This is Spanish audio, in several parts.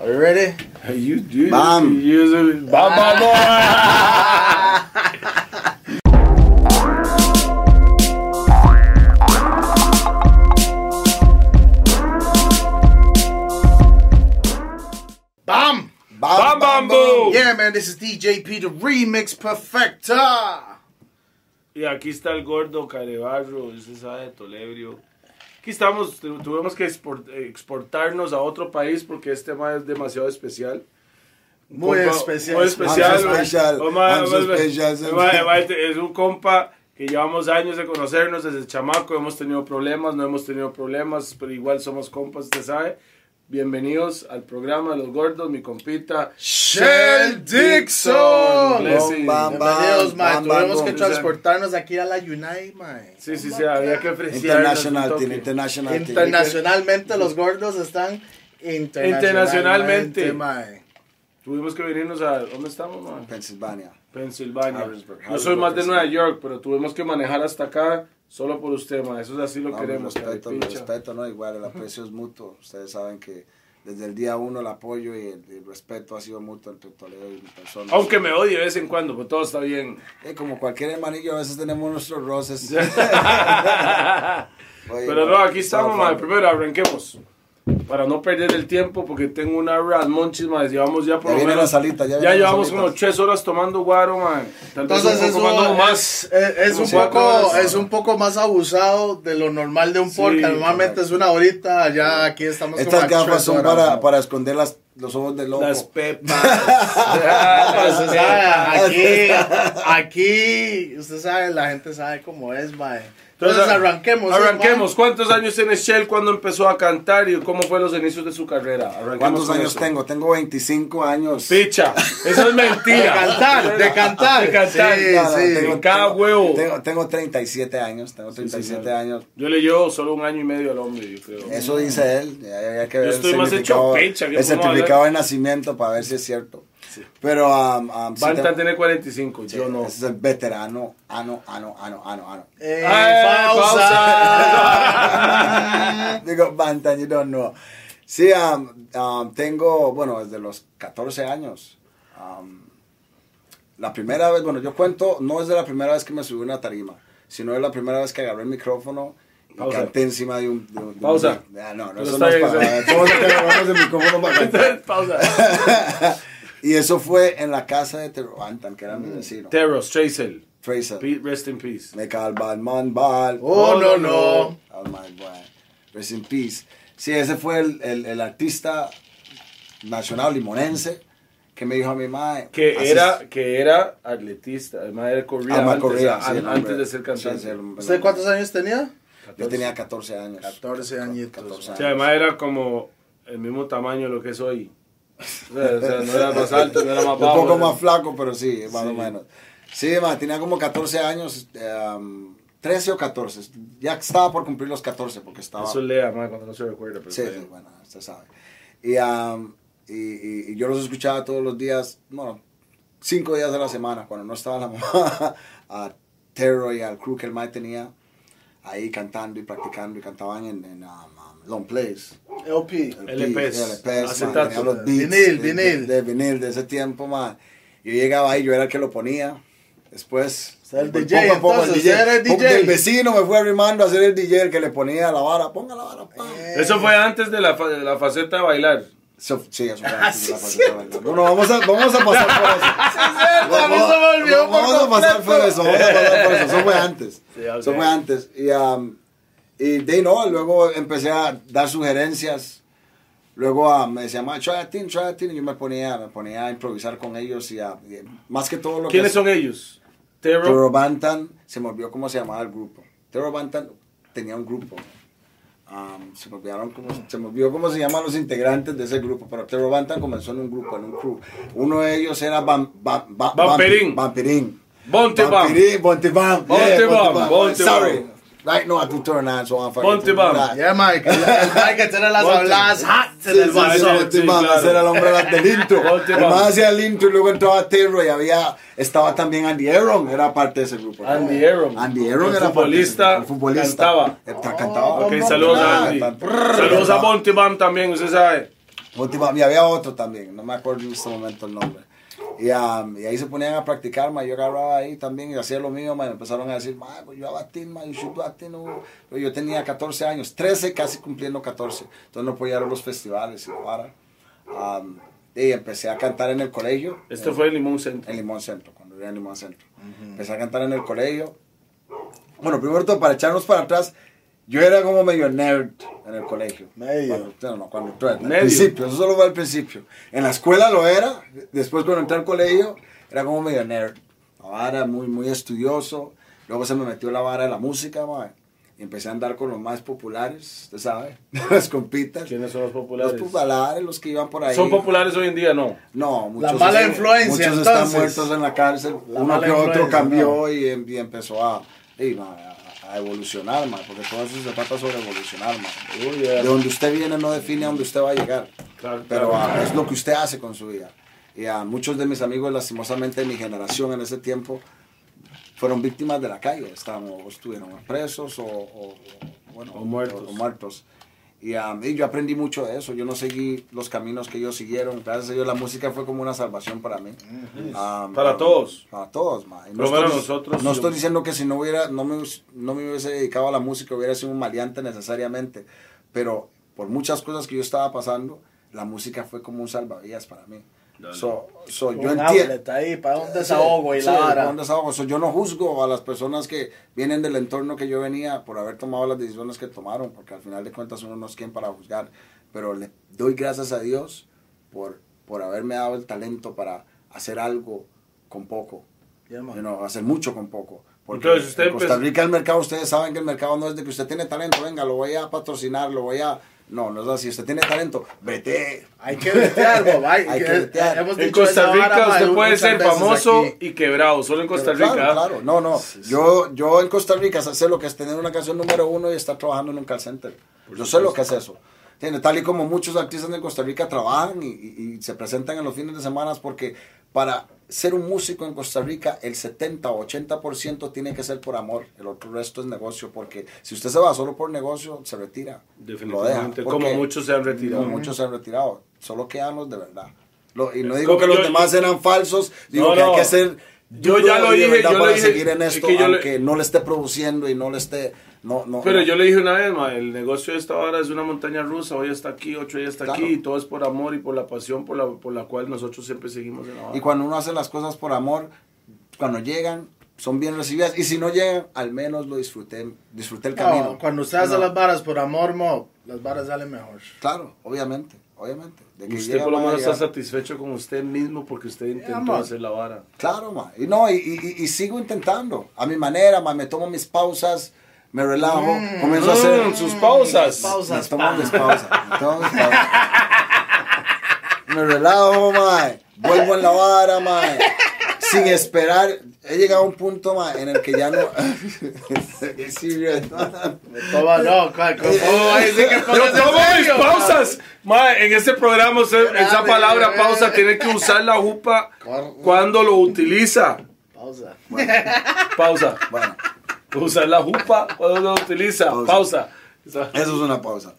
Are you ready? You do. Bam. You- Bam, bam, bam. Bam! Bam, bam, boom. Yeah, man, this is DJP, the remix perfecta. Y aquí está el gordo Carebarro, usted sabe, Tolebrio. Aquí estamos, tu- tuvimos que export- exportarnos a otro país porque este tema es demasiado especial. Muy compa- especial. Muy especial. Es un compa que llevamos años de conocernos desde chamaco. Hemos tenido problemas, no hemos tenido problemas, pero igual somos compas, usted sabe. Bienvenidos al programa de Los Gordos, mi compita. Shell Dixon. Blessing. Bam, bam. Bienvenidos, man. bam, bam, Tuvimos que bam. transportarnos aquí a la Unite, man. Sí, sí, sí, había que ofrecer. International team, international team. Internacionalmente, los gordos están internacionalmente, Internacionalmente. man. Tuvimos que venirnos a. ¿Dónde estamos, man? Pennsylvania. Pensilvania. Harrisburg, Yo soy más de. Nueva York, pero tuvimos que manejar hasta acá solo por usted, man. Eso es así lo No, queremos. respeto, carepicha. respeto, ¿no? Igual el aprecio es mutuo. Ustedes saben que desde el día uno el apoyo y el, el respeto ha sido mutuo entre Toledo y mi persona. Aunque me odie de vez en cuando, pero todo está bien. Eh, como cualquier hermanillo, a veces tenemos nuestros roces. Oye, pero no, aquí estamos, man. Primero arranquemos. Para no perder el tiempo, porque tengo una ras monchis, man. Llevamos ya por Ya lo menos. la salita, ya llevamos como tres horas tomando guaro, man. Tal vez Entonces un es, poco más, más. es, es- es un poco, es un poco más abusado de lo normal de un Sí, podcast. Normalmente es una horita, ya aquí estamos Estas gafas son para, para esconder las, los ojos del loco. Las pepas. Pues, usted sabe, aquí, aquí, usted sabe, la gente sabe cómo es, mae. Entonces, arranquemos. ¿sí, Arranquemos. ¿Cuántos años tiene Shell cuando empezó a cantar y cómo fue los inicios de su carrera? Arranquemos ¿Cuántos años eso. tengo? Tengo 25 años. Picha, eso es mentira. De cantar, de cantar. De cantar. Sí, Nada, sí. En cada huevo. Tengo, tengo 37 años, tengo 37 señor. años. Yo le llevo solo un año y medio al hombre, yo creo. Eso dice él. Ya había que ver el estoy más certificado- hecho pecha que El certificado de nacimiento para ver si es cierto. Pero um, um, Bantan tengo- tiene 45, sí, yo no. Ese es el veterano. Ano, ano, ano, ano, ano. Eh, Ay, pausa. Digo, Bantan, you don't know. Sí, um, um, tengo, bueno, desde los 14 años. um, la primera vez, bueno, yo cuento, no es de la primera vez que me subí a una tarima, sino es la primera vez que agarré el micrófono y Pausa. canté encima de un... de un- de un- Pausa. Ah, no, no, eso no es para... micrófono para cantar. Pausa. y eso fue en la casa de Tero Bantan, que era mi vecino. Teros, Tracer. Fraser. Pe- Rest in peace. Me cae el Batman Ball. Oh, no, no. Oh my God. Rest in peace. Sí, ese fue el, el, el artista nacional limonense que me dijo a mi madre. Que así- era, que era atletista, además él corría, Alma antes, corría, a- sí, el antes hombre. de ser cantante. Sí, el- ¿Usted cuántos años tenía? Yo tenía 14 años. 14 añitos. 14 O sea, además era como el mismo tamaño de lo que soy. O sea, o sea, no era más alto, no era más Un bajo. poco era- más flaco, pero sí, más Sí. o menos. Sí, ma, tenía como 14 años, um, 13 o 14. Ya estaba por cumplir los 14 porque estaba... Eso lea, man, cuando no se recuerda. Pero Sí, sí, bueno, usted sabe. Y, um, y, y- y yo los escuchaba todos los días, bueno, cinco días de la semana, cuando no estaba la mamá, a Terror y al crew que el Mike tenía, ahí cantando y practicando y cantaban en, en um, long plays. LP. LPs, LPs, man, los beats Vinil, de, vinil. De, de vinil de ese tiempo, man. Yo llegaba ahí, yo era el que lo ponía. Después, sea, el poco DJ, a poco, entonces, el DJ, era el poco DJ. del vecino me fue arrimando a ser el DJ, el que le ponía la vara, ponga la vara, pa. Eso fue antes de la, de la faceta de bailar. Sí, eso fue Ah, antes de sí, la faceta de bailar. Bueno, vamos a, vamos a pasar por eso. a mí se me olvidó por Vamos a pasar por eso, vamos a pasar por eso. Eso fue antes. Sí, ok. Eso fue antes. Y, um, y de ahí no, luego empecé a dar sugerencias. Luego um, me decía, "Ma, try a team, try a team", Y yo me ponía, me ponía a improvisar con ellos. Y, a- y más que todo lo ¿Quiénes que... son ellos? Terror. Terror Bantan, se me olvidó cómo se llamaba el grupo. Terror Bantan tenía un grupo. Um, se, me olvidaron cómo, se me olvidó cómo se llaman los integrantes de ese grupo, pero Terror Bantan comenzó en un grupo, en un crew. Uno de ellos era Bam, Bam, Bam- Vampirín. Vampirín. Bonte. Vampirín, Bonte Bam. Bonte Bam, Sorry. Bam. Right now I do turn on, so I'm Bonte Bam. Yeah, Mike. Mike que tiene las habladas hot en el vaso. Sí, Bam, ese era el hombre del intro. El Bam. más hacía el intro y luego entraba Terror y había, estaba también Andy Aaron, era parte de ese grupo. Andy Aaron. Andy Aaron El era futbolista. El futbolista. cantaba. Está- cantaba. Ok, saludos a Andy. Saludos a Monty Bam también, usted sabe. Última, y había otro también, no me acuerdo en este momento el nombre. Y, um, y ahí se ponían a practicar, ma, yo agarraba ahí también y hacía lo mío, ma, empezaron a decir, ma, pues yo hago acting, ma, you should do acting, no". Pero yo tenía 14 años, 13 casi cumpliendo 14, entonces no podía ir a los festivales y para. Um, y empecé a cantar en el colegio. Esto en, fue el Limón Centro. en Limón Centro, cuando vivía en Limón Centro. Empecé a cantar en el colegio. Bueno, primero todo, para echarnos para atrás, yo era como medio nerd en el colegio. Medio. Cuando, no, no, cuando entré, al principio, eso solo fue al principio. En la escuela lo era, después cuando entré al colegio, era como medio nerd. La vara, muy, muy estudioso. Luego se me metió la vara de la música, mae. Y empecé a andar con los más populares, usted sabe, las compitas. ¿Quiénes son los Los populares? populares, los que iban por ahí. ¿Son populares hoy en día? No. No, muchos, mala influencia, muchos están entonces. muertos en la cárcel. La Uno que otro cambió y, em- y empezó a, y, ma, a, evolucionar, ma, porque todo eso se trata sobre evolucionar. ma. Uy, ya. De donde usted viene no define a dónde usted va a llegar, Claro, pero claro. es lo que usted hace con su vida. Y a muchos de mis amigos, lastimosamente de mi generación en ese tiempo, fueron víctimas de la calle. Estaban, o estuvieron presos o, o- o, bueno, O muertos. o muertos. Y, um, y yo aprendí mucho de eso. Yo no seguí los caminos que ellos siguieron. Gracias a Dios, la música fue como una salvación para mí. Um, Para todos. Para todos, ma. Estoy- nosotros, No yo- estoy diciendo que si no hubiera, no me, no me hubiese dedicado a la música, hubiera sido un maleante necesariamente. Pero por muchas cosas que yo estaba pasando, la música fue como un salvavidas para mí. Dale. So, so, yo entiendo. ahí para un desahogo y Sí, la un desahogo. So, yo no juzgo a las personas que vienen del entorno que yo venía por haber tomado las decisiones que tomaron, porque al final de cuentas uno no es quien para juzgar. Pero le doy gracias a Dios por, por haberme dado el talento para hacer algo con poco. Yeah. You know, hacer mucho con poco. Porque Entonces, usted en Costa Rica el mercado, ustedes saben que el mercado no es de que usted tiene talento, venga, lo voy a patrocinar, lo voy a... No, no es así. Usted tiene talento, vete. Hay que vetear, Bob. Hay, Hay que vetear. hemos En dicho Costa Rica usted puede ser famoso aquí. y quebrado, solo en Costa Pero Rica. Claro, claro. No, no. Yo, yo en Costa Rica sé lo que es tener una canción número uno y estar trabajando en un call center. Yo sé lo que es eso. Tal y como muchos artistas en Costa Rica trabajan y, y- y se presentan en los fines de semana porque para ser un músico en Costa Rica el 70 o 80% tiene que ser por amor. El otro resto es negocio porque si usted se va solo por negocio, se retira. Definitivamente, Lo como muchos se han retirado. como muchos se han retirado. Solo quedan los de verdad. Lo- y no Es digo que los yo- demás eran falsos, digo No, que hay no. que ser Yo ya lo dije, yo lo para dije, seguir en es esto, que yo le- aunque no le esté produciendo y no le esté... No, no, Pero no. yo le dije una vez, ma, el negocio de esta hora es una montaña rusa, hoy está aquí, otro día está Claro. aquí, y todo es por amor y por la pasión por la, por la cual nosotros siempre seguimos en la vara. Y cuando uno hace las cosas por amor, cuando llegan, son bien recibidas. Y si no llegan, al menos lo disfruté, disfruté el No, camino. cuando usted hace No. las varas por amor, mo, las varas salen mejor. Claro, obviamente, obviamente. De que Usted por lo menos está satisfecho con usted mismo porque usted intentó ma. hacer la vara. Claro, ma. Y no, y, y- y sigo intentando. A mi manera, ma. Me tomo mis pausas, me relajo, comienzo a hacer... Mm, sus pausas. Pausas, Me tomo pa. mis pausas. Me relajo, mae. Vuelvo en la vara, mae. Sin esperar. He llegado a un punto, mae, en el que ya no. Toma, no, ¿cuál- cómo que Yo tomo mis pausas. Ma, en este programa, usted- esa palabra pausa tiene que usar la jupa cuando lo utiliza. Pausa. Pausa. Bueno, Usar la jupa cuando lo utiliza. Pausa. Pausa. Esa- eso es una pausa.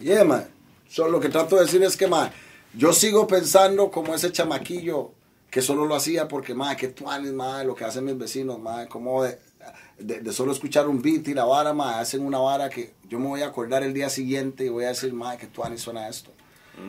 Yeah, man. So, lo que trato de decir es que, man, yo sigo pensando como ese chamaquillo que solo lo hacía porque, man, que tuanes, man, lo que hacen mis vecinos, man, como de, de, de solo escuchar un beat y la vara, man, hacen una vara que yo me voy a acordar el día siguiente y voy a decir, man, que tuanes suena esto.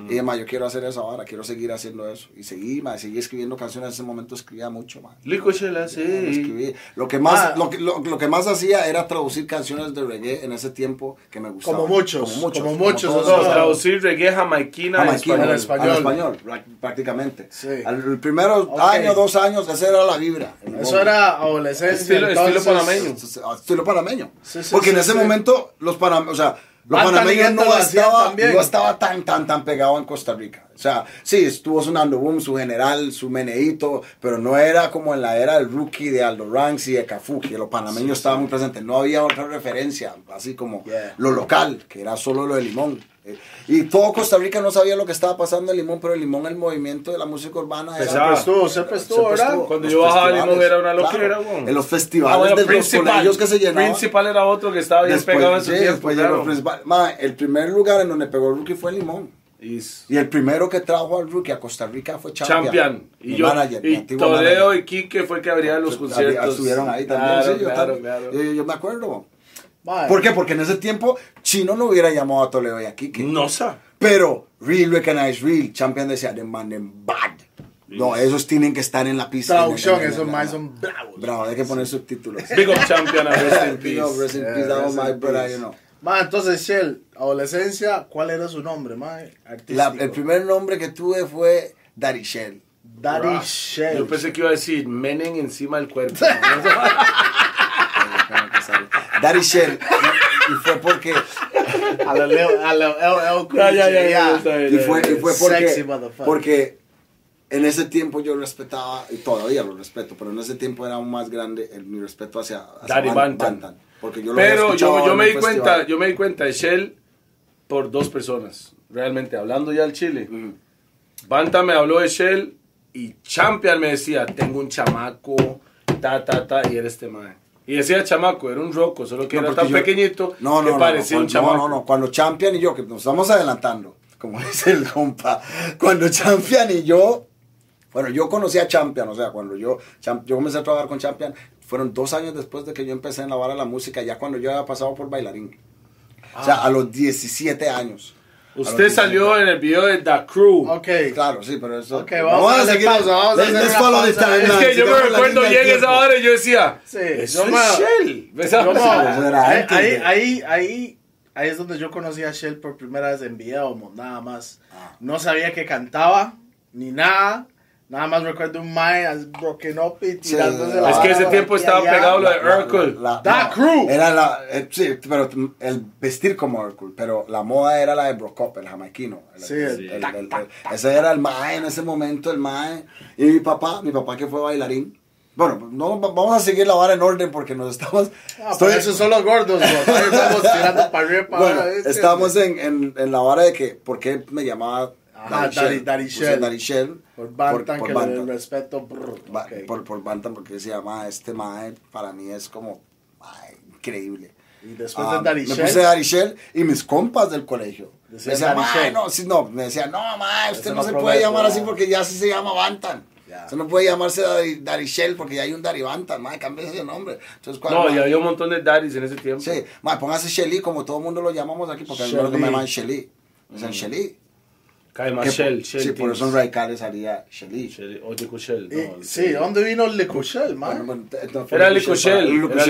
Y además, yo quiero hacer esa vara, quiero seguir haciendo eso. Y seguí, man, seguí escribiendo canciones. En ese momento escribía mucho, man. Licuachela, sí. Escribí. Lo que más, Ah. lo, que, lo, lo que más hacía era traducir canciones de reggae en ese tiempo que me gustaban. Como muchos, como muchos, todos o sea, los- Traducir reggae jamaiquina, Jamaiquino, en al español. español. al español, prácticamente. Sí. Al el primero Ok. año, dos años, esa era la vibra. Eso era adolescencia. Estilo- estilo entonces- panameño. Estilo panameño. Sí, sí, Porque en sí, ese sí. momento los panameños, o sea, los panameños no estaba, no estaba tan, tan, tan pegado en Costa Rica. O sea, sí, estuvo sonando Boom, su general, su meneíto, pero no era como en la era del rookie de Aldo Ranks y de Cafuki. Los panameños estaban muy presentes. No había otra referencia, así como Yeah. lo local, que era solo lo de Limón. Eh, Y todo Costa Rica no sabía lo que estaba pasando en Limón, pero en Limón el movimiento de la música urbana era... Siempre estuvo, Siempre ¿verdad? estuvo. Cuando Los yo bajaba a Limón era una claro. loquera, weón. En los Ah, festivales bueno, de los colegios que se llenaban. Principal era otro que estaba bien Después, pegado en su sí, tiempo. claro. Ma, el primer lugar en donde pegó Rookie fue Limón. Is- Y el primero que trajo al rookie a Costa Rica fue Champion. Champion. Y, yo, manager, y Toledo manager. y Quique fue que abrían los conciertos. Estuvieron ahí también. Claro, sí, yo, claro, también. claro. Yo, yo me acuerdo. Mae, ¿Por qué? Porque en ese tiempo Chino no hubiera llamado a Toledo y a Kike. No sé. Pero Real Recognize Real, Champion decía, de man bad. No, esos tienen que estar en la pista. traducción, esos más son bravos. Bravo, hay que poner subtítulos. Big up champion rest in Big up, peace. rest in Yeah, peace, that was my brother, peace. you know. Ma, entonces, Shell, adolescencia, ¿cuál era su nombre, mae? La- Artístico. el primer nombre que tuve fue Daddy Shell. Daddy. Shell. Yo pensé que iba a decir Menem encima del cuerpo. Daddy Shell. Y, y fue porque. A lo Leo, a lo LL Cool Ya, ya, ya, J. Y fue, y fue porque. Sexy motherfucker. Porque en ese tiempo yo respetaba, y todavía lo respeto, pero en ese tiempo era aún más grande el, mi respeto hacia, hacia Daddy Ban- Bantan. Porque yo lo Pero yo, yo me di cuenta, yo me di cuenta de Shell por dos personas. Realmente, hablando ya al Chile. Ujú. Banta me habló de Shell y Champion me decía, tengo un chamaco, ta, ta, ta, y era este mae. Y decía chamaco, era un roco, solo que No, era tan yo- pequeñito no, no, que parecía un chamaco. No, no, no. Cuando Champion y yo, que nos estamos adelantando, como dice el compa, cuando Champion y yo, bueno, yo conocí a Champion, o sea, cuando yo, yo comencé a trabajar con Champion, fueron dos años después de que yo empecé en la vara de la música, ya cuando yo había pasado por bailarín. O sea, a los 17 años. A Usted 17. salió en el video de The Crew. Ok. Claro, sí, pero eso. Ok, vamos a hacer pausa, vamos a hacer let's the pausa. timeline. Es que yo me recuerdo, llegué esa hora y yo decía, Sí, eso yo es me- Shell. ¿Ves? Yo, ma, eso era ahí, ahí, ahí, ahí, ahí es donde yo conocí a Shell por primera vez en video, nada más. Ah. No sabía que cantaba, ni nada. Nada más recuerdo un Mae broken up y tirándose Sí, la Es que ese tiempo estaba allá. pegado lo de la- Urkel. la- That no, crew. Era la, eh, sí, pero el vestir como Urkel, pero la moda era la de Brocop, el jamaiquino. El- Sí, el- el el- el- el- ese era el mae en ese momento, el mae. Y mi papá, mi papá que fue bailarín. Bueno, no, va- vamos a seguir la vara en orden porque nos estamos... Ah, estoy- pero esos son los gordos, ahí estamos tirando para arriba, para bueno, abajo, ¿viste? estábamos en, en, en la vara de que, ¿por qué me llamaba Ajá, Daddy- Shell. Daddy Shell. Por Bantan, por que Bantan. le respeto. brr, Ba- ok. por, por Bantam porque se llama este mae para mí es como mae, increíble Y después Ah, de Daddy me Shell. puse Daddy Shell y mis compas del colegio me Decían mae no sí, no me decían no mae usted Eso no, no se promete, puede llamar ya. así porque ya sí se llama Bantam Ya. usted no puede llamarse Daddy, Daddy Shell porque ya hay un Daddy Bantam mae cámbiese ese nombre entonces cuando No, y había un montón de daddies en ese tiempo. sí mae póngase Shelly como todo el mundo lo llamamos aquí porque a mí me Shelly. llaman Shelly me dicen Shelly Cae más Que- Shell, Shell. sí por eso en Things. radicales haría Shelly Shell. Y- no, sí, ¿dónde vino el Licushell, man? Bueno, fue Era Lico Lico Shell, Lico era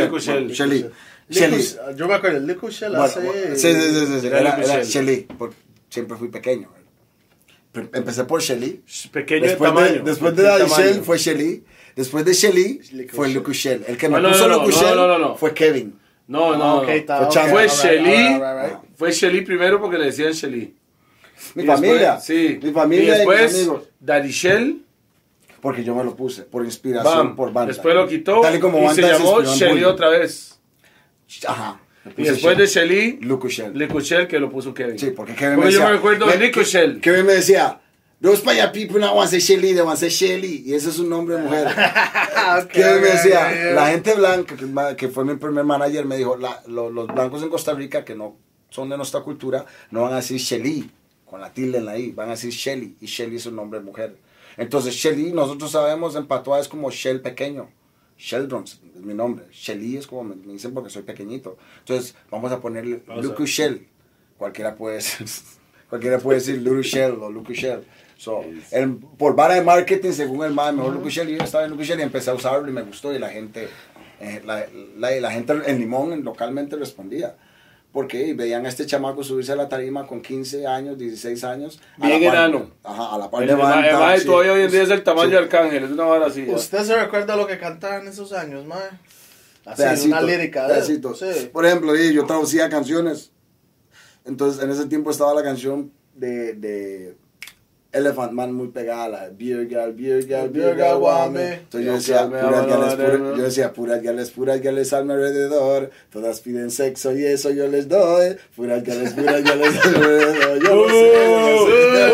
Shelly. Yo me acuerdo, el Licushell hace... sí, sí, sí, sí, Era. Shelly. siempre fui pequeño. Empecé por Shelly. Pequeño Después de tamaño. después de tamaño. Shell fue Shelly. Después de Shelly fue. El que me no, puso no, no, Lucu no, Shell no, no, no. fue Kevin. No, no, no. Fue Shelly. Fue Shelly primero porque le decían Shelly. Mi Y familia. después- sí. Mi familia y, y después, mis amigos. Daddy Shell, Porque yo me lo puse. Por inspiración, bam. por banda. Después lo quitó Tal y como y se llamó Shelly otra vez. Ajá. Y después Shell. de Shelly, Lucu Shell. Lico Shell que lo puso Kevin. Sí, porque Kevin Porque me yo decía... me recuerdo de Lico Shell. Kevin me decía... Those Paya people now want to say Shelly, they want to say Shelly. Y ese es un nombre de mujer. Ok, Kevin me decía, ok, ok. la gente blanca, que, que fue mi primer manager, me dijo, la- lo- los blancos en Costa Rica, que no son de nuestra cultura, no van a decir Shelly, con la tilde en la I, van a decir Shelly, y Shelly es un nombre de mujer. Entonces, Shelly, nosotros sabemos en patois es como Shell pequeño. Sheldon es mi nombre. Shelly es como me, me dicen porque soy pequeñito. Entonces, vamos a ponerle Lucu Shell. Cualquiera puede cualquiera puede decir Lulu Shell o Lucu Shell. So, el- por vara de marketing, según el más mejor Lucu Shell, yo estaba en Lucu Shell y empecé a usarlo y me gustó y la gente, eh, la, la, la gente en Limón localmente respondía. Porque veían a este chamaco subirse a la tarima con 15 años, 16 años. Bien enano. Ajá, a la par El de el mae sí. todavía hoy en día es el tamaño Sí. de Arcángel, es una vara así. ya. ¿Usted se recuerda lo que cantaban en esos años, mae? Así, Pedacitos, una lírica. ¿eh? pedacitos. Sí. Por ejemplo, yo traducía canciones. Entonces, en ese tiempo estaba la canción de, de Elephant Man muy pegada, la de Beer Girl, Beer Girl, Beer Girl, Wame. Entonces yo decía, puras gales, la pura- yo decía, puras gales, puras gales a mi alrededor, todas piden sexo y eso yo les doy, puras gales, puras gales a mi alrededor, yo no sé, yo sé.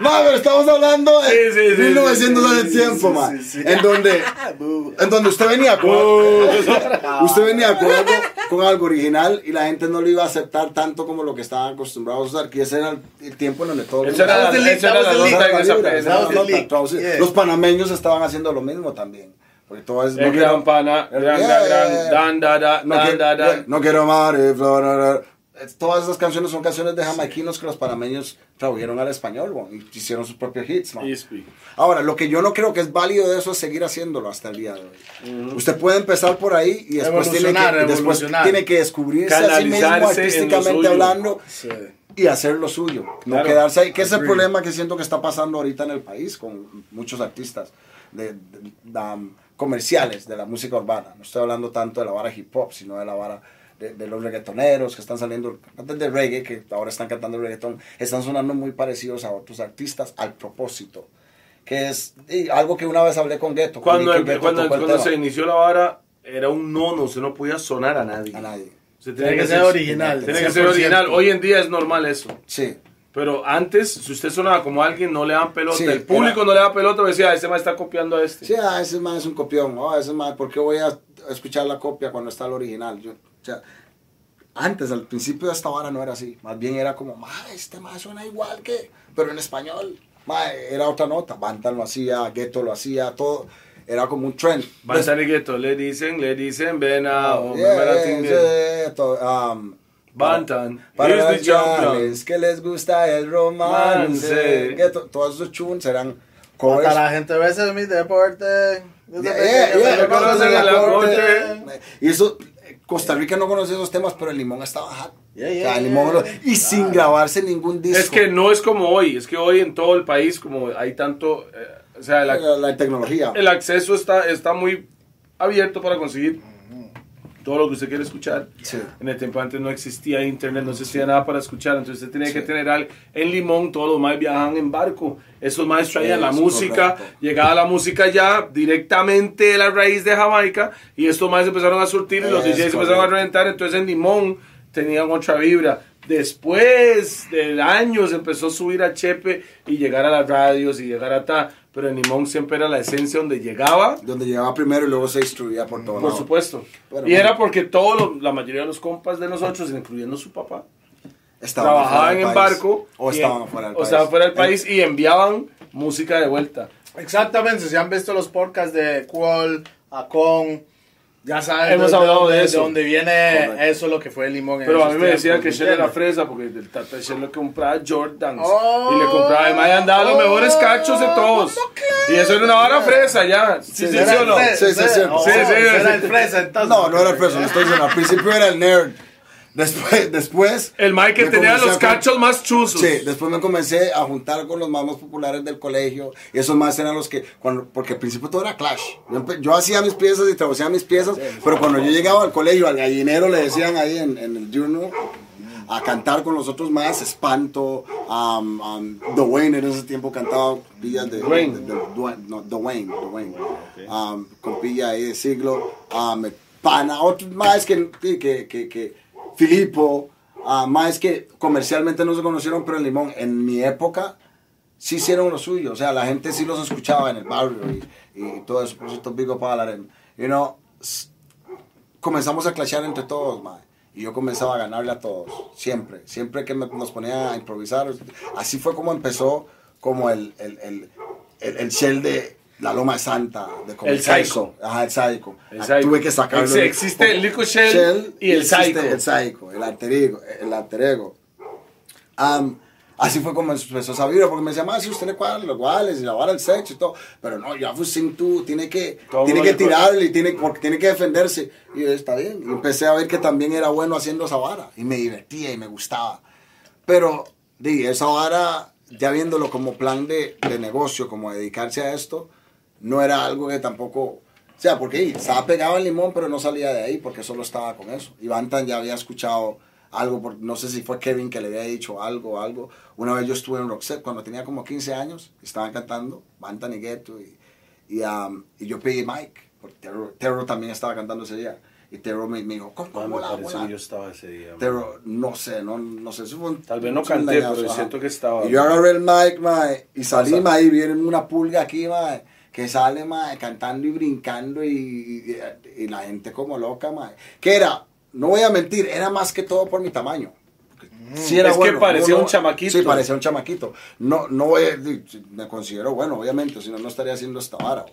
Ma, pero estamos hablando de Sí, sí, sí, 1900 sí, hace sí, tiempo, ma. En donde, en donde usted venía con, usted venía con algo, con algo original y la gente no lo iba a aceptar tanto como lo que estaban acostumbrados a usar, que ese era el, tiempo en donde todo el mundo-. Los panameños estaban haciendo lo mismo también. Porque todo es, El gran pana, gran, Yeah. gran, dan, da, da, no, quiero, da, da. no quiero amar, Todas esas canciones son canciones de jamaiquinos que los panameños tradujeron al español y hicieron sus propios hits. man. Ahora, lo que yo no creo que es válido de eso es seguir haciéndolo hasta el día de hoy. Usted puede empezar por ahí y después, tiene que, después tiene que descubrirse a sí mismo artísticamente hablando Sí. y hacer lo suyo. No Claro. quedarse ahí. Que es el problema que siento que está pasando ahorita en el país con muchos artistas de, de- de, comerciales de la música urbana. No estoy hablando tanto de la vara hip hop, sino de la vara de, de los reggaetoneros que están saliendo, cantantes de reggae que ahora están cantando reggaeton, están sonando muy parecidos a otros artistas al propósito. Que es y algo que una vez hablé con Ghetto. Cuando, que el- Ghetto cuando, cuando se inició la vara, era un nono, usted no podía sonar a nadie. A nadie. Usted Tiene que ser original. Tiene que ser original. Hoy en día es normal eso. Sí. Pero antes, si usted sonaba como alguien, no le dan pelota. Sí, el público era- no le da pelota, decía, ese man está copiando a este. Sí, ah, ese man es un copión. Oh, ese man, ¿por qué voy a escuchar la copia cuando está el original? Yo, o sea, antes, al principio de esta vara no era así. Más bien era como, ma, este man suena igual que, pero en español. Ma, era otra nota. Bantan lo hacía, Ghetto lo hacía, todo. Era como un trend. Van a Gueto, le dicen, le dicen, ven a... o Yeah, yeah, yeah, um, Bantan, Para the los champion. yales que les gusta el romance. Mance. Ghetto, todos esos tunes eran Hasta covers. la gente ve ese es mi deporte. Yeah, yeah, me yeah, yeah, aporte. Y eso, Costa Rica no conocía esos temas, pero el limón estaba hot. Yeah, O yeah, sea, el yeah, limón lo- yeah. y sin grabarse ningún disco. Es que no es como hoy, es que hoy en todo el país, como hay tanto... eh, o sea, la- la, la tecnología. el acceso está, está muy abierto para conseguir todo lo que usted quiere escuchar. Sí. En el tiempo antes no existía internet, no existía nada para escuchar, entonces usted tenía que tener al, en Limón, todos los más viajaban en barco. Esos más traían la música, correcto. llegaba la música ya directamente de la raíz de Jamaica y estos más empezaron a surtir y los DJs empezaron a reventar, entonces en Limón tenían otra vibra. Después de años empezó a subir a Chepe y llegar a las radios y llegar a ta, pero en Limón siempre era la esencia donde llegaba Donde llegaba primero y luego se distribuía por todo por lado. supuesto. Pero y bueno. era porque todos la mayoría de los compas de nosotros, incluyendo su papá, Estaban trabajaban en país. barco O estaban afuera del o país. estaban fuera del país y enviaban música de vuelta. Exactamente, si han visto los podcasts de Qual, Acon, ya saben Hemos hablado de eso. dónde viene Correcto. eso lo que fue el limón. en Pero a mí me decían que ¿me Shell era fresa porque el tata Shell le compraba Jordans Oh. y le compraba y me habían dado los mejores cachos de todos. Y eso era una vara fresa ya. Sí, sí, sí, Sí, sí, sí. Oh, Sí, sí, era sí. el fresa entonces. No, no era el preso, le estoy diciendo. Al principio era el nerd. Después, después. El Mike que tenía los con- cachos más chuzos. Sí, después me comencé a juntar con los más, más populares del colegio. Y esos más eran los que, cuando, porque al principio todo era clash. Yo, hacía mis piezas y traducía mis piezas, pero cuando yo llegaba al colegio, al gallinero le decían ahí en, en el journal, a cantar con los otros más, Espanto, um, um, Dwayne en ese tiempo cantaba pillas de... Dwayne. de- de- Dwayne, no, Dwayne, Dwayne. Um, con pilla ahí de siglo. Um, pana, otros más que, que, que, que Filipo, ah, más que comercialmente no se conocieron, pero en Limón, en mi época, sí hicieron lo suyo. O sea, la gente sí los escuchaba en el barrio y, y todo eso. Por cierto, Big Up a la You know, comenzamos a clashear entre todos, mae. Y yo comenzaba a ganarle a todos, siempre. Siempre que me- nos ponía a improvisar. Así fue como empezó como el, el, el, el, el shell de la Loma de Santa. De El Psycho. Ajá, el Psycho. El Ah, Psycho. Tuve que sacarlo. Ex- existe el Lico Shell y el Psycho. El Psycho, el alter ego. El alter ego. Am, así fue como empezó esa vibra, porque me decía, más si usted le cuadran los guales y la vara el sexo y todo, pero no, ya sin tú, tiene que, Todo tiene que tirarle, y tiene, porque tiene que defenderse. Y yo, está bien, y empecé a ver que también era bueno haciendo esa vara, y me divertía y me gustaba. Pero, di, esa vara, ya viéndolo como plan de, de negocio, como dedicarse a esto, no era algo que tampoco... O sea, porque estaba pegado al limón, pero no salía de ahí porque solo estaba con eso. Y Bantan ya había escuchado algo, por- no sé si fue Kevin que le había dicho algo algo. Una vez yo estuve en Roxette cuando tenía como 15 años, estaban cantando Bantan y Ghetto, y, y, um, y yo pedí Mike, porque Terror, Terror también estaba cantando ese día. Y Terror me, me dijo, ¿cómo, Ah, cómo me la, yo estaba ese día. man. Terror, no sé, no, no sé. eso fue un- Tal vez no canté, pero ajá. siento que estaba. Y yo agarré el mic, mae, y salí, mae, y viene una pulga aquí, mae, que sale, mae, cantando y brincando y, y- y la gente como loca, mae. ¿Qué era? no voy a mentir, era más que todo por mi tamaño. Sí era Es que bueno, parecía no, un chamaquito. Sí, parecía un chamaquito. No, no me considero bueno, obviamente, si no, no estaría haciendo esta vara.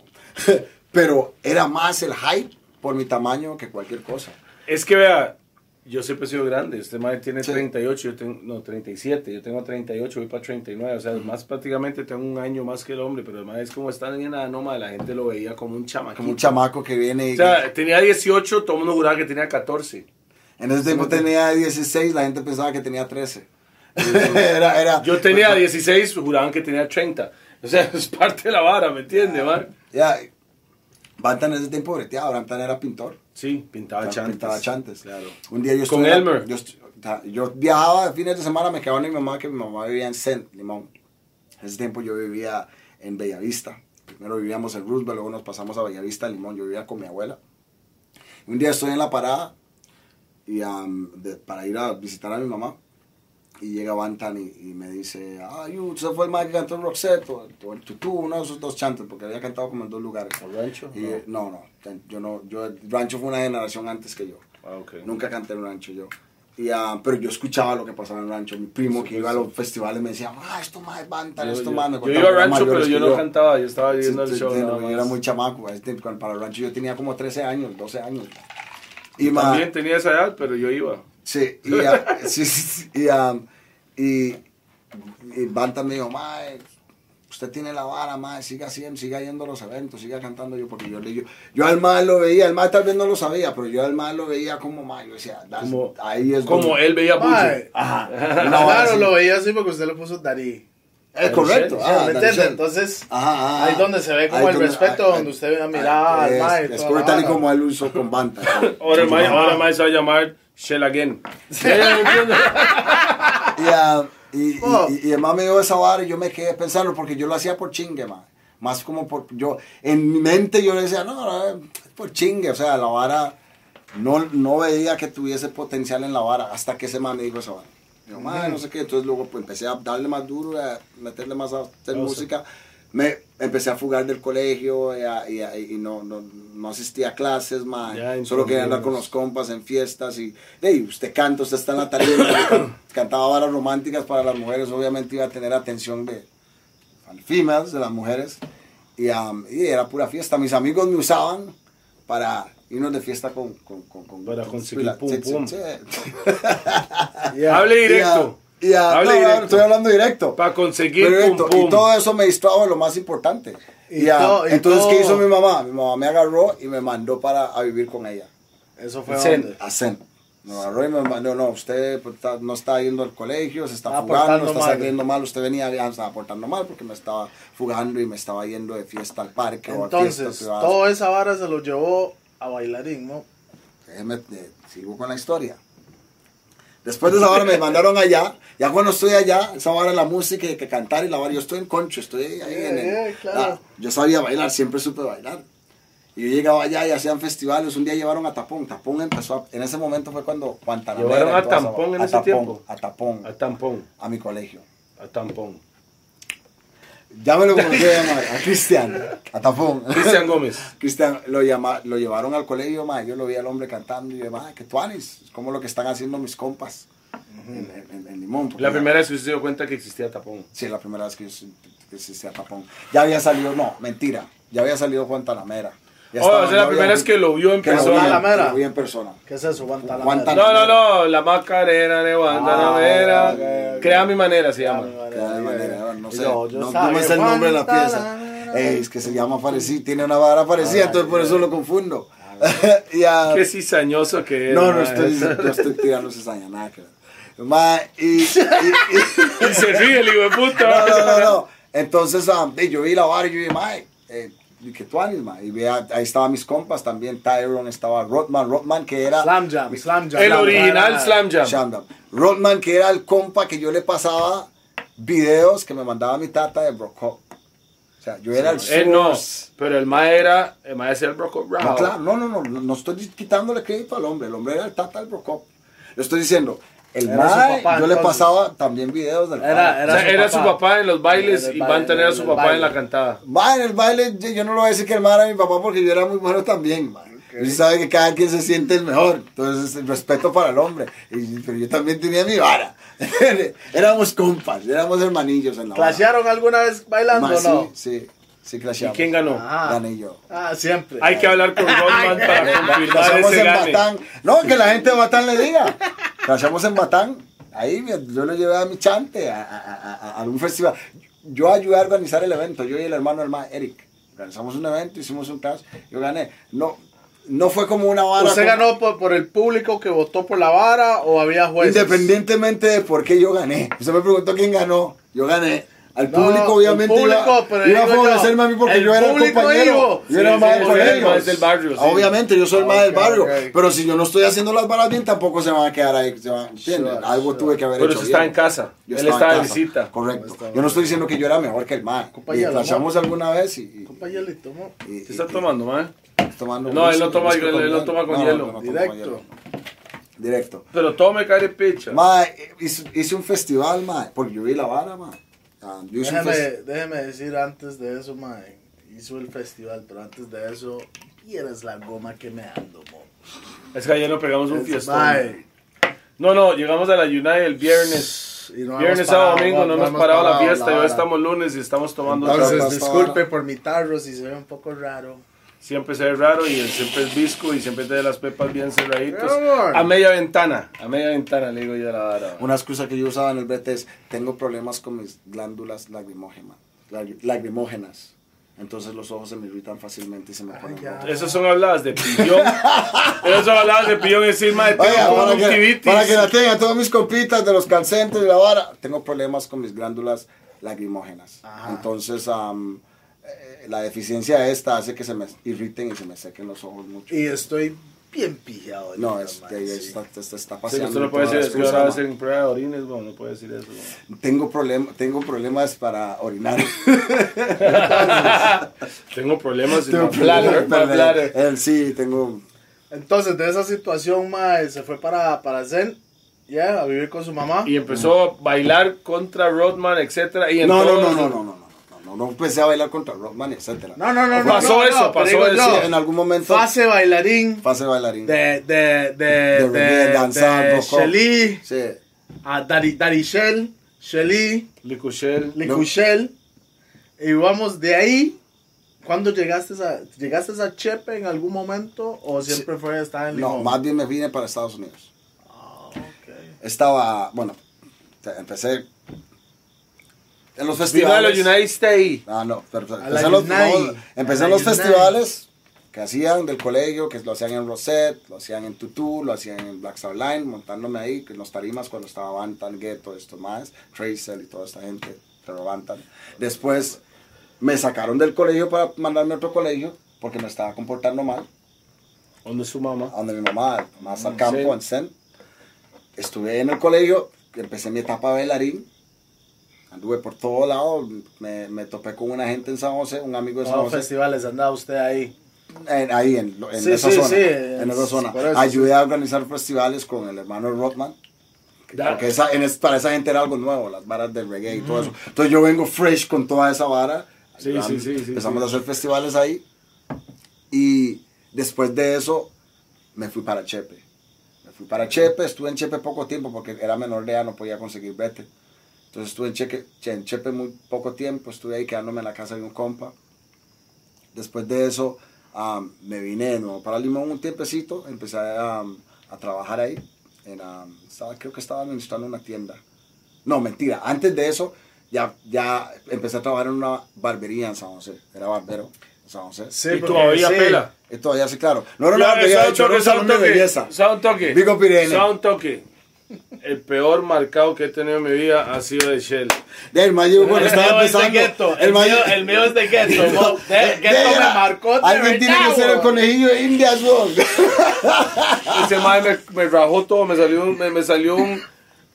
Pero era más el hype por mi tamaño que cualquier cosa. Es que vea, yo siempre he sido grande. Este madre tiene Sí. 38, yo tengo, no, 37. Yo tengo 38, voy para 39. O sea, más prácticamente tengo un año más que el hombre. Pero además es como estar en la noma, la gente lo veía como un chamaquito. Como un chamaco que viene y... O sea, tenía 18, todo el mundo juraba que tenía 14. en ese tiempo tenía 16, la gente pensaba que tenía 13. era, era, Yo tenía 16, juraban que tenía 30. O sea, es parte de la vara, ¿me entiende, man? Ya, Bantan en ese tiempo breteaba, Bantan era pintor. Sí, pintaba chantes. Pintaba chantes. Claro. Un día yo Con Elmer. Yo, viajaba fines de semana, me quedaba con mi mamá, que mi mamá vivía en Saint Limón. En ese tiempo yo vivía en Bellavista. Primero vivíamos en Roosevelt, luego nos pasamos a Bellavista, Limón. Yo vivía con mi abuela. Un día estoy en la parada y, de- para ir a visitar a mi mamá. Y llega Bantan y, y me dice, ah, you, usted fue el más que cantó en Roxette, o o el Tutú, uno de esos dos chantes, porque había cantado como en dos lugares. ¿O rancho? Y, eh, no, no, yo no, yo, Rancho fue una generación antes que yo. Ah, ok. Nunca canté en rancho yo. Y, ah, pero yo escuchaba lo que pasaba en rancho. Mi primo que iba a los festivales me decía, ah, esto más es banda, Yo, esto yo- más. Yo iba a eran rancho, pero yo no cantaba, yo estaba Sí, viendo el sí, show. sí, no, yo era muy chamaco. cuando- para el rancho yo tenía como 13 años, 12 años. Y, ma- También tenía esa edad, pero yo iba. Sí, y, ah, sí, y, ah, y, y Banta me dijo, mae, usted tiene la vara, mae, siga haciendo, siga yendo a los eventos, siga cantando yo, porque yo le yo, yo al mae lo veía, el mae tal vez no lo sabía, pero yo al mae lo veía como mae, yo decía, Como, ahí es como donde- él veía. Buche. Ajá, Claro, lo veía así porque usted le puso Dari. Es correcto, ah. Shell. Entonces, Ajá, ajá, ahí es donde se ve como ahí el donde- respeto, ahí- donde usted miraba al es, mae y Es correcto, tal y como él usó con Banta. Ahora el mae- mae se va a llamar Shell Again. Y, ah, Oh. y- y el mae me dio esa vara y yo me quedé pensando porque yo lo hacía por chingue, mae. Más como por yo, en mi mente yo le decía, no, no, es por chingue, o sea, la vara, no, no veía que tuviese potencial en la vara hasta que ese man me dijo esa vara. Yo, mae, no sé qué, entonces luego pues, empecé a darle más duro, a meterle más a hacer música. Me empecé a fugar del colegio y, a- y a- y no, no, no asistía a clases. Ya Solo quería andar con los compas en fiestas y hey, usted canta, usted está en la tarima, cantaba varas románticas para las mujeres, obviamente iba a tener atención de females, de las mujeres, y, um, y era pura fiesta. Mis amigos me usaban para irnos de fiesta con... con, con, con- Para con- conseguir pum, pum. Yeah. Hable directo. y, Hable no, no, directo. estoy hablando directo. Para conseguir Pero pum pum. Y todo eso me distrajo de lo más importante. Y Y, todo- entonces, todo- ¿qué hizo mi mamá? Mi mamá me agarró y me mandó para a vivir con ella. Eso fue Zen. donde. a Zen. Me agarró y me mandó, no, usted pues, está- no está yendo al colegio, se está fugando, está mal. saliendo mal, usted venía, ya estaba portando mal porque me estaba fugando y me estaba yendo de fiesta al parque o a Entonces, privadas. toda esa vara se lo llevó a bailarín, ¿no? Déjeme, eh, sigo con la historia. Después de esa hora me mandaron allá, ya cuando estoy allá, esa hora la música y que cantar y la vara, yo estoy en concho, estoy ahí Yeah, en el- yeah, claro. Ah, yo sabía bailar, siempre supe bailar. Y yo llegaba allá y hacían festivales, un día llevaron a Tapón, Tapón empezó, a- en ese momento fue cuando Guantanamera ¿Llevaron a vara. en A ese Tapón, tiempo? A Tapón, A tampón. a mi colegio. A tampón. Ya me lo conocí a llamar, a Cristian, a Tapón. Cristian Gómez. Cristian lo, llama, lo llevaron al colegio, ma, yo lo vi al hombre cantando y yo, ma, que tuanis, es como lo que están haciendo mis compas en, en- en Limón. La primera vez que usted se dio cuenta que existía tapón. Sí, la primera vez que yo que existía Tapón. Ya había salido, no, mentira, ya había salido Guantanamera. Ya Oh, es ya la primera vez que lo vio en que lo vi, persona. Guantanamera. lo vi en persona. ¿Qué es eso? Guantanamera. Guantanamera. No, no, no, la Macarena de Guantanamera. Ah, ok, ok. Crea mi manera se llama. Que de manera, no sé, Yo- yo no, no me sé el nombre de la pieza. Guantanamera. Ey, es que se llama parecido, tiene una vara parecida, entonces por eso lo confundo. Ah, Qué cizañoso que es. No, no estoy, no estoy tirando cizaña, nada que. Ma, y, y- y- Y se ríe el hijo de puta. no, no, no, no. Entonces, ah, y yo vi la vara y yo dije, mae, eh, que tú animes, ma. Y vea, ahí estaban mis compas también, Tyrone, estaba Rodman, Rodman que era... Slam Jam, Slam Jam. El Slam original Jam. Slam Jam. Shandam. Rodman que era el compa que yo le pasaba videos que me mandaba mi tata de Broco. O sea, yo era el Él no, source. pero el ma era, el ma es el Broco Rao. No, claro, no, no, no, no, no estoy quitándole crédito al hombre. El hombre era el tata del Brocop. Le estoy diciendo, el Era su mae, papá, yo le pasaba también videos del Era- padre. O sea, Era su era su papá. en los bailes y baile, Van tener a su papá baile. en la cantada. Mae, en el baile, yo yo no lo voy a decir que el mae era mi papá porque yo era muy bueno también, mae. Y usted sabe que cada quien se siente el mejor. Entonces, el respeto para el hombre. Y- pero yo también tenía mi vara. éramos compas, éramos hermanillos en la vara. ¿Clashearon alguna vez bailando o no? Sí, sí, sí ¿Y quién ganó? Ah. Gané yo. Ah, siempre. Hay que hablar con Rodman para confirmar ese en gane. Batán. No, que la gente de Batán le diga. Crashamos en Batán. Ahí yo lo llevé a mi chante a, a, a- algún festival. Yo ayudé a organizar el evento, yo y el hermano del ma Eric. Organizamos un evento, hicimos un crash, yo gané. No, no fue como una vara. ¿Usted como- ganó por, por el público que votó por la vara o había jueces? Independientemente de por qué yo gané. Usted me preguntó quién ganó. Yo gané. Al No, público, obviamente, el público, iba, pero iba a digo yo, favorecerme a mí porque el yo era el público compañero. dijo. Yo era Sí, más sí, del más barrio, sí. Obviamente, yo soy el más del barrio. Pero si yo no estoy haciendo las varas bien, tampoco se van a quedar ahí. Se van, ¿entiendes? Sure, Algo sure. tuve que haber Pero hecho usted está bien. en casa. Yo Él estaba de casa. visita. Correcto. Estaba- Yo no estoy diciendo que yo era mejor que el man. Y Compañero, flashamos alguna vez y... y- Compa Hielito, ¿no? y- ¿Qué está y- tomando, man? tomando No, él no toma- él- con él no hielo. toma con No, hielo. no, no tomo con Directo. hielo. Directo. Pero tome care picha. Ma, hice, hice un festival, ma, porque yo vi la vara, ma. Un Déjeme, decir antes de eso, mae. Hizo el festival, pero antes de eso, vieras la goma que me ando, mo. Es que ayer nos pegamos un Es- fiestón. mae. No, no, llegamos a la United el viernes. Y no viernes, sábado, domingo, no, hemos parado, la fiesta. y hoy estamos lunes y estamos tomando Entonces, disculpe por mi tarro si se ve un poco raro. Siempre se ve raro y él siempre es visco y siempre tiene las pepas bien cerraditas. A media ventana, a media ventana le digo yo a la vara. Una excusa que yo usaba en el brete es, tengo problemas con mis glándulas lagrimógenas. lag- lagrimógenas. Entonces los ojos se me irritan fácilmente y se me ponen. Esas son habladas de pillón. Esas son habladas de pillón encima de que, conjuntivitis. para que la tengan todos mis compitas de los calcentes y la vara, tengo problemas con mis glándulas lagrimógenas. Ajá. Entonces, am, eh, la deficiencia esta hace que se me irriten y se me sequen los ojos mucho. Y estoy bien pillado. No, es, que sí. está, está, está Sí, paseando. usted no puede decir es que ahora hacen prueba de orines, bueno, no puede decir eso. Tengo, problem, tengo problemas para orinar. Tengo problemas Tengo para- eh, sí, tengo... Entonces, de esa situación, mae, se fue para, para Zen, ya, a vivir con su mamá. Y empezó a bailar contra Rodman, etcétera. Y No, no, no, no, no, no, no, no, no empecé a bailar contra Rockman, etcétera. No, no, no, no. Pasó no, eso, no, pasó digo eso. yo, en algún momento Fase bailarín fase bailarín. de, de, de, De de, danzar. Shelly Sí. a Dari, Darishel, Shelly, Licuchel. Licuchel. Y vamos de ahí. ¿Cuándo llegaste a, llegaste a Chepe en algún momento o siempre fue estar en No, Limón? más bien me vine para Estados Unidos. Ah, ok. Estaba, bueno, empecé en los Vino a los festivales. United States. Ah, no, pero empecé los, no, empecé los festivales que hacían del colegio, que lo hacían en Rosette, lo hacían en Tutu, lo hacían en Black Star Line, montándome ahí, que en los tarimas cuando estaba Bantan, Ghetto, esto más, Tracer y toda esta gente, pero Bantan. Después me sacaron del colegio para mandarme a otro colegio, porque me estaba comportando mal, ¿Dónde su mamá? donde mi mamá, más al Mm, campo, sí. en Zen. Estuve en el colegio, empecé mi etapa de bailarín, anduve por todo lado, me, me topé con una gente en San José, un amigo de San ¿Cuántos José. festivales andaba usted ahí? En- ahí, en, en Sí, esa sí, zona. sí, en esa es- zona. eso, Ayudé a organizar festivales con el hermano Da- Porque esa, en es- para esa gente era algo nuevo, las varas del reggae y todo eso. Entonces yo vengo fresh con toda esa vara. Sí, sí, sí, Empezamos a hacer festivales ahí. Y después de eso me fui para Chepe. Me fui para Chepe, estuve en Chepe poco tiempo porque era menor de edad, no podía conseguir vete. Entonces estuve en, Cheque- en Chepe muy poco tiempo, estuve ahí quedándome en la casa de un compa. Después de eso am, me vine de nuevo para Limón un tiempecito, empecé am, a trabajar ahí. En, am, estaba, creo que estaba administrando una tienda. No, mentira, antes de eso ya, ya empecé a trabajar en una barbería en San José. Era barbero en San José. Sí, y porque- todavía sí. pela. Y todavía sí, claro. No era una barbería, de hecho, era un salón de belleza. un toque. Big up Irene. Sabe un toque. El peor marcado que he tenido en mi vida ha sido de Shell. El mayo cuando estaba es de el El mayo- mío, el mío es de De- Gueto de- me marcó Alguien tiene que ser el conejillo de Indias. Ese madre me, me rajó todo, me salió me, me salió un,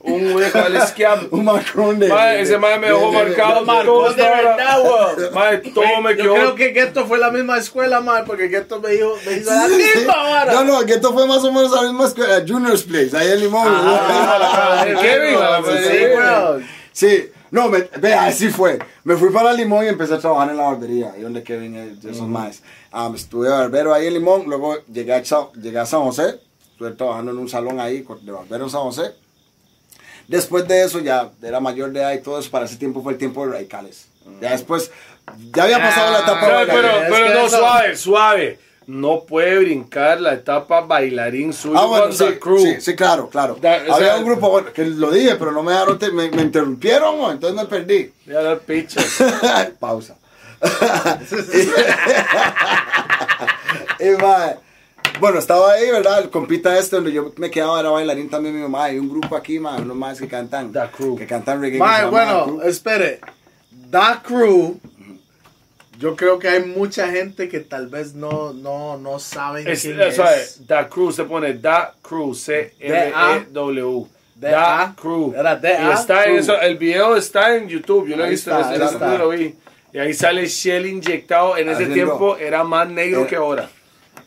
un, un esquiam. Un macrón de. Mae, ese mae me de- dejó de- de- marcado. Marcó de verdad, weón. Mae, todo me Yo quedó. creo que Gueto fue la misma escuela, man, porque Gueto me hizo, me hizo la misma vara. No, no, esto fue más o menos a la misma escuela, Junior's Place, ahí en Limón. Ah, la Kevin, a la Sí, madre. weón. Sí, no, me, vea, así fue. Me fui para Limón y empecé a trabajar en la barbería, ahí donde Kevin es de esos más. Um, estuve barbero ahí en Limón, luego llegué a, llegué a San José, estuve trabajando en un salón ahí de barbero en San José. Después de eso, ya era mayor de edad y todo eso, para ese tiempo fue el tiempo de radicales. Ya después, ya había pasado la etapa No, de pero, pero no, eso- suave, suave. No puede brincar la etapa bailarín suyo Ah, bueno, con sí, The Crew. sí, sí, claro, claro. Había sea- un grupo bueno, que lo dije, pero no me dejaron, te- me, me interrumpieron, entonces me perdí. Ya pichas. Pausa. y, mae, bueno, estaba ahí, ¿verdad? El compita este donde yo me quedaba era bailarín también mi mamá. Hay un grupo aquí, mae, unos más que cantan. The Crew. Que cantan reggae. que bueno, espere. Da Crew. Yo creo que hay mucha gente que tal vez no, no, no saben Es, quién es. The Crew se pone Da Crew, C-R-E-W. D-A. Da Crew. Era D-A Y está en Crew. eso, el video está en YouTube, yo lo he visto, en ese lo vi. Y ahí sale Shell inyectado, en ese Haciendo- tiempo era más negro Eh. que ahora.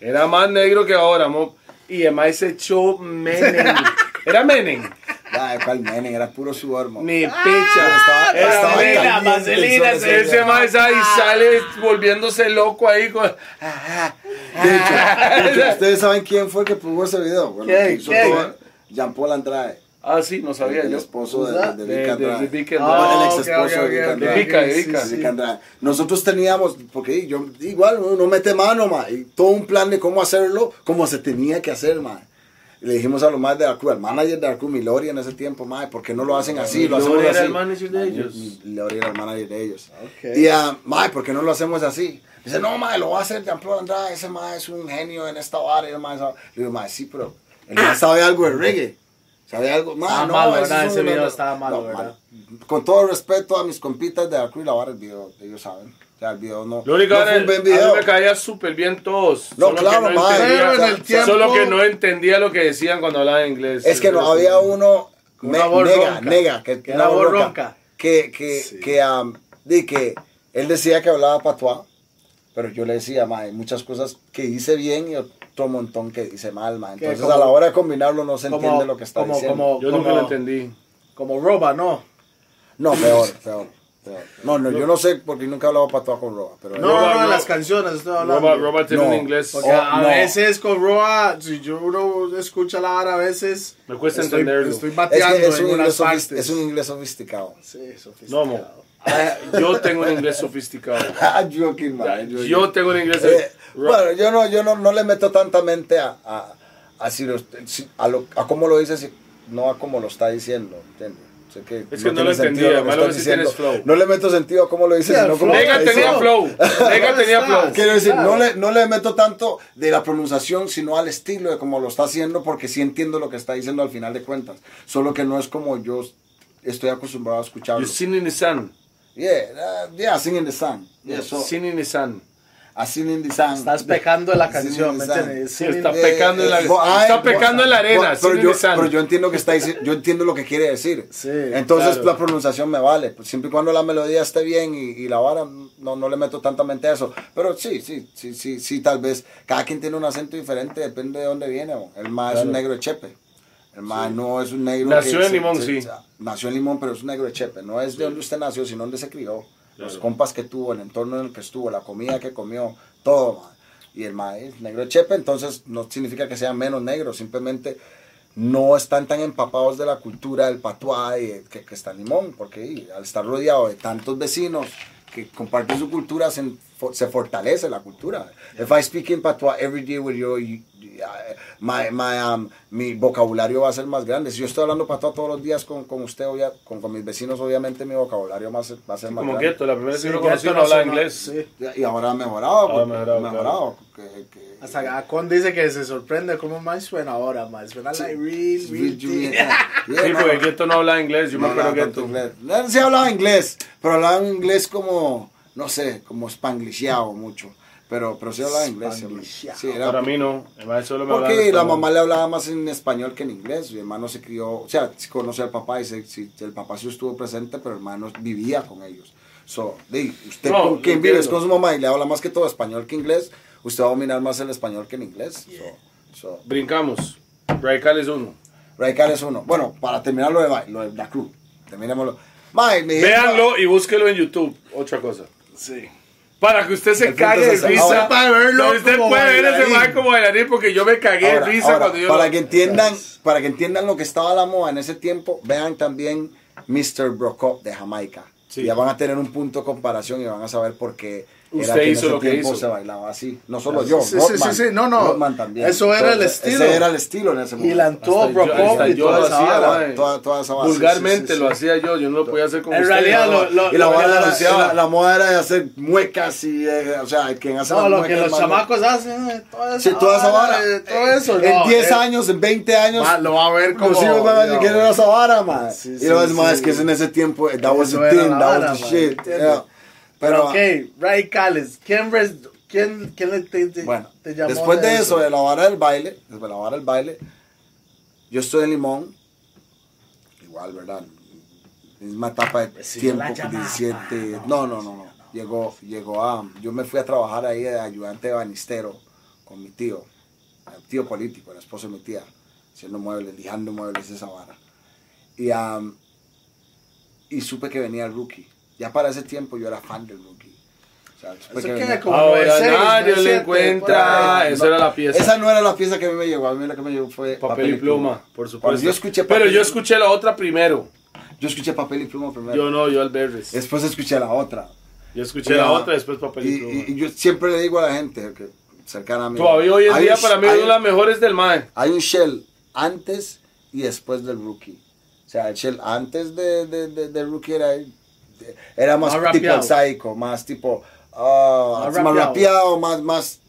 Era más negro que ahora, mo. Y además se echó Menem. Era Menem. Ay, cuál nene, era puro sudor, mo. Ni Ah, picha. Estaba- Era estaba Menem. caliente vaselina, ese- ese Ese más ahí sale volviéndose loco ahí con. De hecho, de hecho, ¿ustedes saben quién fue el que produjo ese video? Bueno, ¿Quién? Jean Paul Andrade. Ah, sí, no sabía el yo. esposo de, de, De, Vic de, Andrade. de Vic Ah, Andrade. el ex esposo ok, de ok, Vic ok. Andrade. De Vica, de Sí, sí. Vic Andrade. Nosotros teníamos, porque yo igual uno mete mano, ma, y todo un plan de cómo hacerlo, como se tenía que hacer, ma. Y le dijimos a los más de Cruz, al manager de Cruz, Milori en ese tiempo, ma, ¿por qué no lo hacen así? Lo hacemos era así. el manager de ellos. Milori era el manager de ellos. Y, ah, ma, ¿por qué no lo hacemos así? Dice, no, ma, lo va a hacer Jean Paul Andrade, ese ma es un genio en esta vara. Y el ma, Le digo, ma, sí, pero el ma sabe algo de reggae. ¿Sabe algo? No, malo, ¿verdad? es Ese video estaba malo, no, ¿verdad? Con todo respeto a mis compitas de la Cruz y la vara, el video, ellos saben. Sea, el video no, Lo único no era, a mí me caía súper bien todos. No, solo claro, que no madre. entendía, Pero en el tiempo- Solo que no entendía lo que decían cuando hablaban inglés. Es que no, había uno, me- una voz nega, ronca. nega, que, Que una era voz ronca. Que, que, Sí. que, um, di que él decía que hablaba patuá, pero yo le decía, ma, hay muchas cosas que dice bien y otro montón que dice mal, ma. Que Entonces como- a la hora de combinarlo no se como- entiende lo que está como- diciendo. como- Yo nunca lo entendí. Como Roba, ¿no? No, peor, peor, peor. No, no, yo no sé porque nunca he hablado patuá con Roa, pero No, Roba, no, no, en Roba- las canciones estoy hablando. Robert, Robert tiene No. un inglés. Porque Oh, a no. veces con Roa, si yo uno escucha la vara, a veces Me cuesta estoy, entenderlo. Estoy es bateando que es en un, unas partes. es un inglés sofisticado. Sí, sofisticado. No, mo. Ah, Yo tengo un inglés sofisticado. Ah. Yo tengo un inglés. Bueno, yo no, yo no, no le meto tanta mente a, a, a, si lo- si- a, lo, a cómo lo dice, si- no a cómo lo está diciendo. ¿entiendes? Sé que Es que no tiene lo sentido entendía, lo estás que sí tienes diciendo. flow. No le meto sentido a cómo lo dice, Sí, sino cómo Nega está tenía diciendo. flow. Nega tenía flow. Quiero decir, Claro. no le, no le meto tanto de la pronunciación, sino al estilo de cómo lo está haciendo, porque sí entiendo lo que está diciendo al final de cuentas. Solo que no es como yo estoy acostumbrado a escucharlo. You sing in the sun. Yeah, uh, yeah, sing in the sun. Yeah, so, Sing in the sun. A sing in the sun. Estás pecando en la canción, the ¿me entiendes? Está Eh, pecando en la- eh, está pecando en la arena, Pero sin yo, pero yo entiendo que está yo entiendo lo que quiere decir. Sí, Entonces claro. la pronunciación me vale. Pues, siempre y cuando la melodía esté bien y, y la vara, no, no le meto tanta mente a eso. Pero sí, sí, sí, sí, sí, tal vez. Cada quien tiene un acento diferente, depende de dónde viene. bo. El más es un negro de Chepe. El más no es un negro Nació que en se- Limón, se- sí. se- Nació en Limón, pero es un negro de Chepe. No es de donde usted nació, sino donde se crió. Los compas que tuvo, el entorno en el que estuvo, la comida que comió, todo, man. Y el maíz negro de Chepe, entonces no significa que sea menos negro, simplemente no están tan empapados de la cultura del patuá y que, que está Limón, porque y, al estar rodeado de tantos vecinos que comparten su cultura, se, se fortalece la cultura. If I speak in patuá every day with you, my, my, um, mi vocabulario va a ser más grande. Si yo estoy hablando patuá todos los días con, con usted, obvia- con, con mis vecinos, obviamente mi vocabulario va a ser, va a ser más Como grande. Gueto, la primera vez Sí, que lo Gueto conocí no hablaba inglés. sí. Y ahora ha mejorado. Ahora mejorado, mejorado, que- que- Hasta Acon dice que se sorprende cómo más suena ahora, más suena like real, real yeah, Sí, no, porque Gueto no hablaba inglés, yo me no acuerdo hablaba Gueto. tanto inglés. No, Sí hablaba inglés, pero hablaba inglés como, no sé, como spanglishado mucho. Pero, pero sí hablaba inglés. sí, era Para mí no, solo me porque la mamá le hablaba más en español que en inglés. Mi hermano se crió, o sea, conoce al papá y se- sí, el papá sí estuvo presente, pero el hermano vivía con ellos. So, usted No, con quien vive es con su mamá y le habla más que todo español que inglés, usted va a dominar más el español que en inglés. So, so, Brincamos. Radicales 1. Radical es uno. Bueno, para terminar lo de, lo de la Cruz, terminémoslo. Me Véanlo y búsquelo en YouTube. Otra cosa. Sí. Para que usted se El cague de risa. Ahora, para verlo usted puede ver ese man como bailarín porque yo me cagué Ahora, de risa ahora, cuando yo para lo- que entiendan, para que entiendan lo que estaba la moda en ese tiempo, vean también Mr. Brocop de Jamaica. Sí. Ya van a tener un punto de comparación y van a saber por qué Usted era que hizo en ese lo que hizo. se bailaba así. No solo yo, Sí, sí, Rodman, sí, sí, no, no. Rodman también. Eso era el Entonces, estilo. Ese era el estilo en ese momento. Y la yo- Brocop y yo toda lo esa hacía, mae. Toda, toda esa vara. Vulgarmente sí, sí, sí. lo hacía yo, yo no lo podía hacer como En usted. realidad, no. lo- lo- y la, lo le era- la, la moda era de hacer muecas y, eh, o sea, quien hace No, lo muecas, que los chamacos hacen, eh, toda esa Sí, toda esa vara. eh, todo eso. En no, 10 eh, años, en 20 años. Lo va a ver como. Los hijos van a decir no, que era esa vara, man. Sí, y sí, lo sí. es que es en ese tiempo, that was the thing, la that was the shit. Pero, ok, Ray Cales, ¿quién, quién, quién le- te, te- bueno, te llamó? después de eso, de la vara del baile, después de la vara del baile, yo estoy en Limón, igual, ¿verdad? Misma etapa de Recibió tiempo, la con llamada. 17, no, no, no, no, llegó, llegó a, yo me fui a trabajar ahí de ayudante de banistero con mi tío, el tío político, el esposo de mi tía, haciendo muebles, lijando muebles, esa vara. Y, am, y supe que venía el rookie. Ya para ese tiempo yo era fan del rookie. O sea, Eso que como Ahora 96, nadie le 97, encuentra. por ahí. Esa era la pieza. Esa no era la pieza que a mí me llegó. A mí la que me llegó fue Papel y pluma, por Cuando supuesto. yo escuché Pero papel yo y- escuché la otra primero. Yo escuché papel y pluma primero. Yo no, yo Alberres. Después escuché la otra. Yo escuché Y, la otra, después papel y, Y, pluma. y- y yo siempre le digo a la gente que cercana a mí. Todavía hoy en hay día un- para mí es una de las mejores del MAE. Hay un shell antes y después del rookie. O sea, el shell antes de, de, de- del rookie era, era más, Más tipo psycho, más tipo. ah, Más más, rapeado. más, más,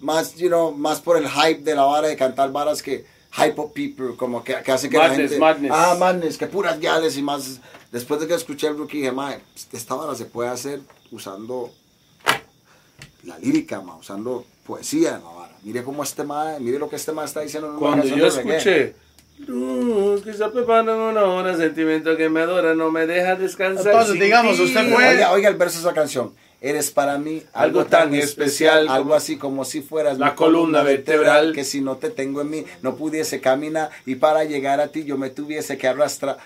más, you know, más por el hype de la vara de cantar varas que hype up people, como que, que hace que la Madness, gente. madness. Ah, madness, que puras gales y más. Después de que escuché el rookie, dije, mae, esta vara se puede hacer usando la lírica, ma, usando poesía en la vara. Mire cómo este mae, mire lo que este mae está diciendo en Cuando yo de reggae. Luz que está preparando una hora, sentimiento que me adora, no me deja descansar. Entonces, sin digamos, ti. usted fue- Oiga, oiga el verso de esa canción. Eres para mí Algo tan especial algo como- así como si fueras La mi columna vertebral. que si no te tengo en mí no pudiese caminar y para llegar a ti yo me tuviese que arrastrar.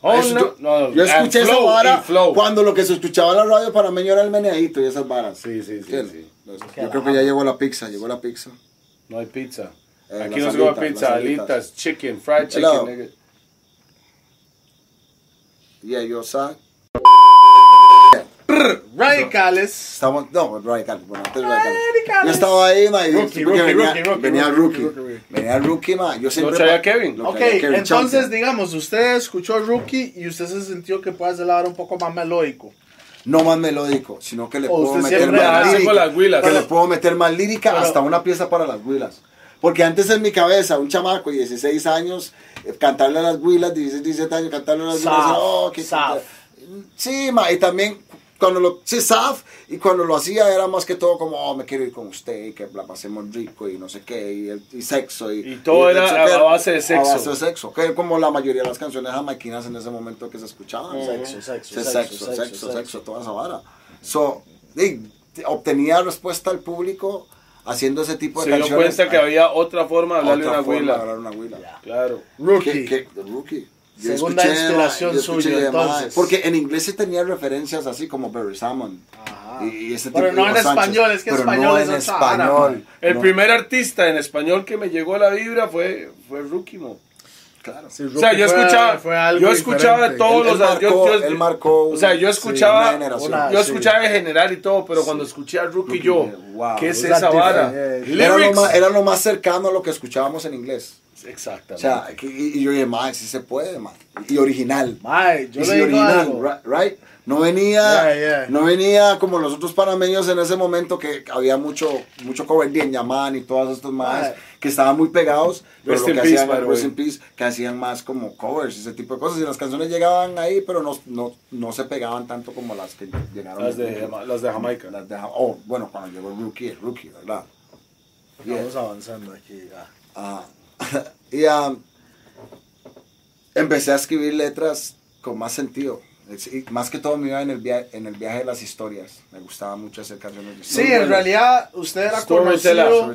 Oh, Eso no, yo, no, yo escuché esa flow, vara cuando lo que se escuchaba en la radio para mí era el meneadito y esas varas. Sí, sí, sí, ¿Entiendes? sí. Yo creo que ya llegó la pizza, llegó la pizza. No hay pizza. Eh, Aquí las no se come pizza, alitas. alitas, chicken, fried chicken. Hello. nigga. Y yo, ¿sabes? Ray Cales. Estamos, no, Radical, bueno, antes de Ay, Radical. Radical. Yo estaba ahí, ma, y Rookie, rookie, venía, rookie, rookie, venía el rookie, rookie, rookie, venía el rookie, ma, yo siempre... traía pa- Kevin. lo Ok, traía Kevin entonces Champion. digamos, usted escuchó Rookie y usted se sintió que puede hacer la un poco más melódico. No más melódico, sino que le O puedo meter más lírica. Que le puedo meter más lírica pero- hasta una pieza para las huilas. Porque antes en mi cabeza, un chamaco de 16 años, eh, cantarle a las huilas, 16, 17 años, cantarle a las huilas, oh, qué saf. Sí, ma, y también cuando lo, sí, saf, y cuando lo hacía era más que todo como, oh, me quiero ir con usted, y que la pasemos rico, y no sé qué, y, el- y sexo. Y, Y todo era etcétera. a base de sexo. A base de sexo, que como la mayoría de las canciones jamaiquinas en ese momento que se escuchaban. Sexo, sexo, Sí, sexo, sexo, sexo, sexo, sexo. sexo, toda esa vara. So, y obtenía respuesta al público haciendo ese tipo de Se dio canciones. cuenta que había otra forma de hablarle Otra una forma de hablar una huila. Claro. Rookie. ¿Qué- qué? The Rookie. Yo Segunda escuché, inspiración suya, entonces. Porque en inglés se tenía referencias así como Barry Salmon. Ajá. Y ese Pero tipo no de en Sánchez, español, es que pero español no es en español. El no. primer artista en español que me llegó a la vibra fue, fue Rookie Mo. Claro. Sí, O sea, Rookie yo fue- escuchaba, fue algo yo escuchaba de todos Él- él los marcó- yo- yo- él marcó O sea, yo escuchaba, generación. Una- yo sí. escuchaba en general y todo, pero cuando escuché a Rookie yo, Wow. ¿qué es esa vara? Era lo, más, era lo más cercano a lo que escuchábamos en inglés. O Exactamente. sea, que- y, y yo dije, man, sí se puede, man. Y original. Mae, yo y le sí, digo original, algo. ri- right? No venía, Yeah, yeah. no venía como los otros panameños en ese momento que había mucho, mucho cover de Yaman y todos estos más que estaban muy pegados. Pero Rest lo que peace, hacían, Rest in peace, que hacían más como covers, ese tipo de cosas. Y las canciones llegaban ahí, pero no, no, no se pegaban tanto como las que llegaron. Las de, Jama- las de Jamaica. Las de oh, bueno, cuando llegó el Rookie, el Rookie, ¿verdad? Vamos avanzando aquí. ya. Ah, y um, empecé a escribir letras con más sentido. Más que todo me iba en el, viaje, en el viaje de las historias. Me gustaba mucho hacer canciones de Sí, en realidad usted era conocido,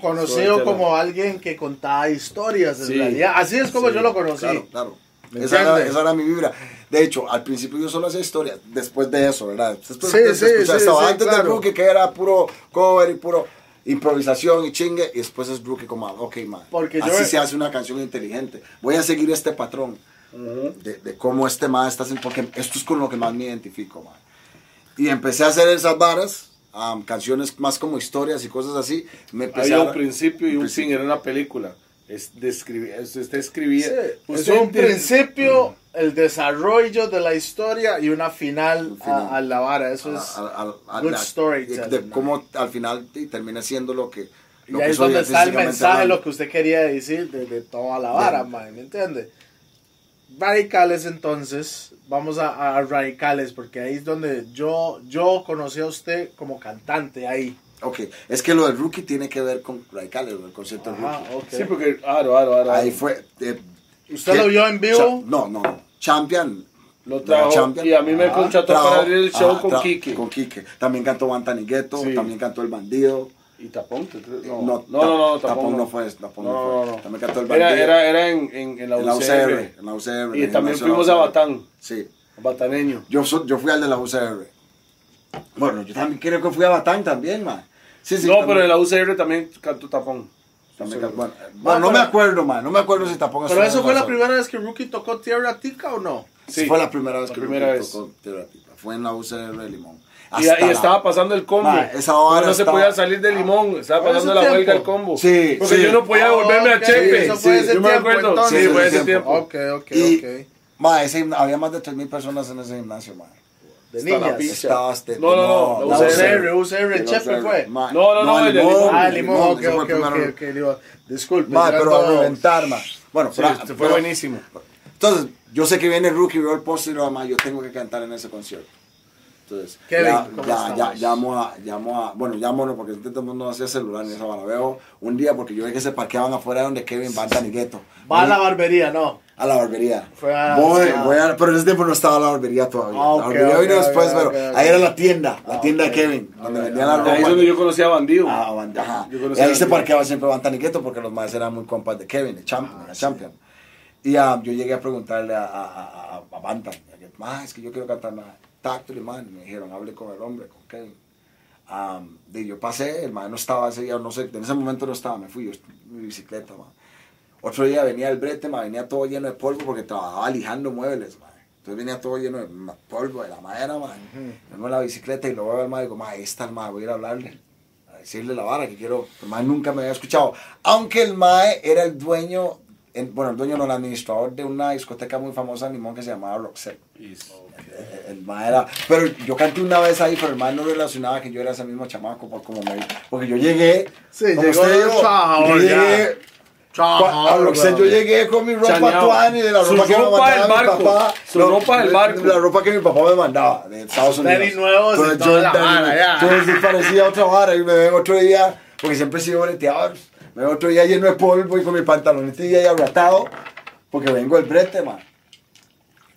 conocido como alguien que contaba historias, en Sí. realidad. Así es como Sí, yo lo conocí. Claro, claro. ¿Me Esa era, esa era mi vibra. De hecho, al principio yo solo hacía historias. Después de eso, ¿verdad? Después Sí, de sí, sí, sí, antes claro. del rookie que era puro cover y puro improvisación y chingue. Y después es rookie como, ok, man. Porque yo- así se hace una canción inteligente. Voy a seguir este patrón de, de cómo este man está haciendo. Porque esto es con lo que más me identifico, man. Y empecé a hacer esas varas. um, canciones más como historias y cosas así. Me Había a- un principio y un principio. fin, era una película. Es describir, usted escribía. Sí, es usted un principio, el desarrollo de la historia y una final, Un final. A, a la vara. Eso es. a- a- a- good storytelling, de ¿no? cómo al final y termina siendo lo que y ahí que es donde está el mensaje, hablando. lo que usted quería decir de, de toda la vara, man, ¿me entiende? Radicales, entonces, vamos a, a radicales, porque ahí es donde yo, yo conocí a usted como cantante ahí. Ok, es que lo del rookie tiene que ver con radicales, el concierto del Ajá, rookie. ok. Sí, porque. Aro, aro, aro. Ahí fue. eh, ¿Usted que- lo vio en vivo? Cha- no, no, no. Champion. Lo trajo. Champion. Y a mí me contrató Trajo- para abrir el show ajá, con Kike. Con Kike. También cantó Bantani Ghetto, Sí. también cantó El Bandido. Y Tapón, No, no. No, no, Tapón no fue, Tapón No, no no, fue. También cantó El Bandido. Era, era, en, en, en la UCR. En la UCR. Y también fuimos a. Batán, Sí. bataneño. Yo, yo fui al de la UCR. Bueno, yo también creo que fui a Batán también, man. Sí, sí, no, también. pero en la UCR también cantó Tapón. También Sí. can- bueno, no pero- me acuerdo, man. No me acuerdo si Tapón ¿Pero eso fue la primera vez que Rookie tocó Tierra Tica o no? Sí, Sí, fue la primera vez la que primera Rookie vez. tocó Tierra Tipa. Fue en la UCR de Limón. Y, y estaba pasando el combo. Ma, esa hora no se estaba- podía salir de limón. Estaba ¿Fue pasando la huelga tiempo? el combo. Sí, Porque sí. yo no podía Ah, volverme a ok, Chepe. eso fue Sí, ese yo me tiempo, acuerdo. entonces. Sí, Sí, fue ese ese tiempo. tiempo. Ok, ok, Y, ok. ma, ese había más de 3.000 personas en ese gimnasio, man. De niñas. picha. Estaba este- No, no, no, UCR, UCR, De Chepe fue. Ma, No, no, no, el de Limón. Ah, limón, ok, ok, el ok, Disculpe. Ma, pero a reventar, ma. Bueno, Sí, fue buenísimo. Entonces, yo sé que viene Rookie, el póster y lo demás, yo tengo que cantar en ese concierto. Entonces, Kevin, ya, ¿cómo ya, ya, llamo a, llamo a, bueno, llamo no, porque todo el mundo no hacía celular ni esa vara. Veo un día porque yo vi que se parqueaban afuera donde Kevin va y Gueto. Va a la barbería, no. A la barbería. Fue a- voy, ah. voy a, pero en ese tiempo no estaba la barbería todavía. Ah, ok, la barbería ok, vino ok, después, ok, pero ok. ahí era la tienda, la Ah, tienda ok. de Kevin, donde Ok, vendía la ah, ropa. Ahí es donde yo conocí a Bandido. Ah, banda- ajá. Y ahí a se Bandido. parqueaba siempre Bantaniqueto porque los más eran muy compas de Kevin, de Champion. de Champion. Y ah, yo llegué a preguntarle a, a, a, a, a Bantan, "Ma, es que yo quiero cantar más tacto, man. Me dijeron, hable con el hombre, con Kevin. Um, y yo pasé, el man no estaba ese día, no sé, en ese momento no estaba, me fui yo mi bicicleta, man. Otro día venía el brete, man, venía todo lleno de polvo porque trabajaba lijando muebles, man. Entonces venía todo lleno de ma- polvo de la madera, man. Vengo en la bicicleta y lo veo al man digo, está el man, voy a ir a hablarle. A decirle la vara que quiero. El mae nunca me había escuchado. Aunque el mae era el dueño, el- bueno, el dueño no, el administrador de una discoteca muy famosa en Limón que se llamaba Roxette. El, el mae era, pero yo canté una vez ahí, pero el mae no relacionaba que yo era ese mismo chamaco, por como me, porque yo llegué, Sí, como llegó usted dijo, trabajador, yo llegué, a Roxette yo llegué con mi ropa Chaneado. tuani de la ropa que me mandaba mi papá. Su ropa del de- barco. La ropa que mi papá me mandaba de Estados Unidos. tenis nuevos y Entonces, toda la vara, ya. Entonces parecía otra vara y me ven otro día, porque siempre he sido boleteador. Me ven otro día lleno de polvo y con mi pantaloneta y ahí abratado, porque vengo del brete, man.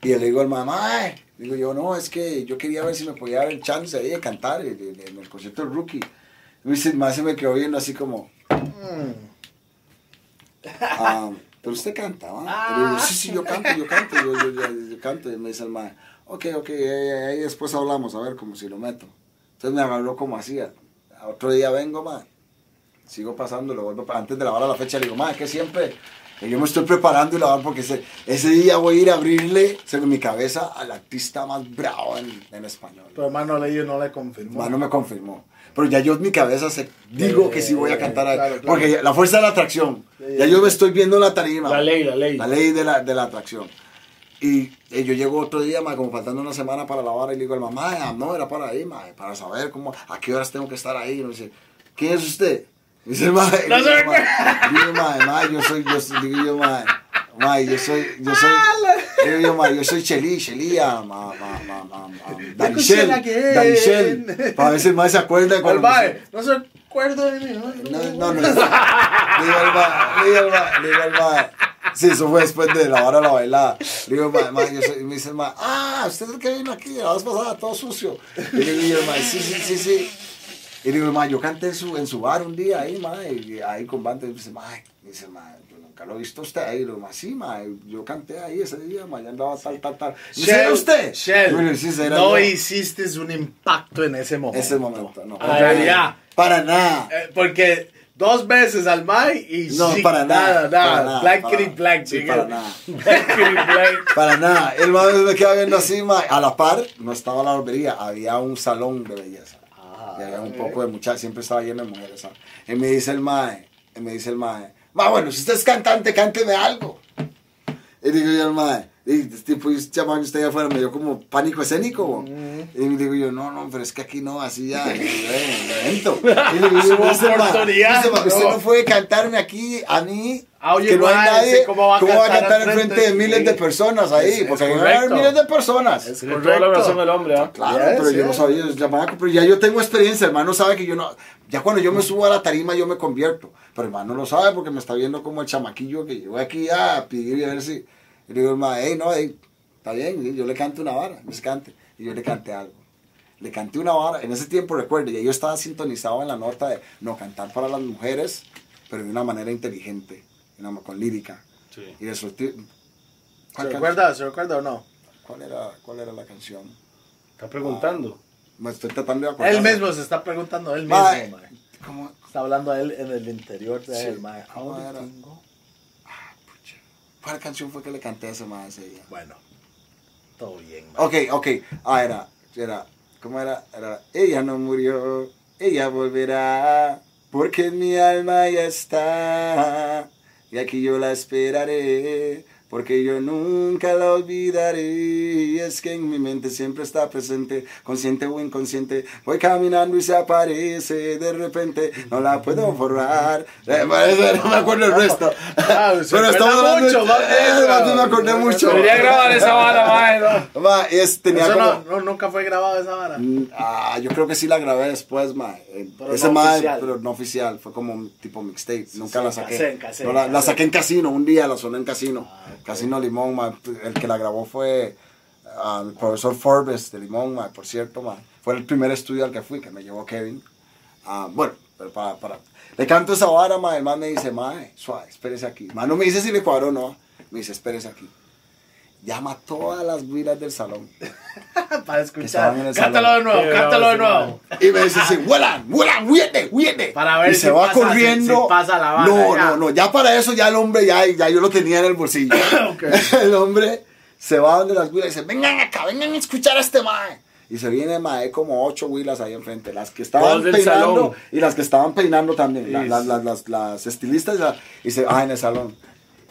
Y le digo al mamá, "Ay", digo yo, no, es que yo quería ver si me podía dar el chance ahí de cantar en, en- en el concierto del rookie. Y más se me quedó viendo así como, ah, pero usted canta, ¿va? Y le digo, sí, sí, yo canto, yo canto, yo, yo, yo- yo canto. Y me dice el mae, ok, ok, ahí, después hablamos, a ver, como si lo meto. Entonces me agarró como hacía. Otro día vengo, mae, sigo pasando, lo vuelvo, antes de la hora de la fecha, le digo, mae, que siempre, que yo me estoy preparando y la verdad, porque ese, ese día voy a ir a abrirle, según mi cabeza, al artista más bravo en, en español. Tu hermano Leyo no le confirmó. Más no me confirmó. Pero ya yo en mi cabeza se, digo que sí voy a cantar ahí. Claro, claro. Porque la fuerza de la atracción. Sí, Ya yo me estoy viendo en la tarima. La ley, la ley. La ley de la, de la atracción. Y eh, yo llego otro día, ma, como faltando una semana para la vara, y le digo al mamá, "Ah, no, era para ahí, ma, para saber cómo, a qué horas tengo que estar ahí. Y me dice, ¿quién es usted? Dice, ma, y No digo, se "Ma", digo, ma, ma, yo soy, yo, soy- digo yo, ma, ma, yo soy, yo soy, digo yo, ma, yo soy Cheli, ah, ma, ma, ma, ma, ma, Danichel. Danichel, para ver si el ma se acuerda cuando... mae, no se acuerda de mí. No, no, no. Digo al ma, le digo al ma, le digo al ma. Sí, eso fue después de la hora de la bailada. Le digo, ma, ma, yo soy, y me dice el ma, ah, usted es el que vino aquí la vez pasada, todo sucio. Y le digo, ma, sí, sí, sí, sí. Y digo, ma, yo canté en su, en su bar un día ahí, ma, y ahí con banda, y dice, ma, dice, ma, yo nunca lo he visto usted ahí. Lo más, sí, ma, yo canté ahí ese día, ma, ya andaba tal, tal, tal. ¿Y Shell, era usted? Shell, Bueno, sí, será no yo. hiciste un impacto en ese momento. Ese momento, no. En realidad. Para nada. Eh, porque dos veces al Mai y No, sí, para nada. nada, Black Kitty. Black, Sí, para nada. Para nada. El mae me queda viendo así, mae. A la par, no estaba la barbería, había un salón de belleza. Y había un poco de muchachas, siempre estaba lleno de mujeres. ¿sabes? Y me dice el mae, y me dice el mae, ma, bueno, si usted es cantante, cánteme algo. Y digo yo al mae, tipo, y chamaco, usted allá afuera me dio como pánico escénico. bo. Y digo yo, no, no, pero es que aquí no, así ya, en el en el evento. Y le digo, mae, oportunidad, dice, ma, usted no. no puede cantarme aquí a mí. Ah, oye, que no hay mae, nadie, ¿cómo va a cantar cantar al en frente frente? de miles de personas ahí? Es- porque ahí van a haber correcto. miles de personas. Es Tiene toda la correcto. razón el hombre, ¿ah? Claro, Yes, pero yo no yes. sabía, chamaco, pero ya yo tengo experiencia, hermano sabe que yo no, ya cuando yo me subo a la tarima yo me convierto, pero hermano lo sabe porque me está viendo como el chamaquillo que llegó aquí a pedir y a ver si, y le digo, hermano, hey, no, hey, está bien, yo le canto una vara, me cante, y yo le canté algo. Le canté una vara, en ese tiempo recuerde, ya yo estaba sintonizado en la nota de no cantar para las mujeres, pero de una manera inteligente, una- con lírica. Sí. Y le solté. ¿Se ¿Cuál, can- recuerda? ¿Se recuerda o no? ¿Cuál era, ¿Cuál era la canción? Está preguntando. Me estoy tratando de acordar. Él mismo se está preguntando, él mismo, Mae, mae. ¿Cómo? Está hablando a él en el interior de Sí. él, mae. ¿Cómo Ahora era? tengo-. ¿Cuál canción fue que le canté a ese mae ese día? Bueno, todo bien, mae. Ok, ok. Ah, era, era, ¿cómo era? Era, ella no murió, ella volverá, porque en mi alma ya está, y aquí yo la esperaré, porque yo nunca la olvidaré, y es que en mi mente siempre está presente, consciente o inconsciente, voy caminando y se aparece de repente, no la puedo borrar, Eh, parece- no me acuerdo el resto, Ah, pero estamos hablando- mucho, bien, Eh, me acordé mucho. Debería grabar esa vara, ¿no? Ma, es, tenía Eso como... no, no, nunca fue grabado esa vara. Mm, Ah, yo creo que sí la grabé después, ma. Eh, Pero Ese no ma, pero no oficial. Fue como un tipo mixtape. Nunca sí, la saqué. No, la, la saqué en casino. Un día la soné en casino. Ah. Casino Limón. El que la grabó fue el profesor Forbes de Limón. Por cierto. Fue el primer estudio al que fui, que me llevó Kevin. Ah, bueno, pero para, para... Le canto esa vara, ma. El man me dice, ma, suave, espérese aquí. Ma, no me dice si le cuadró o no. Me dice, espérese aquí. Llama a todas las vilas del salón. Para escuchar. Cántalo salón. de nuevo, Qué cántalo de nuevo. Y me dice así, vuelan, vuelan, huye, huye. Para ver y si se va pasa- corriendo. si- si pasa la vara, no, ya. no, no, ya para eso ya el hombre, ya, ya yo lo tenía en el bolsillo. el hombre se va donde las huilas y dice, vengan acá, vengan a escuchar a este mae. Y se viene mae como ocho huilas ahí enfrente, las que estaban peinando salón. y las que estaban peinando también, la- Sí. las, las, las, las estilistas, y se, ah, en el salón.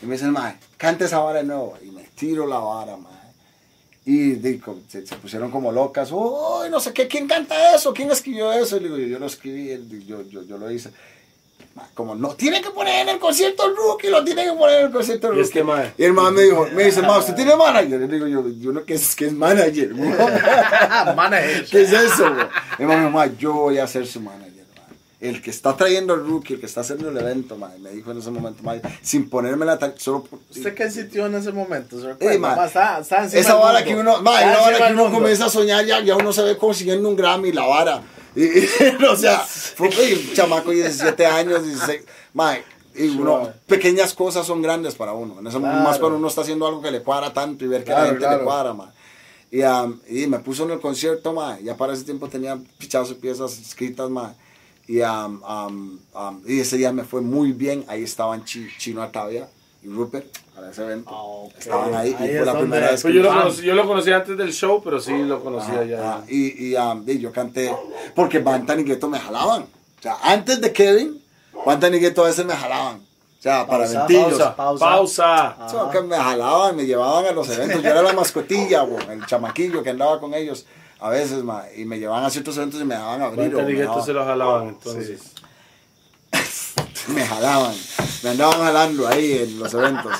Y me dice el mae, cante esa vara de nuevo. Y me tiro la vara, mae. Y digo, se, se pusieron como locas. Uy, no sé qué, ¿quién canta eso? ¿Quién escribió eso? Y le digo, yo, yo lo escribí, yo, yo, yo lo hice. Ma, Como no, tiene que poner en el concierto el rookie, lo tiene que poner en el concierto el ¿Y rookie. este? Y el man me dijo, me dice, ma, ¿usted tiene manager? Y le digo yo, yo no, ¿qué es, qué es manager? Manager. ¿Qué es eso? bro? Y el man me dijo, ma, yo voy a ser su manager. El que está trayendo el rookie, el que está haciendo el evento, ma, me dijo en ese momento, ma, sin ponerme la tar- solo por- ¿Usted qué sintió en ese momento? ¿Se recuerda? Ey, man, Ma, está- está esa vara mundo. que uno, ma, Está una vara que uno comienza a soñar, ya, ya uno se ve consiguiendo un Grammy, la vara. Y, y, o sea, fue un chamaco de 17 años, 16, ma, y uno, Suave. pequeñas cosas son grandes para uno. En ese momento, más Claro. cuando uno está haciendo algo que le cuadra tanto y ver que Claro, la gente claro. le cuadra, ma. Y, um, y me puso en el concierto, ma, ya para ese tiempo tenía pichados y piezas escritas, ma. Y, um, um, um, y ese día me fue muy bien. Ahí estaban Chi- Chino Atavia y Rupert para ese evento. Ah, ok. Estaban ahí, Ahí y fue la primera vez que Pues yo, lo Ah. conocí, yo lo conocí antes del show, pero sí lo conocía Ajá, ya. ajá. Y, y, um, y yo canté, porque Bantan y Gueto me jalaban. O sea, antes de Kevin, Bantan y Gueto a veces me jalaban. O sea, para Pausa, ventillos. pausa. Pausa. Pausa. Ah. O sea, que me jalaban, me llevaban a los eventos. Yo era la mascotilla, bo, el chamaquillo que andaba con ellos a veces, ma, y me llevaban a ciertos eventos y me dejaban abrir. y me Gueto dejaban- se lo jalaban, entonces. me jalaban, me andaban jalando ahí en los eventos.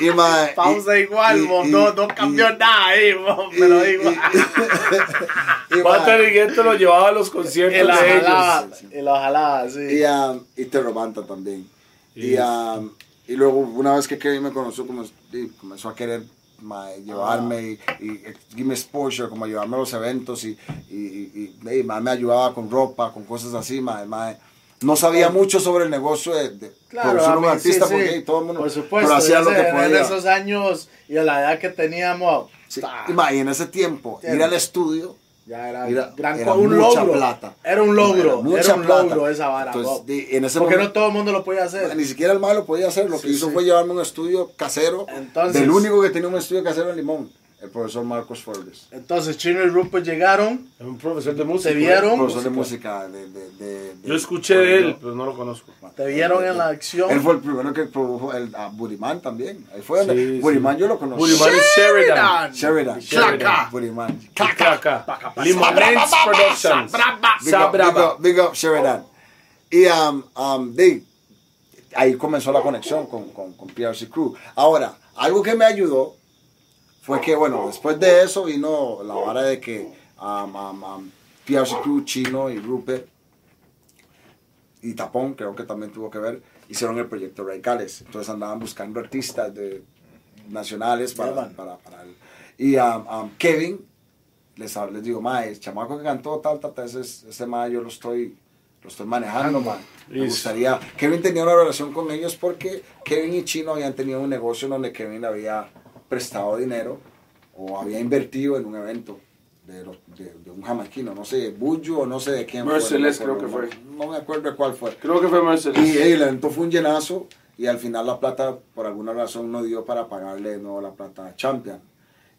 Y, ma, y- Pausa igual, y- mo, y- no, no y- cambió nada ahí, mo, y- pero y- igual. y- y, ma, Bantan y Gueto lo llevaba a los conciertos Y la de jalaba, ellos. y la jalaba, sí. Y, um, y te robanta también. Y, Y- um, y luego, una vez que Kevin me conoció, como, y comenzó a querer ma, llevarme y, y, y me exposure, como llevarme a los eventos y, y, y, ma, me ayudaba con ropa, con cosas así. Ma, ma, no sabía mucho sobre el negocio de, de Claro, producir un mí, artista sí, sí. porque todo el mundo Por supuesto, pero hacía en lo que ese- En podía. esos años y a la edad que teníamos, Sí, y ma, y en ese tiempo, ir al estudio ya era, Era- gran era un mucha logro. plata. Era un logro, Era un plata. logro esa vara. Entonces, Bob. di- en ese Porque momento- no todo el mundo lo podía hacer. Ni siquiera el malo podía hacer. Lo que hizo sí. fue llevarme a un estudio casero. Entonces- del único que tenía un estudio casero en Limón, el profesor Marcos Forbes. Entonces Chino y Rupert llegaron, Es un profesor de música. Se vieron. Profesor de música. De, de, de- de- Yo escuché de él, pero no lo conozco. te vieron en la acción. Él fue el primero que produjo el, a Burimán también. Ahí fue donde. Sí, sí. Burimán yo lo conocí. Burimán es Sheridan. Sheridan. Claca. Burimán. Claca. Limonense Productions. Big up, big Sabraba. up, big up Sheridan. Y um, um, de- ahí comenzó la conexión con, con, con PRC Crew. Ahora, algo que me ayudó fue que, bueno, después de eso vino la hora de que um, um, um, PRC Crew, Chino y Rupert y Tapón, creo que también tuvo que ver, hicieron el proyecto Radicales. Entonces andaban buscando artistas de, nacionales para, man. para, para el- Y um, um, Kevin, les, les digo, el chamaco que cantó tal, tal, tal, ese, ese mae yo lo estoy, lo estoy manejando, man. Me gustaría. Kevin tenía una relación con ellos porque Kevin y Chino habían tenido un negocio donde Kevin había prestado dinero o había invertido en un evento de, los- de, de un jamaiquino, no sé, de Buju o no sé de quién Merciless fue. no creo que fue. No, no me acuerdo de cuál fue. Creo que fue Y Mercedes. eh, el evento fue un llenazo y al final la plata, por alguna razón, no dio para pagarle no la plata a Champion.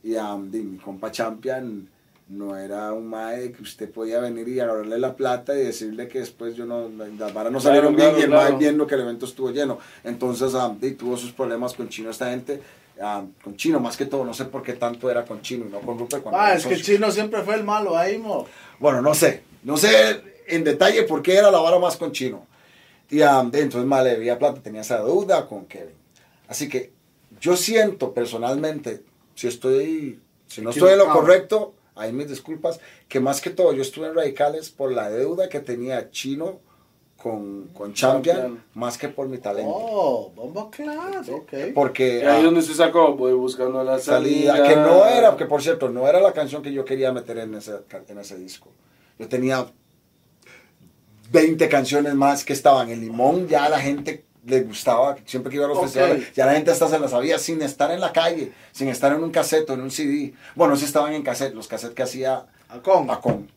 Y a mi compa Champion no era un mae que usted podía venir y agarrarle la plata y decirle que después yo no, las varas no salieron bien claro, y el claro. mae viendo que el evento estuvo lleno. Entonces am, di, tuvo sus problemas con Chino esta gente. Am, con Chino más que todo, no sé por qué tanto era con Chino y no con Rupert. cuando Ah, es que. Chino siempre fue el malo ahí, mo. Bueno, no sé. No sé en detalle por qué era la vara más con Chino. Y um, entonces más le debía plata, tenía esa deuda con Kevin. Así que yo siento personalmente, si estoy, si no estoy en lo correcto, ahí mis disculpas, que más que todo yo estuve en Radicales por la deuda que tenía Chino con, con Champion, Champion. más que por mi talento. Oh, bomba class, ok. Porque Y ahí ah, donde se sacó, voy buscando la salida. salida, que no era, que por cierto, no era la canción que yo quería meter en ese, en ese disco. Yo tenía 20 canciones más que estaban en Limón, ya a la gente le gustaba, siempre que iba a los festivales, ya la gente hasta se las sabía sin estar en la calle, sin estar en un cassette o en un CD. Bueno, sí estaban en cassette, los cassettes que hacía Acon. Acon,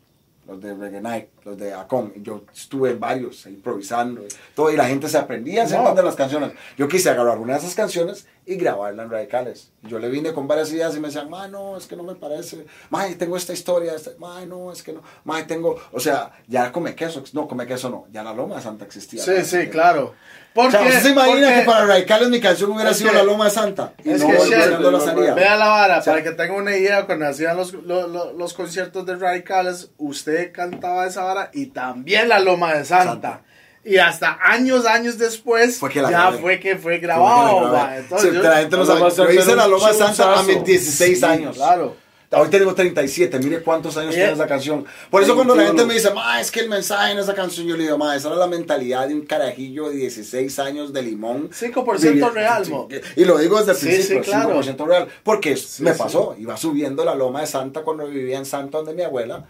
los de Reggae Night, los de Acon. Yo estuve en varios, improvisando, y todo, y la gente se aprendía No. de las canciones. Yo quise agarrar una de esas canciones y grabarla en radicales. Yo le vine con varias ideas y me decían, ma, no, es que no me parece. Ma, tengo esta historia, esta... ma, no, es que no. Ma, tengo, o sea, ya come queso, no, come queso no, ya la Loma de Santa existía. Sí, sí, claro. Porque, sea, ¿usted se imagina porque- que para radicales mi canción hubiera sido que- la Loma de Santa? Y es no que Shell, la salida. Vea la vara, O sea, para que tengan una idea, cuando hacían los, lo- lo- los conciertos de Radicales, usted cantaba esa vara y también la Loma de Santa. Santa. Y hasta años, años después, Fue que la ya grabé. fue que fue Fue que grabado. la. Entonces, Sí, yo- la gente no sabe. Yo Santa hice la Loma de Santa a mis chunzazo. 16 Sí, años. Claro. Hoy tengo 37, mire cuántos años tiene es- esa canción. Por eso cuando la 21. gente me dice, ma, es que el mensaje en esa canción, yo le digo, ma, esa era la mentalidad de un carajillo de 16 años de limón. 5% Vivi- real, mo. Y lo digo desde el Sí, principio, sí, claro. 5% real. Porque Sí, me pasó, iba subiendo la loma de Santa cuando vivía en Santa donde mi abuela.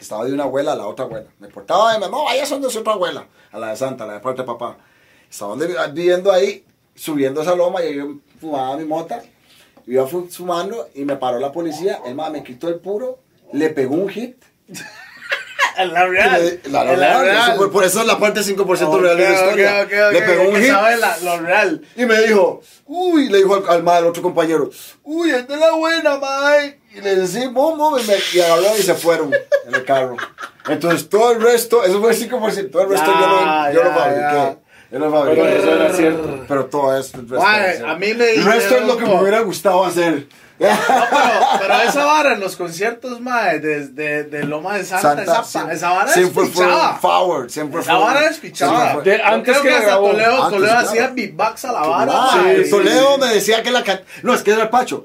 Estaba de una abuela a la otra abuela. Me portaba de no, vaya son de su otra abuela, a la de Santa, a la de parte de papá. Estaba viviendo ahí, subiendo esa loma, y yo fumaba mi mota, iba fu- fumando y me paró la policía. El ma me quitó el puro, le pegó un hit. En la real. le- la- la En la real, eso por eso es la parte 5% Ok, real de la historia. le pegó un hit. lo real. Y me dijo, uy, le dijo al, al, del otro compañero, uy, esta es la buena, mae. Y le decía, bom, y, me, y agarró y se fueron en el carro. Entonces todo el resto, eso fue el 5%, todo el resto yo lo, yo lo fabriqué. Pero eso era cierto. Pero todo esto, el resto, Mae, era cierto. a mí me El resto es lo que me hubiera gustado hacer. No, pero, pero esa vara en los conciertos, mae, desde de, Loma de Santa, esa, pa- siempre- esa vara es siempre fue pichada. forward, siempre Esa fue. vara es fue. De- antes creo que la hasta. Toledo, Antes, Toledo claro. hacía beatbox a la vara. Mae, mae. sí, Toledo sí. me decía que la can... No, es que era el Pacho.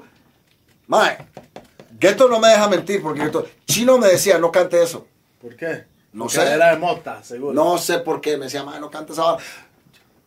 Mae, Ghetto no me deja mentir porque Ghetto- Chino me decía, no cante eso. ¿Por qué? No Porque sé. Era de mota, seguro. No sé por qué, me decía, mae, no cante esa vara.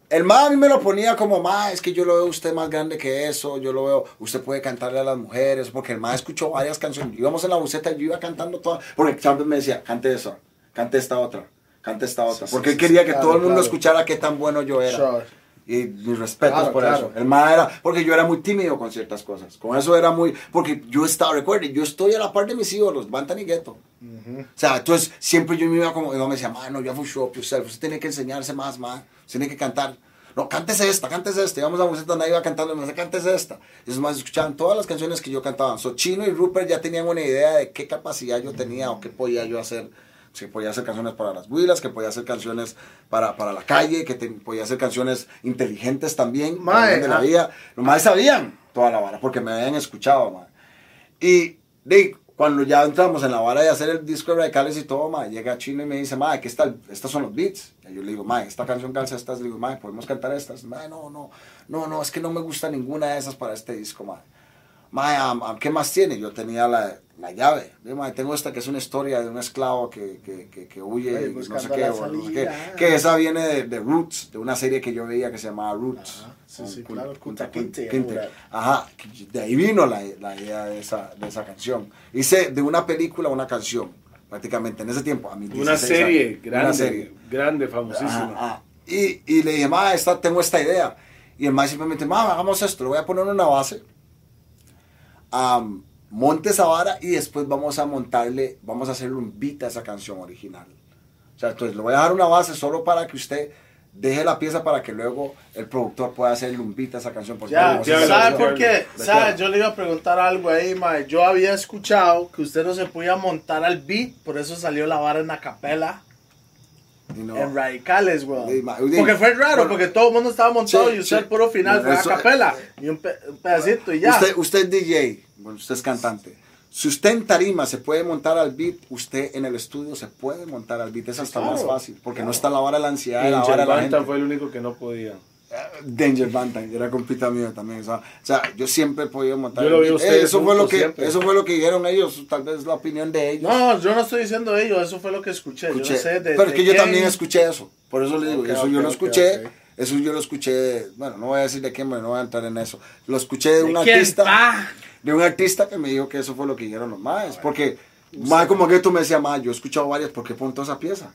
El ma a mí me lo ponía como, ma, es que yo lo veo usted más grande que eso, yo lo veo, usted puede cantarle a las mujeres, porque el ma escuchó varias canciones. Íbamos en la buceta y yo iba cantando todas, porque champion me decía, cante eso, cante esta otra, cante esta otra. Sí, porque sí, él quería sí, que claro, todo el mundo claro. escuchara qué tan bueno yo era. Sure. Y mis respetos Claro, por eso. El mae era, porque yo era muy tímido con ciertas cosas. Con eso era muy, porque yo estaba, recuerden, yo estoy a la par de mis hijos, los Bantan y Ghetto. O sea, entonces siempre yo me iba como, y me decía, no, have to show up yourself. Usted tiene que enseñarse más, man. Tiene que cantar. No, cántese esta, cántese esta. Íbamos a música donde iba cantando, me cántese esta. Y esos más escuchaban todas las canciones que yo cantaba. So, Chino y Rupert ya tenían una idea de qué capacidad yo tenía o qué podía yo hacer. Que podía hacer canciones para las huilas, que podía hacer canciones para, para la calle, que te- podía hacer canciones inteligentes también. Mae, de la ah. vida. Los más sabían toda la vara porque me habían escuchado, mae. Y de, cuando ya entramos en la vara de hacer el disco de Radicales y todo, ma, llega Chino y me dice, ma, aquí está, estos son los beats. Y yo le digo, ma, esta canción calza estas. Le digo, ma, ¿podemos cantar estas? Ma, no, no, no, no, es que no me gusta ninguna de esas para este disco, ma. Ma, ¿qué más tiene? Yo tenía la, la llave. Le digo, "Ma, tengo esta que es una historia de un esclavo que, que, que, que huye, y no sé qué, la o no sé qué. salida. Que esa viene de, de Roots, de una serie que yo veía que se llamaba Roots. Ajá, sí, sí, Kun- claro, Kunta Kunta Kinte, Kinte. ahora. Ajá, que de ahí vino la, la idea de esa, de esa canción. Hice de una película una canción, prácticamente en ese tiempo, a mis Una 16 serie años. grande, Una serie. grande, famosísima. Ajá, ajá. Y, y le dije, ma, esta, tengo esta idea. Y el ma simplemente, ma, hagamos esto, le voy a poner una base. am, monte esa vara y después vamos a montarle, vamos a hacerle un beat a esa canción original. O sea, entonces le voy a dar una base solo para que usted deje la pieza para que luego el productor pueda hacerle un beat a esa canción. porque Ya, como ya, se- ¿sabe ya, por qué? ya, ¿Sabe? ya. Yo le iba a preguntar algo ahí, mae. Yo había escuchado que usted no se podía montar al beat, por eso salió la vara en la capela. y no- En radicales, weón. Porque fue raro, Bueno, porque todo el mundo estaba montado sí, y usted sí. el puro final fue a capela. Y un, pe- un pedacito y ya. Usted, usted es DJ, bueno, usted es cantante. Si usted en tarima se puede montar al beat, usted en el estudio se puede montar al beat. Es hasta claro, más fácil, porque claro. no está la vara de la ansiedad, de la vara de la gente. fue el único que no podía. Danger Bantam, era compita mío también. O sea, o sea, yo siempre he podido montar Yo lo vi ustedes eso fue lo que siempre. Eso fue lo que dijeron ellos, tal vez la opinión de ellos. No, yo no estoy diciendo ello, eso fue lo que escuché. Escuché. Yo no sé de, Pero es que yo quién. también escuché eso. Por eso le digo, Ok, eso ok, yo lo escuché. ok. Eso yo lo escuché, bueno, no voy a decir de quién, pero no voy a entrar en eso. Lo escuché de un ¿De quién, artista. pa? De un artista que me dijo que eso fue lo que dijeron los maes. Porque, mae, como que tú me decías, mae, yo he escuchado varias, ¿por qué punto esa pieza?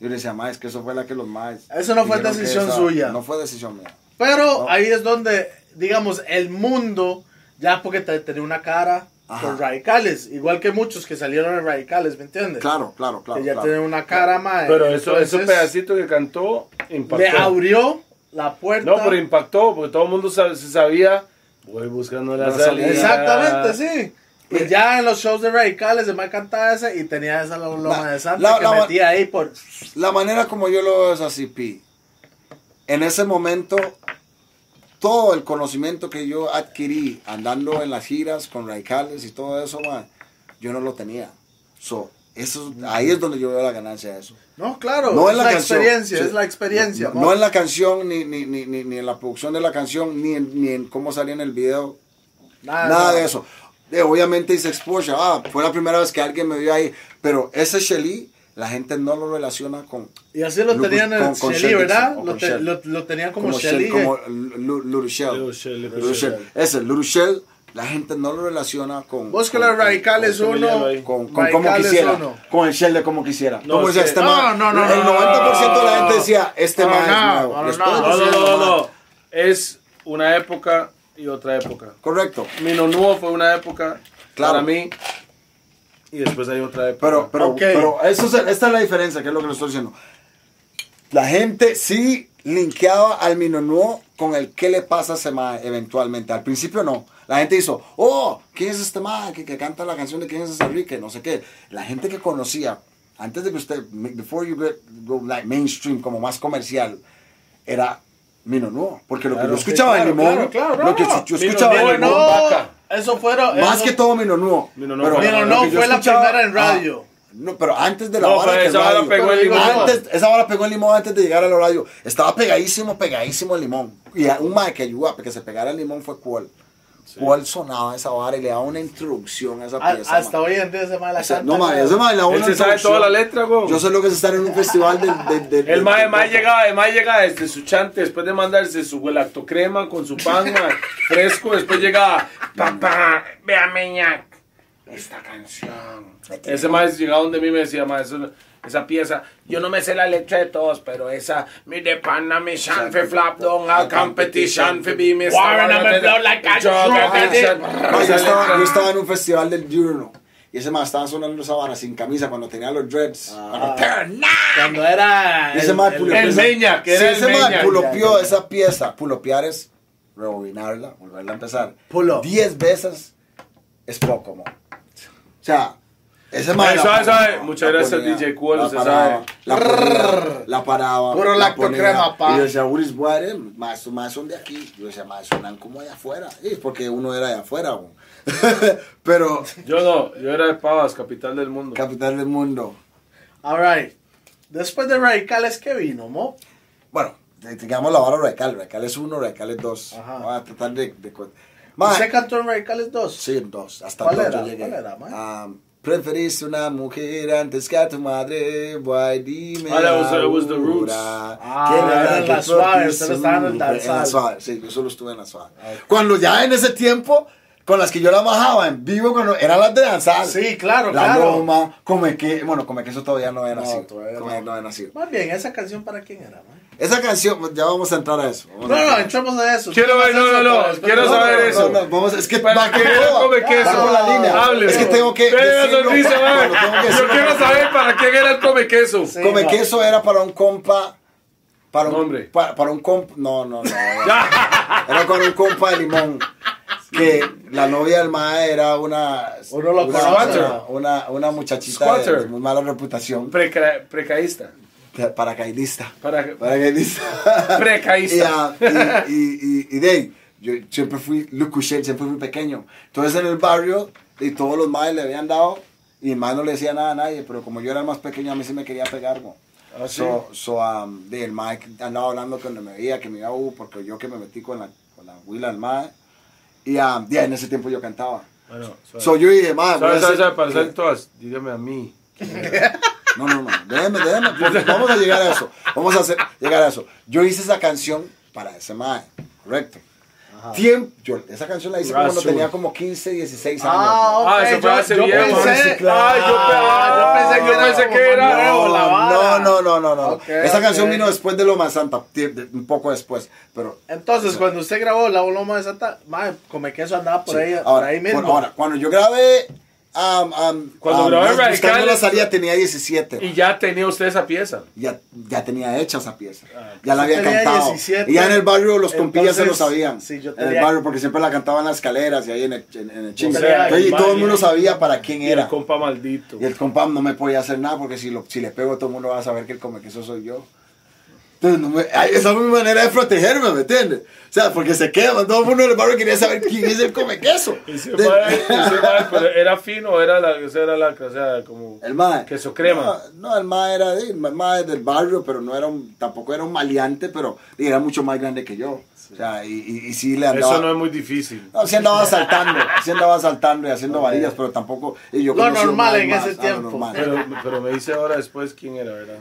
Yo le decía, mae, es que eso fue la que los maes. Eso no fue decisión suya. No fue decisión mía. Pero No. ahí es donde, digamos, el mundo, ya porque te, tenía una cara con radicales, igual que muchos que salieron en radicales, ¿me entiendes? Claro, claro, claro. que ya claro. tienen una cara más. Pero eso, ese pedacito que cantó impactó. le abrió la puerta. No, pero impactó, porque todo el mundo se sabía. Voy buscando la La salida. salida. Exactamente, sí. Y ya en los shows de radicales, el man cantaba ese y tenía esa loma La- de Santa la- que la- metía ahí por. La manera como yo lo veo es así, Pi. En ese momento, todo el conocimiento que yo adquirí andando en las giras con radicales y todo eso, man, yo no lo tenía. So, eso, ahí es donde yo veo la ganancia de eso. No, claro, No es en la, la, canción. experiencia, sí. es la experiencia. No, ¿no? no en la canción, ni, ni, ni, ni, ni en la producción de la canción, ni en, ni en cómo salía en el video. Nada, Nada nada. de eso. Eh, obviamente hice exposure. Ah, fue la primera vez que alguien me vio ahí. Pero ese Shelly, la gente no lo relaciona con. Y así lo Lucas- tenían en con- con Shelly, Shell ¿verdad? Lo, te- lo, lo tenían como, como Shelly. Shell, como Lu- Little Shell. Little Shell, Little Little Shell. Shell. Ese, Shell, la gente no lo relaciona con. Busca con- los radicales uno. con- con, como quisiera, uno. con el shell de como quisiera. No, como este No, no, no, el no, 90% de la gente decía, este No, man es no, nuevo. no, no. No. Es una época y otra época. Correcto. Minonuo fue una época Claro. para mí. Y después hay otra época. Pero, pero, Ok. pero eso es- esta es la diferencia, que es lo que le estoy diciendo. La gente sí linkeaba al Minonuo con el qué le pasa a ese mae eventualmente. Al principio no. La gente hizo, oh, ¿quién es este mae que, que canta la canción de quién es ese Enrique? No sé qué. La gente que conocía, antes de que usted, before you get, go like mainstream, como más comercial, era Minonuo. Porque lo que yo escuchaba sí, en Limón, claro, claro, lo que no. yo Mino escuchaba Nuevo, en no. Limón, no, vaca. eso fueron. más eso- que todo Pero fue- Mino lo no que yo fue la primera en ah, radio. no, pero antes de la No, hora pero que esa el radio. pegó en Limón. Antes, esa hora pegó en limón antes de llegar a la radio. Estaba pegadísimo, pegadísimo el limón. Y un mae que ayudó a que se pegara el limón fue Cual. Cual sonaba esa vara y le daba una introducción a esa A- pieza. hasta hoy en día ese mae la O sea, canta. no, mae, ese mae le daba Él una se sabe toda la letra, güey. Yo sé lo que es estar en un festival de... de, de- El mae, llegaba, el mae llegaba desde su chante, después de mandarse su lactocrema con su pan mae, fresco, después llegaba, papá, vea meñac, esta canción. Ese más llegaba donde mí me decía, más esa pieza, yo no me sé la letra de todos, pero esa, mi de pana, mi shan, fe flap down, a competition, fe be mi Warren, I'm a blow like a yo, estaba, yo estaba en un festival del Journal. Y ese más estaba sonando esa vara sin camisa cuando tenía los dreads. Ah. Cuando- Cuando era. Y ese el- pulopió el esa- Meña, que sí, era ese pulopió esa pieza. Pulopiar es rebobinarla, volverla a empezar. Pull up. Diez veces es poco, mo. O sea, ese la suave, paraba, suave. Muchas la gracias, ponía, DJ Cuolo, la se paraba, sabe. La ponía, la paraba. Puro la lacto ponía, crema, pa. Y yo decía, Uris Guare, más, más son de aquí. Yo decía, más sonan como allá afuera. Y es porque uno era de afuera. Pero, Yo no, yo era de Pavas, capital del mundo. capital del mundo. Alright. Después de Radicales, ¿qué vino, mo? Bueno, digamos la vara radical. Radical es uno, radical es dos. Ajá. Voy a tratar de. de ¿Usted cantó en Radicales 2? Sí, en dos. Hasta ¿Cuál era? yo llegué. ¿Cuál era, man? Ah, Preferiste una mujer antes que a tu madre, boy, dime. Ah, that was- that was the Roots. Ah, ¿quién era era en la suave, usted lo estaba en la suave, sí, yo solo estuve en la suave. Cuando ya en ese tiempo, con las que yo la bajaba en vivo, cuando eran las de danzar. Sí, claro, La claro. Loma, come que, bueno, come que eso todavía no había No, nacido. todavía Come- no. no había nacido. Más bien, ¿esa canción para quién era, man? Esa canción, ya vamos a entrar a eso. No, no, entrar a eso. Quiero ver, no, no, no, quiero saber eso. Vamos, es que Para que come queso. La línea. Hable. Es que tengo que Yo quiero saber para quién era el come queso. Come queso era para un compa. Para un, Nombre. Para, para un compa. No, no, no. Era para un compa de limón. Que la novia del mae era una. Uno lo una, una, una, una muchachita de, Squatter. de muy mala reputación. Preca- precaísta. Paracaidista. Para, Paracaidista. y, precaísta. ah, y, y, y, y de ahí, yo siempre fui Lucuchel, siempre fui pequeño. Entonces en el barrio, y todos los madres le habían dado, y mi madre no le decía nada a nadie, pero como yo era el más pequeño, a mí sí me quería pegar, mo. ¿Ah, sí? So, so, um, de el mae andaba hablando cuando me veía, que me iba a uh, porque yo que me metí con la, con la huila del mae. Y um, de ahí, en ese tiempo yo cantaba. Bueno, suave. So yo dije, mae, ¿Sabes, sabes? Para hacer todas, dígame a mí. no, no, no, déjeme, déjeme, porque vamos a llegar a eso, vamos a hacer, llegar a eso. Yo hice esa canción para ese mae, correcto. Tiempo, yo esa canción la hice cuando Razón. tenía como 15, 16 años. Ah, ok. Ah, eso fue yo- hace yo bien, pensé- claro. Ay, yo, ah, yo pensé que yo era pensé que no, no, no, no, no. Ok, Esa canción ok. vino después de Loma Santa, un poco después, pero Entonces, cuando usted grabó La Loma de Santa, madre, come queso andaba por sí. ahí, por ahora, ahí mismo. por- ahora, cuando yo grabé, um, um, Cuando um, grabé Radicales- la salida tenía 17. Y ya tenía usted esa pieza. ya, ya tenía hecha esa pieza. Ah, ya la había cantado. 17, y ya en el barrio los compillas se lo sabían. sí, yo en tenía- el barrio, porque siempre la cantaban en las escaleras y ahí en el, en, en el chingo. O sea, Entonces, y el todo el mundo sabía para quién Y era. el compa maldito. Y el compa no me podía hacer nada porque si, lo, si le pego todo el mundo va a saber que el come queso soy yo. Entonces, no me- esa es mi manera de protegerme, ¿me entiendes? O sea, porque se queda, todo el mundo en el barrio quería saber quién es el come queso. Ese mae- ese mae, pero era fino, era la, esa era la, o sea, como El mae. queso crema. No, no, el mae era de, el mae del barrio, pero no era un, tampoco era un maleante, pero era mucho más grande que yo. O sea, y, y, y sí le andaba. Eso no es muy difícil. No, sí andaba saltando, sí andaba saltando y haciendo varillas, pero tampoco. y yo Lo normal en más, ese ah, tiempo. Pero, pero me dice ahora después quién era, ¿verdad?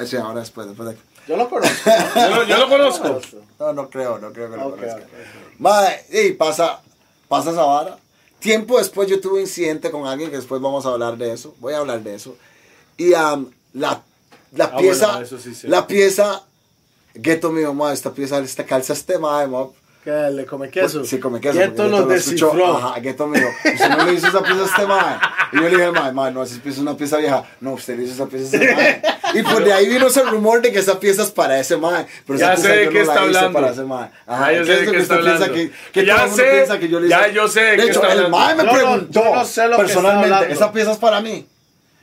Ese ahora después, después de Yo lo conozco. Yo lo, yo lo conozco. No, no creo, no creo que lo Ok, conozca. ok. Mae, y pasa, pasa esa vara. Tiempo después yo tuve un incidente con alguien que después vamos a hablar de eso. Voy a hablar de eso. Y am, la, la Ah, pieza, bueno, sí la pieza, Geto mío, mae, esta pieza, esta calza este mo. Que le come queso. Sí, come queso. Gueto porque lo escuchó. descifró. Ajá, Geto me dijo, usted no le hizo esa pieza a este mae. Y yo le dije, mae, mae, no, esa pieza es una pieza vieja. No, usted le hizo esa pieza a este mae. Y por de ahí vino ese rumor de que esa pieza es para ese mae. Pero Ya esa sé de yo qué no está hablando. para ese mae. Ah, yo sé de ¿qué está hablando. que, que Ya sé, que yo le ya yo sé de hecho, el mae me preguntó personalmente, esa pieza es para mí.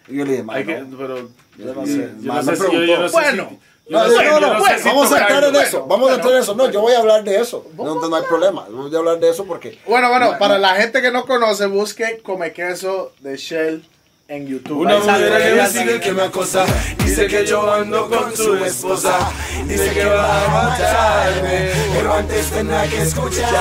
Y yo le dije, que, no. pero Yo no yo sé. yo Mae no me sé si- yo- yo preguntó. no sé Bueno. No, no no, no, si vamos a entrar en eso, vamos a entrar en eso. No, yo voy a hablar de eso. No, no hay problema, voy a hablar de eso porque... Bueno, bueno, No, para no. la gente que no conoce, busque Come Queso de Shell en YouTube. Una mujer que me sigue que me acosa Dice que yo ando con su esposa Dice que va a matarme Pero antes tendrá que escuchar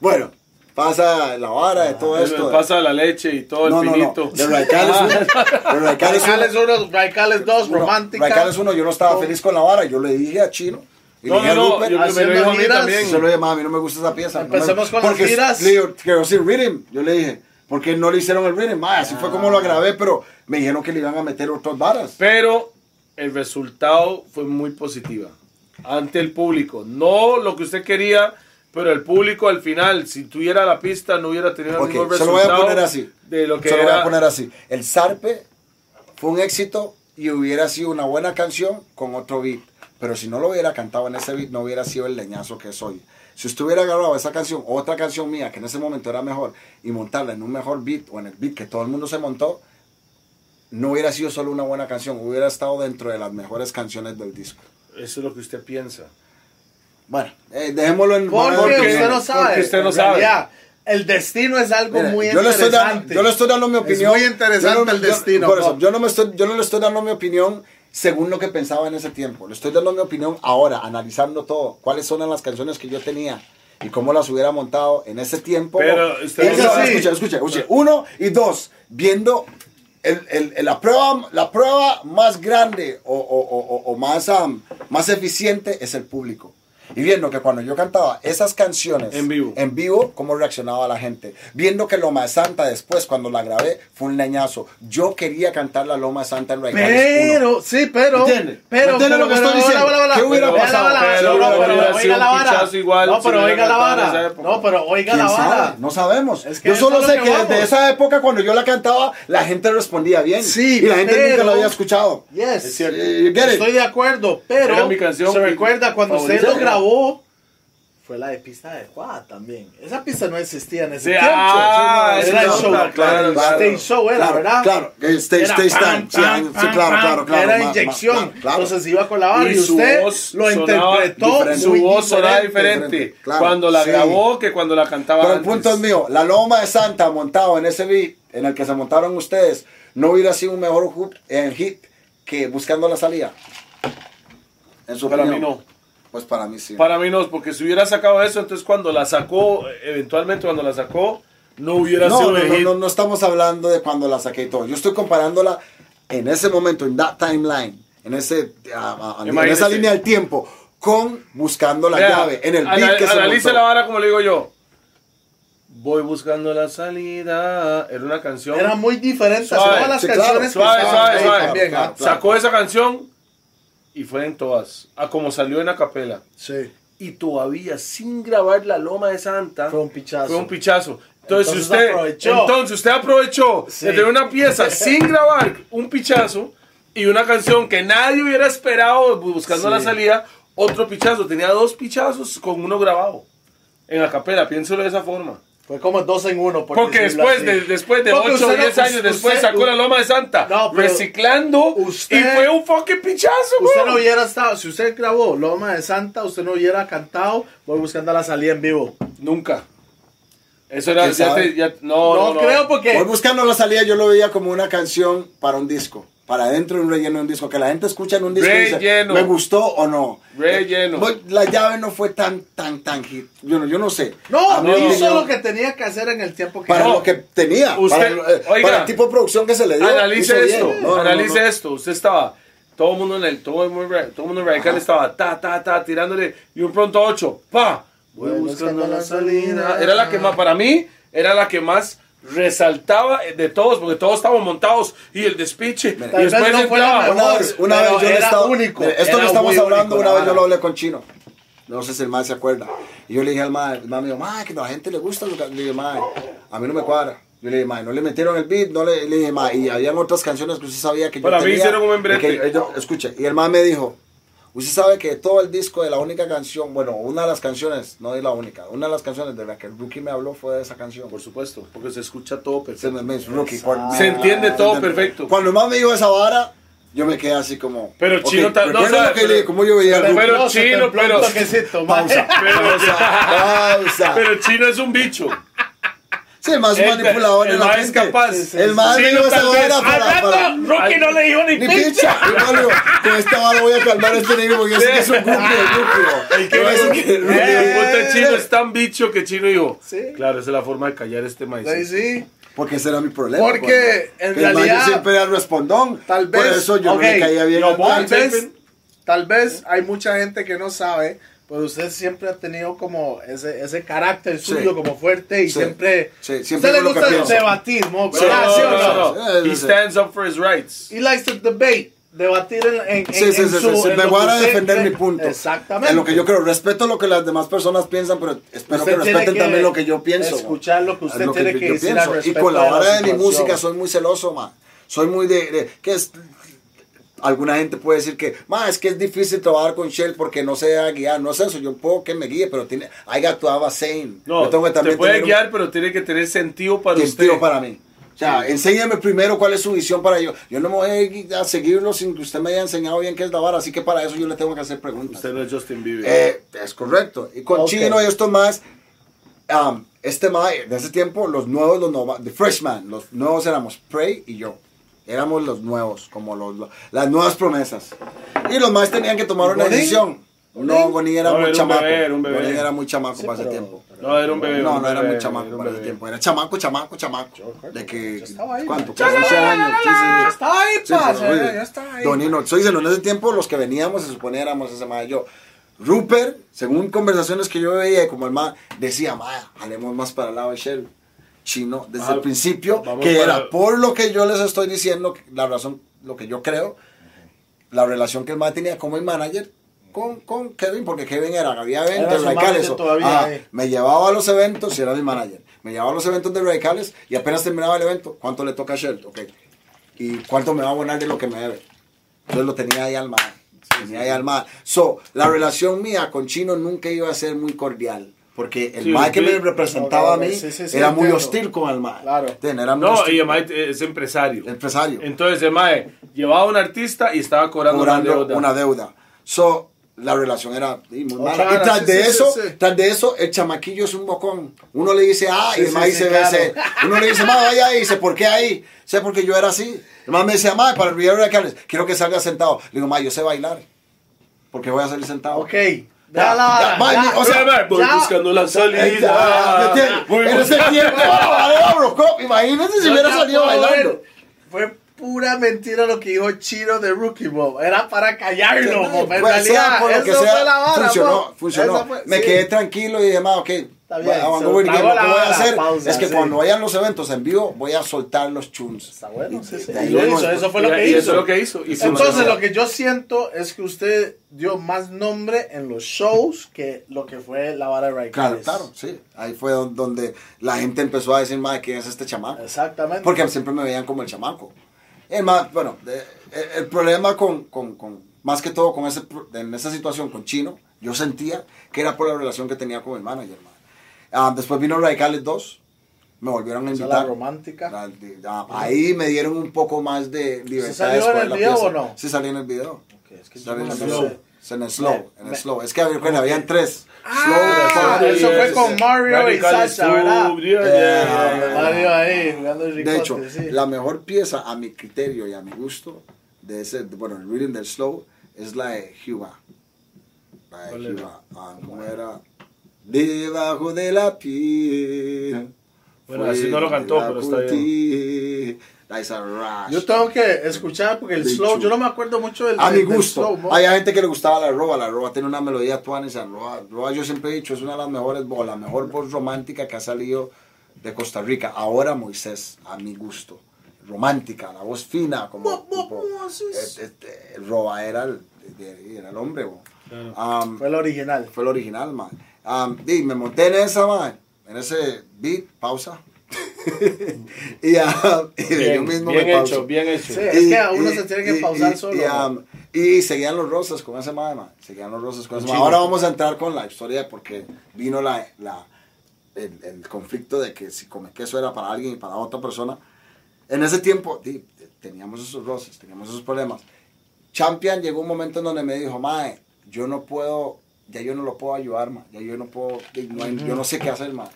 Bueno, pasa la vara de todo esto. Pasa la leche y todo el no, no, finito no. De Radicales uno. De Radicales Radicales uno. 1, Radicales 2, uno. Romántica. Radicales uno, yo no estaba feliz con la vara. Yo le dije a Chino. Y No, le dije no, a no, Rupert, yo me lo dijo a mí también se lo dije, mami, no me gusta esa pieza. no me- Empecemos con las porque giras. Le digo, quiero decir, rhythm. Yo le dije, Porque no le hicieron el reading. Mae, así fue como lo grabé, pero me dijeron que le iban a meter otras varas. Pero el resultado fue muy positiva ante el público. No lo que usted quería, pero el público al final, si tuviera la pista, no hubiera tenido el Ok, mismo se lo resultado voy a poner así. de lo que se lo voy a poner así. El Zarpe fue un éxito y hubiera sido una buena canción con otro beat. Pero si no lo hubiera cantado en ese beat, no hubiera sido el leñazo que soy. Si usted hubiera grabado esa canción, otra canción mía, que en ese momento era mejor, y montarla en un mejor beat o en el beat que todo el mundo se montó, no hubiera sido solo una buena canción, hubiera estado dentro de las mejores canciones del disco. Eso es lo que usted piensa. Bueno, eh, dejémoslo en Porque Porque- usted no sabe. porque usted no sabe. realidad, el destino es algo Mire, muy yo le estoy interesante. dando, yo le estoy dando mi opinión. muy interesante Yo no el yo- destino, por eso, yo no me estoy, yo no le estoy dando mi opinión según lo que pensaba en ese tiempo. Le estoy dando mi opinión ahora, analizando todo. Cuáles son las canciones que yo tenía y cómo las hubiera montado en ese tiempo. Pero usted- Eso, sí. escucha, escucha, escucha. Uno y dos, viendo el- el- el- la, prueba, la prueba más grande o, o- o- o- más, am, más eficiente es el público. Y viendo que cuando yo cantaba esas canciones En vivo. en vivo, cómo reaccionaba la gente. Viendo que Loma Santa después, cuando la grabé, fue un leñazo. Yo quería cantar la Loma Santa en Raigales Pero, sí, pero. ¿Entiende? Pero, ¿Entiende lo que pero, estoy pero, diciendo? bla, bla, bla, ¿Qué hubiera pero, pasado? Pero no, pero oiga la vara. igual No, pero oiga la vara. No, pero oiga ¿Quién la vara. No sabemos. Es que yo solo sé que que desde esa época, cuando yo la cantaba, la gente respondía bien. Sí, y la gente nunca pero- la había escuchado. Yes. Es cierto. Estoy de acuerdo, pero Era mi canción se recuerda cuando usted lo grabó, fue la de pista adecuada también. Esa pista no existía en ese Sí, tiempo. ah, era sí, el no, show, claro, claro, claro. stage show era, Claro, ¿verdad? Claro, el stage, Era stage stand. Sí, pam, sí, claro, claro, claro. Era inyección. Entonces iba con la vara y, usted lo interpretó. Su voz sonaba diferente. diferente Claro, cuando la sí. grabó que cuando la cantaba Pero el antes. punto es mío. La Loma de Santa montado en ese beat en el que se montaron ustedes no hubiera sido un mejor hook- eh, hit que Buscando la Salida. En su Para opinión. mí no. Pues para mí sí. Para mí no, porque si hubiera sacado eso, entonces cuando la sacó, eventualmente cuando la sacó, no hubiera no, sido no, no, no, no estamos hablando de cuando la saqué y todo. Yo estoy comparándola en ese momento, en that timeline, en, ese, a- en esa línea del tiempo, con Buscando la Vea, llave, en el beat que se Analice montó. la vara como le digo yo. Voy buscando la salida. Era una canción. Era muy diferente a Suave, todas las sí, claro. canciones Suave, que suave, suave. también. Claro, ¿ah? claro. Sacó esa canción y fue en todas. A como salió en la capela. Sí. Y todavía sin grabar la loma de Santa. Fue un pichazo. Fue un pichazo. Entonces, Entonces usted, aprovechó. entonces usted aprovechó Sí. de tener una pieza sin grabar un pichazo y una canción que nadie hubiera esperado buscando Sí. la salida, otro pichazo. Tenía dos pichazos con uno grabado en la capela. Piénselo de esa forma. Fue como dos en uno. por Porque después de, después de Porque 8 o usted no- 10 años usted- después sacó la Loma de Santa, No, pero reciclando usted- y fue un fucking pichazo. Usted bro. no hubiera estado, si usted grabó Loma de Santa, usted no hubiera cantado, voy buscando la salida en vivo. Nunca. Eso era. ¿Quién ya sabe? te- ya- no, No, no, no. creo porque Voy buscando la salida, yo lo veía como una canción para un disco, para dentro de un relleno de un disco, que la gente escucha en un disco y dice. ¿me gustó o no? Relleno. Eh, La llave no fue tan, tan, tan hit. Yo no, yo no sé. no, no hizo lo que tenía que hacer en el tiempo que Para No. lo que tenía, Usted- para, el- eh, oiga, para el tipo de producción que se le dio. Analice esto. No, analice no. esto. Usted estaba, todo el mundo en el, todo el mundo, todo el mundo en radical Ajá. estaba ta, ta, ta, tirándole y un pronto ocho, pa, voy Voy buscando la salida. salida. Era la que más, para mí, era la que más resaltaba de todos, porque todos estábamos montados y el despiche. Mira, y después no entraba. Una vez, una vez yo era estaba. único, esto que estamos hablando, único, una vez yo lo hablé con Chino. No sé si el man se acuerda. Y yo le dije al man, el man me dijo, man, que a la gente le gusta lo que. Le dije, man, a mí no me cuadra. Yo le dije, man, no le metieron el beat, no le, le dije, man, y habían otras canciones que usted sabía que yo Para mí tenía, hicieron un membrete. escuche, y el man me dijo, usted sabe que todo el disco de la única canción, bueno, una de las canciones, no es la única, una de las canciones de la que el rookie me habló fue de esa canción. Por supuesto, porque se escucha todo Se perfecto. me, me rookie, por- Se entiende todo ¿entiende? perfecto. Cuando man me dijo esa vara, yo me quedé así como. Pero ok, Chino ta- no recuerda sabe, lo que pero- cómo yo veía pero- pero No, se chino, pero-. Pausa, pausa, pausa. Pero Chino es un bicho. Sí, el más El- manipulador de el la más gente. capaz. El más vara Al para, para- Rocky no le dijo ni Ni pincha. con esta vara voy a calmar a este negro porque yo sé que es un grupo de grupo. El que Yo el puta chino es tan bicho que chino dijo. Sí. Claro, esa es la forma de callar este maíz. Sí, sí. Porque ese era mi problema. Porque, pues, en el realidad, siempre era el respondón. Tal vez. Por eso yo no le caía bien yo tal vez hay mucha gente que no sabe, Pues usted siempre ha tenido como ese, ese carácter Sí. suyo como fuerte y Sí. siempre... Sí, siempre usted le que gusta debatir, ¿no? No, ¿Verdad? no, ¿Sí no, no? no, no. Sí, He sí. stands up for his rights. He likes to debate, debatir en, en, Sí, en- sí, en sí, su... sí, sí, en me lo voy que a defender cree. mi punto. Exactamente. En lo que yo creo, respeto lo que las demás personas piensan, pero espero Usted que respeten también lo que yo pienso. Escuchar lo que usted lo tiene que, decir al Y con la de hora de mi música soy muy celoso, man. Soy muy de, de- que es alguna gente puede decir que, ma, es que es difícil trabajar con Shell porque no se guiar. No es eso, yo puedo que me guíe, pero tiene, I got to have a saying. No, yo tengo que te puede tener un- guiar, pero tiene que tener sentido para usted. sentido para mí. O sea, enséñame primero cuál es su visión para yo. Yo no me voy a seguirlo sin que usted me haya enseñado bien qué es la vara, así que para eso yo le tengo que hacer preguntas. Usted no es Justin Bieber. Eh, es correcto. Y con Ok. Chino y esto más, um, este más, de ese tiempo, los nuevos, los nuevos, The Freshman, los nuevos éramos Prey y yo. Éramos los nuevos, como los, los- las nuevas promesas. Y los más tenían que tomar una decisión. No, Gonin era No, muy era un chamaco. bebé, era un bebé. Era muy chamaco Sí, para ese tiempo. no, era un bebé. No, no era muy chamaco era para ese tiempo. Era chamaco, chamaco, chamaco. De que. yo estaba ahí, ¿Cuánto? man. 15 años. 15 Yo estaba ahí, Sí, parce, pero, oye, yo estaba ahí. Donino, diciendo, en ese tiempo los que veníamos, se suponía éramos ese más yo. Rupert, según conversaciones que yo veía, como el más decía, ma, jalemos más para el lado de Shell. Chino, desde Ah, el principio, vamos que para- era por lo que yo les estoy diciendo, la razón, lo que yo creo, la relación que el más tenía como el manager con, con Kevin, porque Kevin era, había eventos radicales. Ah, eh. me llevaba a los eventos y era mi manager. Me llevaba a los eventos de radicales y apenas terminaba el evento, ¿cuánto le toca a Shell? Ok. ¿Y cuánto me va a abonar de lo que me debe? Entonces lo tenía ahí al mar. tenía ahí al. So, la relación mía con Chino nunca iba a ser muy cordial. Porque el Sí, mae que me representaba a mí Sí, sí, sí, era muy entiendo. hostil con el mae. Claro. Era muy No, hostil. y el mae es empresario. Empresario. Entonces, el mae llevaba a un artista y estaba cobrando, cobrando una deuda. una deuda. So, la relación era muy mala. Y vara, tras sí, de sí, eso, tras de eso, el chamaquillo es un bocón. Uno le dice A Sí, y el sí, dice claro. BC. Uno le dice, ma, vaya ahí. Dice, ¿por qué ahí? Sé porque yo era así. El mae me decía, ma, para el video de Carles, quiero que salga sentado. Le digo, ma, yo sé bailar. ¿Por qué voy a salir sentado? Ok. Vea la va, ya. o sea, mae, voy ya. buscando la salida. Voy En ese tiempo, bro, co- imagínense si hubiera salido bailando. Fue pura mentira lo que dijo Chino de Rookie Bob. Era para callarlo, Bob. En Pues, realidad, eso fue la vara, funcionó, Bob. funcionó. Me quedé tranquilo y dije, ma, ok, bien, va- se vamos a lo ver, tragó lo que la voy a hacer pausa, es que sí. cuando vayan los eventos en vivo, voy a soltar los tunes. Está bueno, sí, sí. Y lo hizo, eso fue lo que y hizo. eso es lo que hizo. Y Entonces, lo que yo siento es que usted dio más nombre en los shows que lo que fue la vara de Ray Claro, claro, sí. Ahí fue don- donde la gente empezó a decir, ma, ¿quién es este chamaco? Exactamente. Porque siempre me veían como el chamaco. El más, bueno, el problema con, con, con- más que todo con ese, en esa situación con Chino, yo sentía que era por la relación que tenía con el manager, man. Ah, después vino Radicales 2, me volvieron a invitar. la romántica. La- de- ah, ahí me dieron un poco más de libertad. salió después en de el la video pieza. o no? Sí salió en el video. Ok, es que Salió en el sé. slow. En el slow, en el Me- slow. Es que recuerda, habían tres. Ah, slow, eso fue con Mario y Sasha, ¿verdad? Yeah, yeah, yeah, yeah. Mario ahí jugando el De ricote, hecho, sí. la mejor pieza a mi criterio y a mi gusto de ese, de- bueno, el reading del slow es la de Cuba. La de. Cuba. Ah, ¿cómo era? Debajo de la piel. Bueno, así no lo cantó, pero está bien. Yo tengo que escuchar porque el De slow, yo no me acuerdo mucho del A mi gusto. slow, ¿no? Hay gente que le gustaba la roba. La roba tiene una melodía tuanis. La roba, roba yo siempre he dicho es una de las mejores, o la mejor voz romántica que ha salido de Costa Rica. Ahora Moisés, a mi gusto. Romántica, la voz fina, como Mo- mo- tipo, Moisés. eh, eh, el roba era el, era el hombre. Claro. Um, Fue el original. fue el original, man. Um, y me monté en esa, man. En ese beat, pausa. y, ah, y de yo Bien, mismo bien me pauso. hecho, bien hecho. Sí. Es que a uno se tiene que pausar y- solo, Y, um, y seguían los rosas con ese man, man. Seguían los rosas con ese. Chido. Ahora vamos a entrar con la historia porque vino la, la, el, el conflicto de que si come queso era para alguien y para otra persona. En ese tiempo di, teníamos esos roces, teníamos esos problemas. Champion llegó un momento en donde me dijo, Mae, yo no puedo, ya yo no lo puedo ayudar, ma. Ya yo no puedo, no hay- yo no sé qué hacer, ma.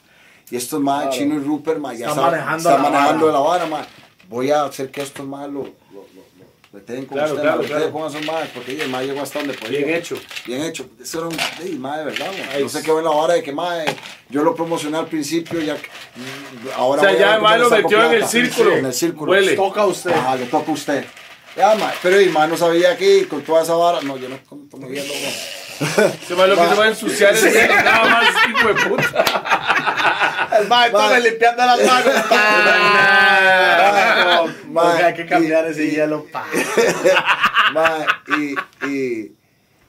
Y estos más, Claro. Chino y Rupert, ma, ya Están saben- manejando están la manejando vara. la vara, ma. Voy a hacer que estos más lo, lo, lo, lo reten con Claro, usted, claro, ma, reten con esos más, porque el más llegó hasta donde podía. Bien hecho. Bien hecho. Eso era un ey, ma, de verdad, ma. No sé qué va en la vara de que, ma, eh, yo lo promocioné al principio, ya que- ahora O sea, voy a ya el le lo metió en el círculo. En el círculo. Huele. Toca a usted. Ah, le toca a usted. Ya, ma, pero y más no sabía aquí con toda esa vara. No, yo no como, como bien loco. Se va lo que se va a ensuciar el dedo, nada más, hijo de puta. El mae tome Mae. limpiando las manos. Pa. Mae, Porque hay que cambiar y- ese y- hielo. Pa. Mae, y, y,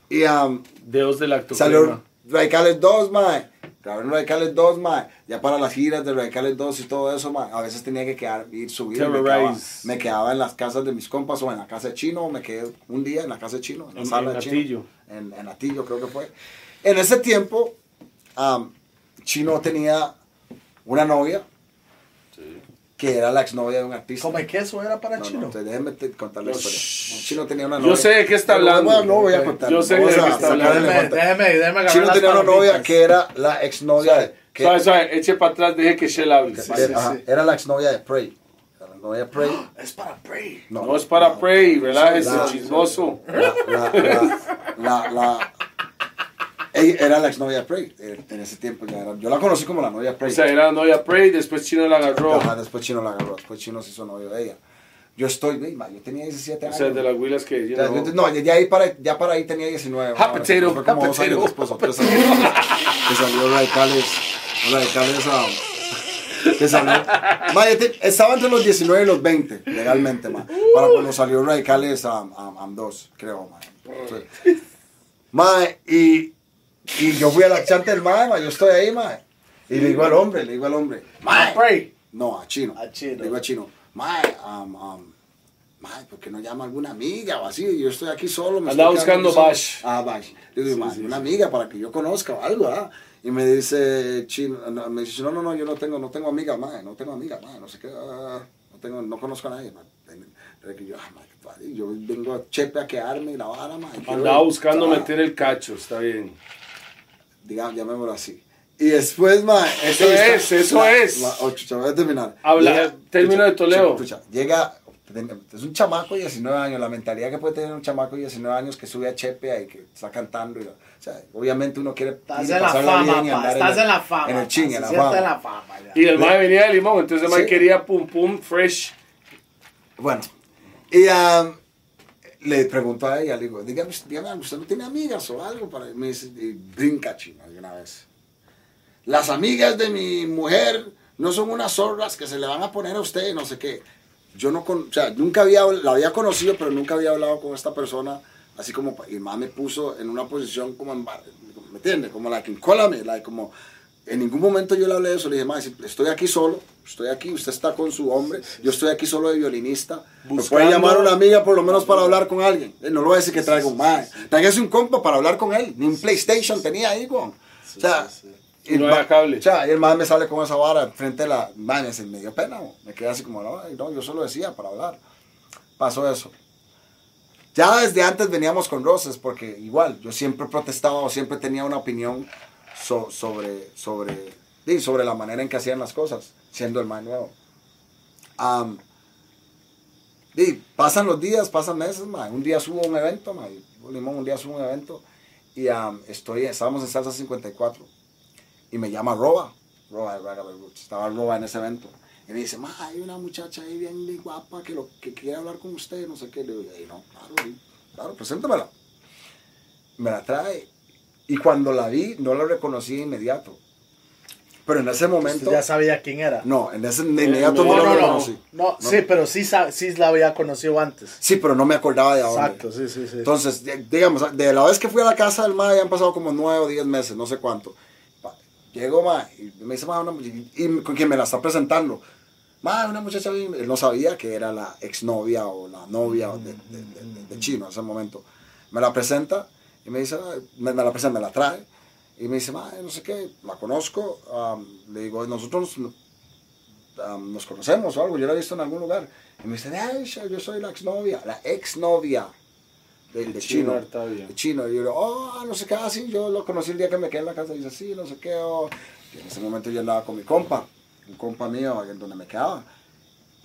y, um, Dedos de lactocrema. Salió Radicales 2, mae. Grabaron Radicales 2, mae. Ya para las giras de Radicales 2 y todo eso, mae. A veces tenía que quedar, ir subido. Me quedaba, me quedaba en las casas de mis compas o en la casa de Chino. o Me quedé un día en la casa de Chino, en la En- sala en de Chino. Atillo. En, en Atillo, creo que fue. En ese tiempo, am, Chino tenía una novia que era la exnovia de un artista. ¿Come queso era para No, chino? no, te- contar la historia. Chino tenía una Yo novia. sé de qué está hablando. No voy a contar. Yo sé de qué está hablando. la Déjeme, déjeme, déjeme agarrar Chino las tenía una novia que era la exnovia de. Que, eche para atrás, deje que Shell hable. Sí, que- sí, ajá, sí. Era la exnovia de Prey. La novia de Prey. Es para Prey. No es para Prey, relájese, chismoso. La, la, la- ella era la exnovia de Prey. En ese tiempo ya era. Yo la conocí como la novia de O Prey. sea, era novia Prey, después Chino la agarró. Ajá, después Chino la agarró. Después Chino se hizo novio de ella. Yo estoy, ma, yo tenía 17 O años. sea, de las huilas que... Ya, yo- no, ya, ahí para, ya para ahí tenía 19. Hot ma, potato, fue como hot dos años después. o tres años que salió Radicales. Radicales a. Que salió. Ma, te- estaba entre los 19 y los 20, legalmente, ma. Para cuando salió Radicales a, a, a 2, creo, ma. Sí. Ma, y, y yo fui a la chante del ma, ma, yo estoy ahí, ma. Y le digo al hombre, le digo al hombre, Prey. no, a Chino. A Chino. Le digo a Chino, mae, um, um, mae, ¿por qué no llama alguna amiga o así? Yo estoy aquí solo. Me Andaba buscando aquí solo". Bash. Ah, Bash. Le digo, mae, una amiga para que yo conozca o algo, ¿ah? Y me dice Chino, no, me dice, no, no, no, yo no tengo, no tengo amiga, mae, no tengo amiga, mae, no sé qué, ah, no tengo, no conozco a nadie, mae. Que yo, ah, mae, yo vengo a Chepe a quedarme y la vara, mae. Andaba ir". buscando Ah, meter el cacho, está bien. Digamos, llamémoslo así. Y después, mae. Eso esta- es, eso la- es. la- ocho, chaval, voy a terminar. Habla- Llega- término de Toledo. escucha, llega, es un chamaco de 19 años, la mentalidad que puede tener un chamaco de 19 años que sube a Chepe y que está cantando. y- o sea, obviamente uno quiere Estás en la fama, bien y pa. Estás el- en la fama. En el ching, en la fama. en la fama. Y el mae venía de Limón, entonces el mae Sí. quería pum pum fresh. Bueno, y um, le pregunto a ella, le digo, dígame, dígame ¿usted no tiene amigas o algo? Para me dice, brinca chino de una vez. Las amigas de mi mujer no son unas zorras que se le van a poner a usted, no sé qué. Yo no, con, o sea, nunca había, la había conocido, pero nunca había hablado con esta persona, así como, y más me puso en una posición como en, bar- ¿me entiende? Como la que incólame, like, como, en ningún momento yo le hablé de eso, le dije, "Mae, si estoy aquí solo, estoy aquí, usted está con su hombre, yo estoy aquí solo de violinista, me puede Buscando- llamar una amiga por lo menos para hablar con alguien, Eh, no le voy a decir que traiga un mae, tráigase un compa para hablar con él, ni un PlayStation tenía ahí, güey. o sea. Y no había cable. O sea, y el mae me sale con esa vara frente a la, mae, me, me dio pena, güey. me quedé así como, no, no, yo solo decía para hablar, pasó eso. Ya desde antes veníamos con roces, porque igual, yo siempre protestaba o siempre tenía una opinión so- sobre, sobre, sobre la manera en que hacían las cosas, siendo el más nuevo. Sí, pasan los días, pasan meses, ma. un día subo un evento, Limón, un día subo un evento, y estoy, estábamos en Salsa 54, y me llama Roba, Roba estaba Roba en ese evento, y me dice, hay una muchacha ahí bien, guapa que, lo, que quiere hablar con usted, no sé qué, le digo, "Ey, no, claro, claro, preséntamela. Me la trae, y cuando la vi, no la reconocí de inmediato. Pero en ese momento, Usted ya sabía quién era. no, en ese de inmediato no, no, la no, no. reconocí. No, sí, pero sí, sí la había conocido antes. Sí, pero no me acordaba de dónde. Exacto, sí, sí, sí. Entonces, digamos, de la vez que fui a la casa del ma, ya han pasado como nueve o diez meses, no sé cuánto. Pa- Llego, ma, y me dice, ma, una muchacha, y con quien me la está presentando. Ma, una muchacha, él no sabía que era la exnovia o la novia de, de- de- de- de Chino en ese momento. Me la presenta y me dice, "Ah", me, me la presenta, me la trae. Y me dice, ma, no sé qué, la conozco. le digo, nosotros nos conocemos o algo, yo la he visto en algún lugar. Y me dice, ay, yo soy la exnovia, la exnovia del de Chino. De chino. Y yo, oh, no sé qué, así, yo lo conocí el día que me quedé en la casa. Y dice, sí, no sé qué. oh". Y en ese momento yo andaba con mi compa, un compa mío, en donde me quedaba.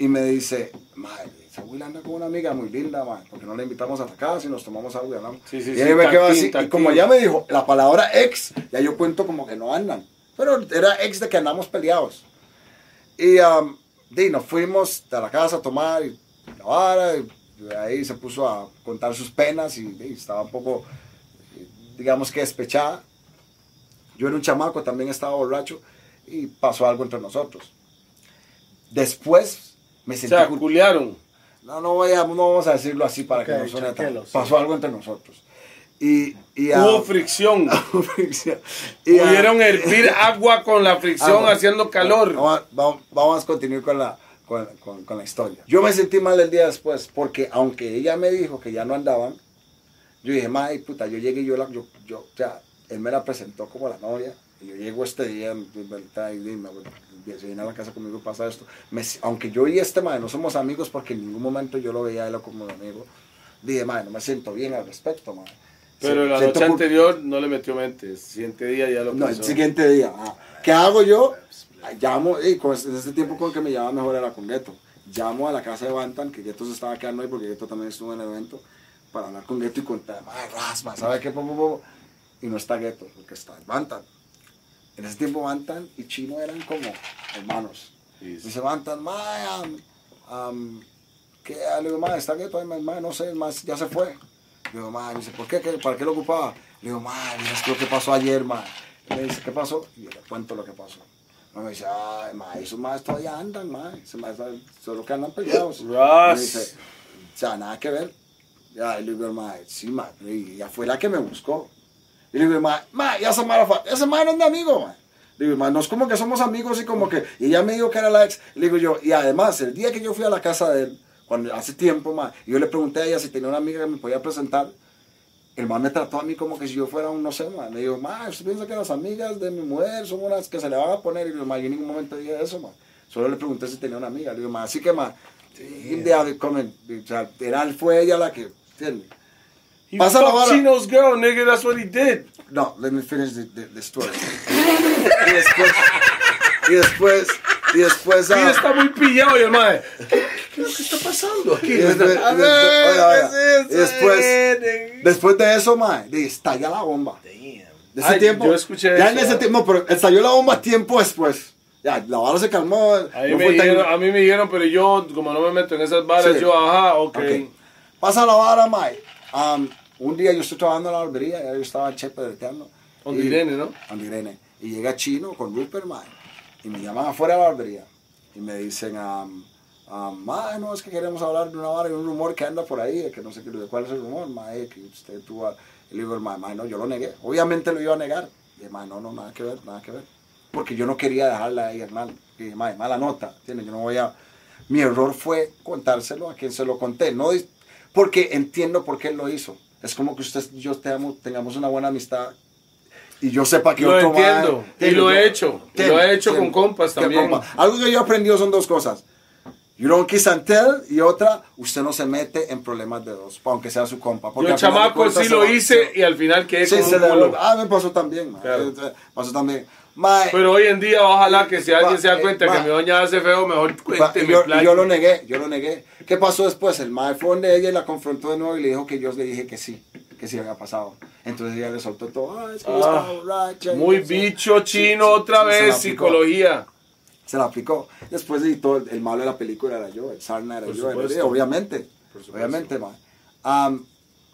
Y me dice, madre, esa abuela anda con una amiga muy linda, man, porque no la invitamos a la casa y nos tomamos algo y hablamos. Sí, sí, y sí, ahí me quedo tactín, así. Y como ya me dijo la palabra ex, ya yo cuento como que no andan. Pero era ex de que andamos peleados. Y um, nos fuimos a la casa a tomar y la vara. Y ahí se puso a contar sus penas y estaba un poco. digamos que despechada. Yo era un chamaco, también estaba borracho y pasó algo entre nosotros. Después me O sentí sea, cul- culiaron. no, no, voy a- no vamos a decirlo así para Ok, que no suene tan-. Pasó algo entre nosotros. Y, y ah, Hubo fricción. y, Pudieron hervir agua con la fricción Agua. haciendo calor. Vamos, a- vamos, vamos a continuar con la, con, con- con la historia. Yo me sentí mal el día después, porque aunque ella me dijo que ya no andaban, yo dije, madre, puta, yo llegué y yo, la, yo, yo, o sea, él me la presentó como la novia, y yo llego este día, me, me, me, me- se viene a la casa conmigo y pasa esto. Me- aunque yo y este madre no somos amigos, porque en ningún momento yo lo veía a él como mi amigo, dije, madre, no me siento bien al respecto, madre. Pero la noche anterior no le metió mente. El siguiente día ya lo no, el siguiente día. ah. ¿Qué hago yo? Llamo, y con este, este tiempo con el que me llevaba mejor era con Gueto. Llamo a la casa de Bantan, que Gueto se estaba quedando ahí porque Gueto también estuvo en el evento, para hablar con Gueto y contar, ay, rasma, ¿sabe qué? Po, po, po". Y no está Gueto, porque está Bantan. En ese tiempo Bantan y Chino eran como hermanos. Sí, sí. Dice Bantan, mae, am, am, ¿qué? Le digo, mae, está Gueto, mae, no sé, mae ya se fue. Le digo, me dice, ¿por qué? ¿Qué? ¿Para qué lo ocupaba? Le digo, mira es lo que pasó ayer, mae. Y me dice, ¿qué pasó? Y yo le cuento lo que pasó. Me dice, ay, mae, esos maes todavía andan, mae. Esos maes solo que andan peleados. Me dice, o sea, nada que ver. Ya, y le digo, mae, sí, mae, y ya fue la que me buscó. Y le digo, mae, mae, ya esa mae, fa- ese mae no es mi amigo, mae. Le digo, mae, no es como que somos amigos y como que, y ella me dijo que era la ex. Le digo yo, y además, el día que yo fui a la casa de él, cuando hace tiempo, mae, y yo le pregunté a ella si tenía una amiga que me podía presentar, el man me trató a mí como que si yo fuera un, no sé, man. Me dijo, man, ¿usted piensa que las amigas de mi mujer son unas que se le van a poner? Y yo, man, yo en ningún momento dije eso, man. Solo le pregunté si tenía una amiga. Le digo, man, así que, man, in the other comment, o sea, era, fue ella la que, ¿entiendes? He Pasa la fucked vara. Chino's girl, nigga. That's what he did. No, let me finish the, the, the story. y después, y después, y después, ah, está muy pillado y el mae. ¿Qué, qué, qué está pasando aquí? y después, A después- ver, oiga, oiga, ¿qué es y después, eso? después de eso, man, de estalla la bomba. De ese Ay, tiempo. yo escuché ya eso, en ese tiempo, pero estalló la bomba tiempo después. Ya, la vara se calmó. A mí, no me tan- dijeron, a mí me dijeron, pero yo, como no me meto en esas varas, Sí. yo, ajá, ok. Ok. Pasa la vara, Mike. Um, un día yo estoy trabajando en la barbería, yo estaba en Chepe breteando. Y- Irene, ¿no? Donde Irene. Y llega Chino con Rupert, Mike. Y me llaman afuera de la barbería. Y me dicen, um, um, "Mae, no, es que queremos hablar de una vara y un rumor que anda por ahí, que no sé qué, cuál es el rumor, mae, que usted tuvo. a-". Y le digo, mae, no, yo lo negué. Obviamente lo iba a negar. Y mae, no, no, nada que ver, nada que ver. Porque yo no quería dejarla ahí, hermano. Y dije, mae, mala nota, ¿entiendes? Yo no voy a. Mi error fue contárselo a quien se lo conté. No porque entiendo por qué él lo hizo. Es como que usted yo tengamos, tengamos una buena amistad y yo sepa que Lo otro entiendo, y lo he hecho, y lo he hecho con compas también. compa. Algo que yo he aprendido son dos cosas. You don't kiss and tell y otra, usted no se mete en problemas de dos, aunque sea su compa. Porque Yo, chamaco, sí lo hice y al final quedé Sí, como se un culo. Ah, me pasó también, man. Claro. Eh, eh, Pasó también. Mae, Pero hoy en día, ojalá que si alguien se da eh, cuenta va. que mi doña hace feo, mejor cuénteme. yo, playa. yo lo negué, yo lo negué. ¿Qué pasó después? El mae fue donde ella y la confrontó de nuevo y le dijo que yo le dije que sí, que sí había pasado. Entonces ella le soltó todo. Ah, es que Ah, borracha", Muy bicho chino sí, otra sí, se vez, aplicó. psicología. Se la aplicó. Después de todo, el malo de la película era yo, el Sarna era Por yo, era obviamente. Obviamente. Am,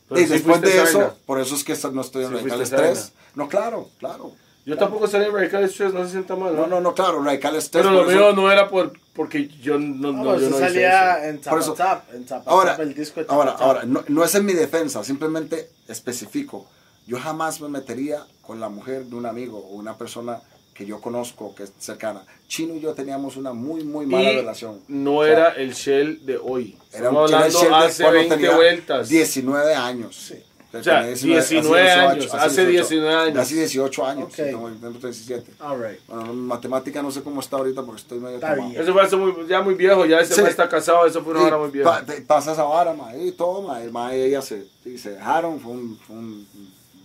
Pero y después de eso, Sarna. por eso es que no estoy en Stress. Sarna. No, claro, claro. Yo tampoco salí en Radical Stress, no se sienta mal. No, no, no, claro, Radical Stress. Pero lo eso- mío no era por, porque yo no, No, no, yo no hice salía eso. en Por eso- Tapatap, en Tapatap, Ahora, el disco de ahora, ahora no, no es en mi defensa, simplemente especifico. Yo jamás me metería con la mujer de un amigo o una persona que yo conozco, que es cercana. Chino y yo teníamos una muy, muy mala Y relación. no O sea, era el Shell de hoy. Era Estamos un hablando Shell de hace cuando 20 tenía vueltas. 19 años. Sí. O sea, 19 años, hace 19 años. Hace 18 años. Ok. sí, tengo, tengo 17. All right. Bueno, en matemática no sé cómo está ahorita porque estoy medio Está tomado. Eso fue muy, ya muy viejo, ya ese Sí. está casado, eso fue una hora muy vieja. pa- pasa esa vara, ma, y todo, ma, el ma y ella se, y se dejaron, fue un, fue un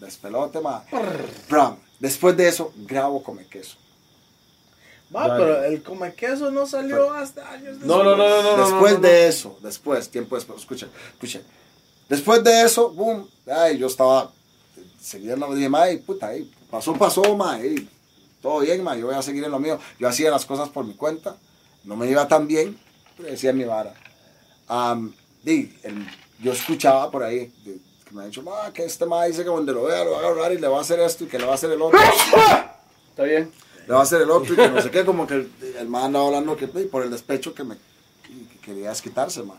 despelote, ma. Bram, después de eso, grabo come queso. Va, Dale. pero el come queso no salió hasta años después. No, no, no, no, no. no, después no, no. de eso, después, tiempo después, escuchen, escuchen. Después de eso, boom, ay, yo estaba, seguía en la dije, ma, y puta, ay, pasó, pasó, ma, y todo bien, ma, yo voy a seguir en lo mío. Yo hacía las cosas por mi cuenta, no me iba tan bien, pero decía mi vara. Di, el- yo escuchaba por ahí, de- que me ha dicho, ma, que este ma dice que donde lo vea lo va a agarrar y le va a hacer esto y que le va a hacer el otro. ¿Está bien? le va a hacer el otro y que no sé qué, como que el, el man andaba hablando que y por el despecho que me que quería desquitarse, man.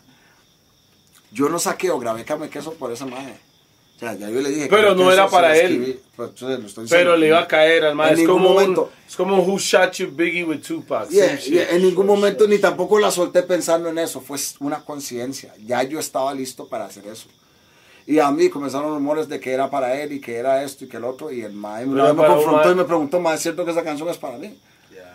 Yo no saqué o grabé Came Queso por esa madre. O sea, ya yo le dije. Pero no era para él. pues. Pero le iba a caer al. En Es ningún como, un, momento. es como Who Shot You Biggie with Tupac. Yeah, en ningún momento ni tampoco la solté pensando en eso, fue una conciencia. Ya yo estaba listo para hacer eso. Y a mí comenzaron rumores de que era para él y que era esto y que el otro. Y el mae una Pero vez me confrontó y me preguntó, mae, ¿es cierto que esa canción es para mí?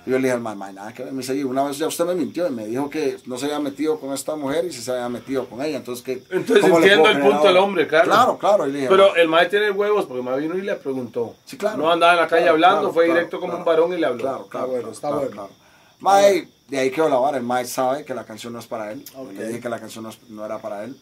Y yo le dije al mae, mae, nada que ver. Me dice, "Y una vez ya usted me mintió y me dijo que no se había metido con esta mujer y se había metido con ella. Entonces, ¿qué, Entonces entiendo el punto del ahora?" hombre, claro. Claro, claro. Y le dije, Pero "Mae, el mae tiene huevos porque el mae vino y le preguntó. Sí, claro. No andaba en la calle Claro, hablando, claro, fue claro, directo como claro. un varón y le habló. Claro, claro. bueno, claro, está bueno. claro. Mae, de ahí quedó la vara. El Mae sabe que la canción no es para él. Le dije que la canción no, es- no era para él.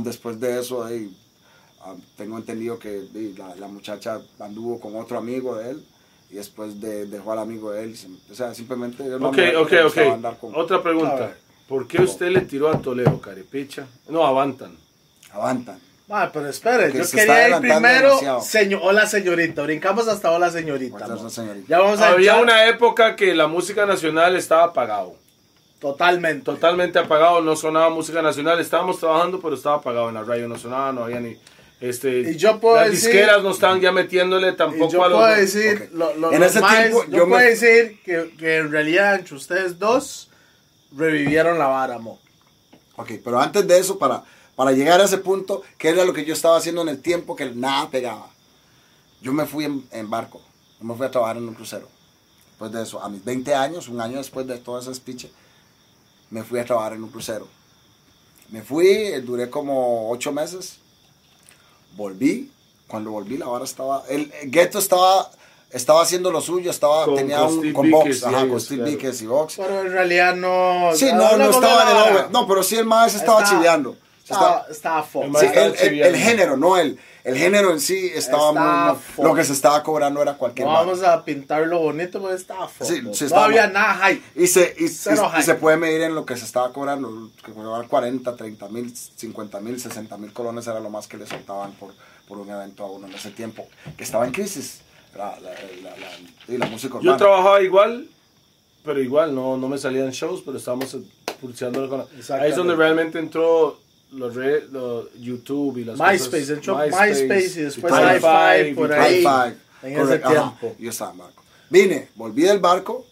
Después de eso, am, tengo entendido que la, la muchacha anduvo con otro amigo de él. Y después de, dejó al amigo de él. O sea, simplemente... era una Ok, ok, ok. gustaba andar con- Otra pregunta. ¿Por qué usted le tiró a Toledo, Caripicha? No, avantan. Avantan. Ma, pero espere, Porque yo se quería ir primero, señor, hola señorita, brincamos hasta hola señorita. Hola, mo. señorita. Ya vamos a Había echar una época que la música nacional estaba apagado. totalmente. Totalmente apagado, no sonaba música nacional. Estábamos trabajando, pero estaba apagado en la radio, no sonaba, no había ni... Este, Y yo puedo las decir- disqueras no estaban ya metiéndole tampoco yo a los... puedo decir, Ok. lo- lo- En los ese maes- tiempo, yo, yo me- puedo decir que, que en realidad entre ustedes dos revivieron la vara, mo. Ok, pero antes de eso, para, para llegar a ese punto, ¿qué era lo que yo estaba haciendo en el tiempo que nada pegaba? Yo me fui en, en barco, yo me fui a trabajar en un crucero. Después de eso, a mis 20 años, un año después de todo ese speech, me fui a trabajar en un crucero. Me fui, eh, duré como 8 meses, volví, cuando volví la vara estaba, el, el Ghetto estaba, estaba haciendo lo suyo, estaba, Con- tenía con un, Steve con y ajá, con Steve claro. Y Vox. Pero en realidad no. Sí, no, no estaba en el over. No, pero sí el más estaba chileando. Estaba, estaba- estaba fuck. El Sí, el, el- el chileando. género, no el, el género en sí estaba Estaba muy, lo que se estaba cobrando era cualquier No vamos a pintarlo bonito, pero estaba. Sí, sí, no había nada hype. y se, y, y- se puede medir en lo que se estaba cobrando, que cobraban 40, 30 mil, 50 mil, 60 mil colones era lo más que le soltaban por, por un evento a uno en ese tiempo, que estaba en crisis, la, la, la, la- y la música Yo trabajaba igual, pero igual no, no me salían shows, pero estábamos pulseando Ahí es donde realmente entró los, re- los YouTube y las MySpace, cosas. entró MySpace y después High Hi-Fi, Five, por ahí. En ese Correcto, ajá. tiempo. Yo estaba en barco. Vine, volví del barco,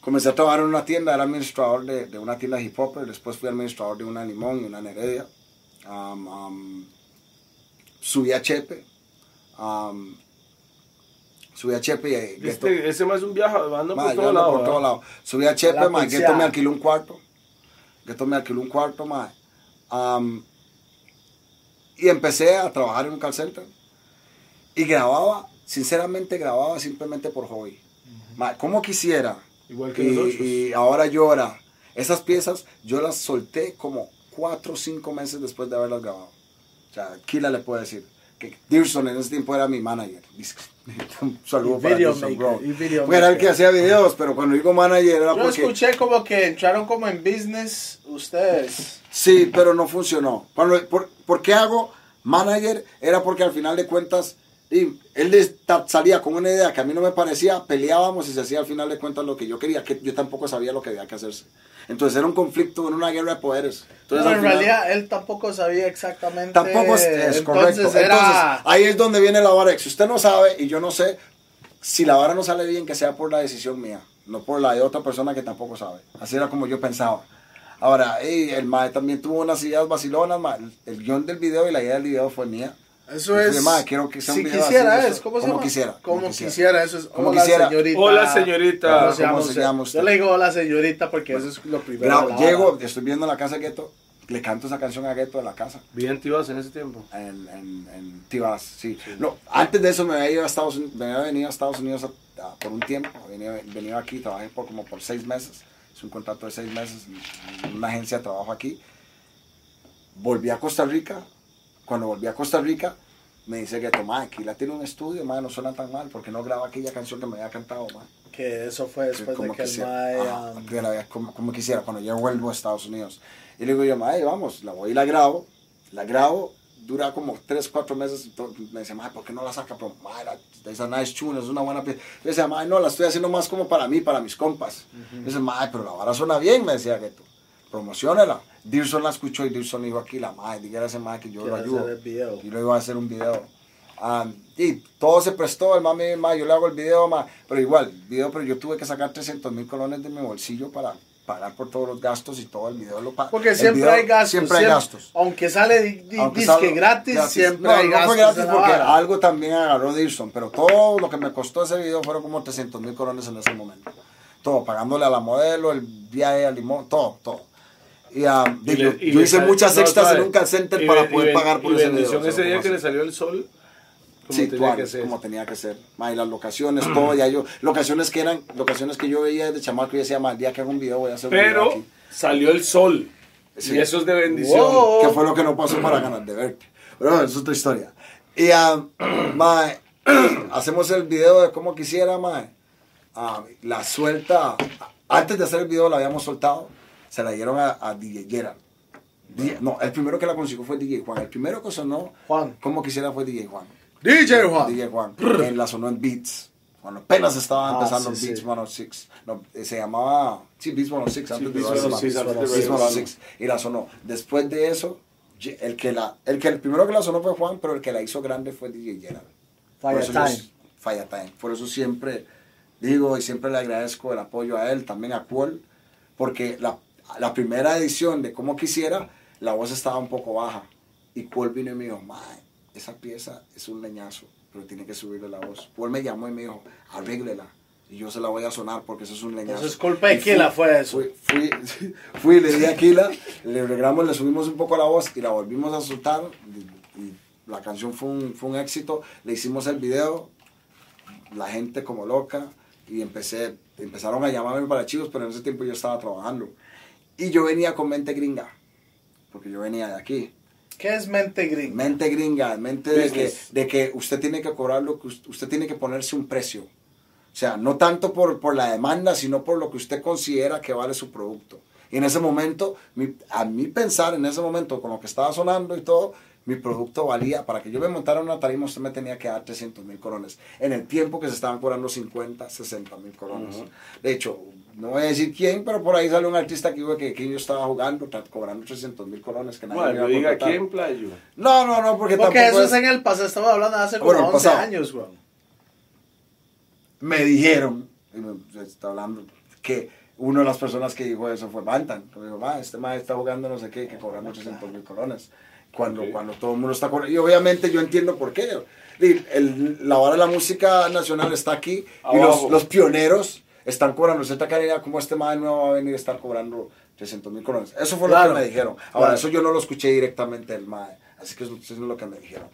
comencé a trabajar en una tienda, era administrador de, de una tienda hip hop, después fui administrador de una limón y una neredia. Um, um, subí a Chepe. um, subí a Chepe y Este, ese más es un viaje, anda por yo todo ando lado. por ¿verdad? todo lado. Subí a Chepe, pulseada. Gueto me alquiló un cuarto. Gueto me alquiló un cuarto, ma. Um, y empecé a trabajar en un call center. Y grababa, sinceramente grababa simplemente por hobby. Ma, ¿Cómo quisiera? Igual que y, nosotros. y ahora llora. Esas piezas yo las solté como cuatro o cinco meses después de haberlas grabado. O sea, Kila le puedo decir que Dirson en ese tiempo era mi manager. Un saludo Y para video Dirson, maker, bro. y video Porque era el que hacía videos, pero cuando digo manager era Yo porque... escuché como que entraron como en business ustedes. Sí, pero no funcionó. Cuando, por, ¿Por qué hago manager? Era porque al final de cuentas, y él salía con una idea que a mí no me parecía, peleábamos y se hacía al final de cuentas lo que yo quería, que yo tampoco sabía lo que había que hacerse. Entonces era un conflicto, era una guerra de poderes. Entonces, Pero al en final- realidad él tampoco sabía exactamente. Tampoco es, es entonces correcto. Era, Entonces, ahí es donde viene la vara. Si usted no sabe y yo no sé, si la vara no sale bien, que sea por la decisión mía, no por la de otra persona que tampoco sabe. Así era como yo pensaba. Ahora, el mae también tuvo unas ideas vacilonas, el guion del video y la idea del video fue mía. Eso es. fui, "Ma, quiero que sea un si video quisiera así, es, ¿cómo se llama? quisiera, Como quisiera, quisiera. eso es. Como hola, quisiera. señorita. Hola, señorita. ¿Cómo se ¿Cómo llama se usted? llama usted? Yo le digo hola, señorita, porque eso es lo primero. La llego, estoy viendo la casa de Gueto, le canto esa canción a Gueto de la casa. Bien tibas en ese tiempo. en, en, en Tibas, sí. No, antes de eso me había ido a Estados Unidos, me había venido a Estados Unidos a- a- por un tiempo, venía, venía aquí, trabajé por como por seis meses, es un contrato de seis meses en, en una agencia de trabajo aquí. Volví a Costa Rica, cuando volví a Costa Rica, me dice que toma, aquí la tiene un estudio, madre, no suena tan mal, porque no graba aquella canción que me había cantado, madre. Que eso fue después de que el quisiera, mae. ajá, um, como, como quisiera, cuando yo vuelvo a Estados Unidos. Y le digo yo, madre, vamos, la voy y la grabo, la grabo, dura como 3, 4 meses. Me decía, mae, ¿por qué no la saca? Pero, mae, la- esa nice tune, es una buena pieza. Yo decía, mae, no, la estoy haciendo más como para mí, para mis compas. Yo decía, mae, pero la vara suena bien, me decía que tú. Promocionela. Dirson la escuchó y Dirson dijo aquí, la mae, dígale a ese mae que yo lo ayudo. Y lo iba a hacer un video. Y todo se prestó, el mami, ma, yo le hago el video, pero igual, video, pero yo tuve que sacar 300 mil colones de mi bolsillo para pagar por todos los gastos y todo el video lo pago. Porque siempre hay gastos. Siempre hay gastos. Aunque sale di- di- Aunque disque gratis, siempre no, hay no gastos. fue gratis porque algo también agarró Dirson, pero todo lo que me costó ese video fueron como 300 mil colones en ese momento. Todo, pagándole a la modelo, el viaje al limón, todo, todo. Y, ah, Y yo, le- y yo hice muchas no, extras suave. en un call center Y para ben- poder ben- pagar por y ese bendición video. ese ¿sabes día que le salió el sol. Como Sí, tenía tuanis, que ser. como tenía que ser. Ma, y las locaciones, todo, ya yo, locaciones que eran, locaciones que yo veía desde chamaco y decía, ma, el día que hago un video voy a hacer un video Pero aquí. salió el sol. Sí. Y eso es de bendición. Wow. Que fue lo que no pasó para ganar de verte. Pero bueno, eso es otra historia. Y, ah, ma, hacemos el video de como quisiera, ma. Ah, la suelta, antes de hacer el video la habíamos soltado, se la dieron a, a DJ Gerald. DJ no, el primero que la consiguió fue DJ Juan. El primero que sonó, Juan. como quisiera, fue DJ Juan. DJ Juan. DJ Juan. Él la sonó en Beats. Cuando apenas estaba Ah, empezando sí, Beats sí. 106. No, eh, se llamaba. Sí, Beats 106. Antes de Beats Beats 106, 106. antes de Beats Beats 106. Y la sonó. Después de eso, el que, la, el que el primero que la sonó fue Juan, pero el que la hizo grande fue DJ Gerald. Fire yo- Time. Fire Time. Por eso siempre digo y siempre le agradezco el apoyo a él, también a Paul, porque la, la primera edición de Como Quisiera, la voz estaba un poco baja. Y Paul vino y me dijo, "Mae, esa pieza es un leñazo, pero tiene que subirle la voz. Paul me llamó y me dijo, arréglela. Y yo se la voy a sonar porque eso es un leñazo. Entonces, culpa de Kila fue eso. Fui, fui, fui, le di a Kila, le arreglamos, le subimos un poco la voz y la volvimos a soltar. Y, y la canción fue un, fue un éxito. Le hicimos el video, la gente como loca. Y empecé, empezaron a llamarme para chivos, pero en ese tiempo yo estaba trabajando. Y yo venía con mente gringa, porque yo venía de aquí. ¿Qué es mente gringa? Mente gringa, mente de que, de que usted tiene que cobrar lo que usted, tiene que ponerse un precio. O sea, no tanto por, por la demanda, sino por lo que usted considera que vale su producto. Y en ese momento, mi- a mí pensar en ese momento, con lo que estaba sonando y todo, mi producto valía, para que yo me montara una tarima, usted me tenía que dar 300 mil colones. En el tiempo que se estaban cobrando 50, 60 mil colones. De hecho, no voy a decir quién, pero por ahí salió un artista que, iba- que, que yo estaba jugando, cobrando 300 mil colones. Que nadie me Bueno, iba a diga quién, playo. No, no, no, porque, Porque tampoco eso es en el pasado, estamos hablando de hace como Bueno, el 11 pasado. años, weón. me dijeron, y me- está hablando, que una de las personas que dijo eso fue Bantan. Que me dijo, "Ma, este maestro está jugando no sé qué, que cobra 800 mil colones. Cuando, cuando todo el mundo está cobrando. Y obviamente yo entiendo por qué. El- el- la hora de la música nacional está aquí y los, los pioneros están cobrando. Usted calidad como este maestro nuevo va a venir a estar cobrando 300 mil colones. Eso fue Claro. lo que me dijeron. Ahora, Claro. eso yo no lo escuché directamente del MAE. Así que eso, eso es lo que me dijeron.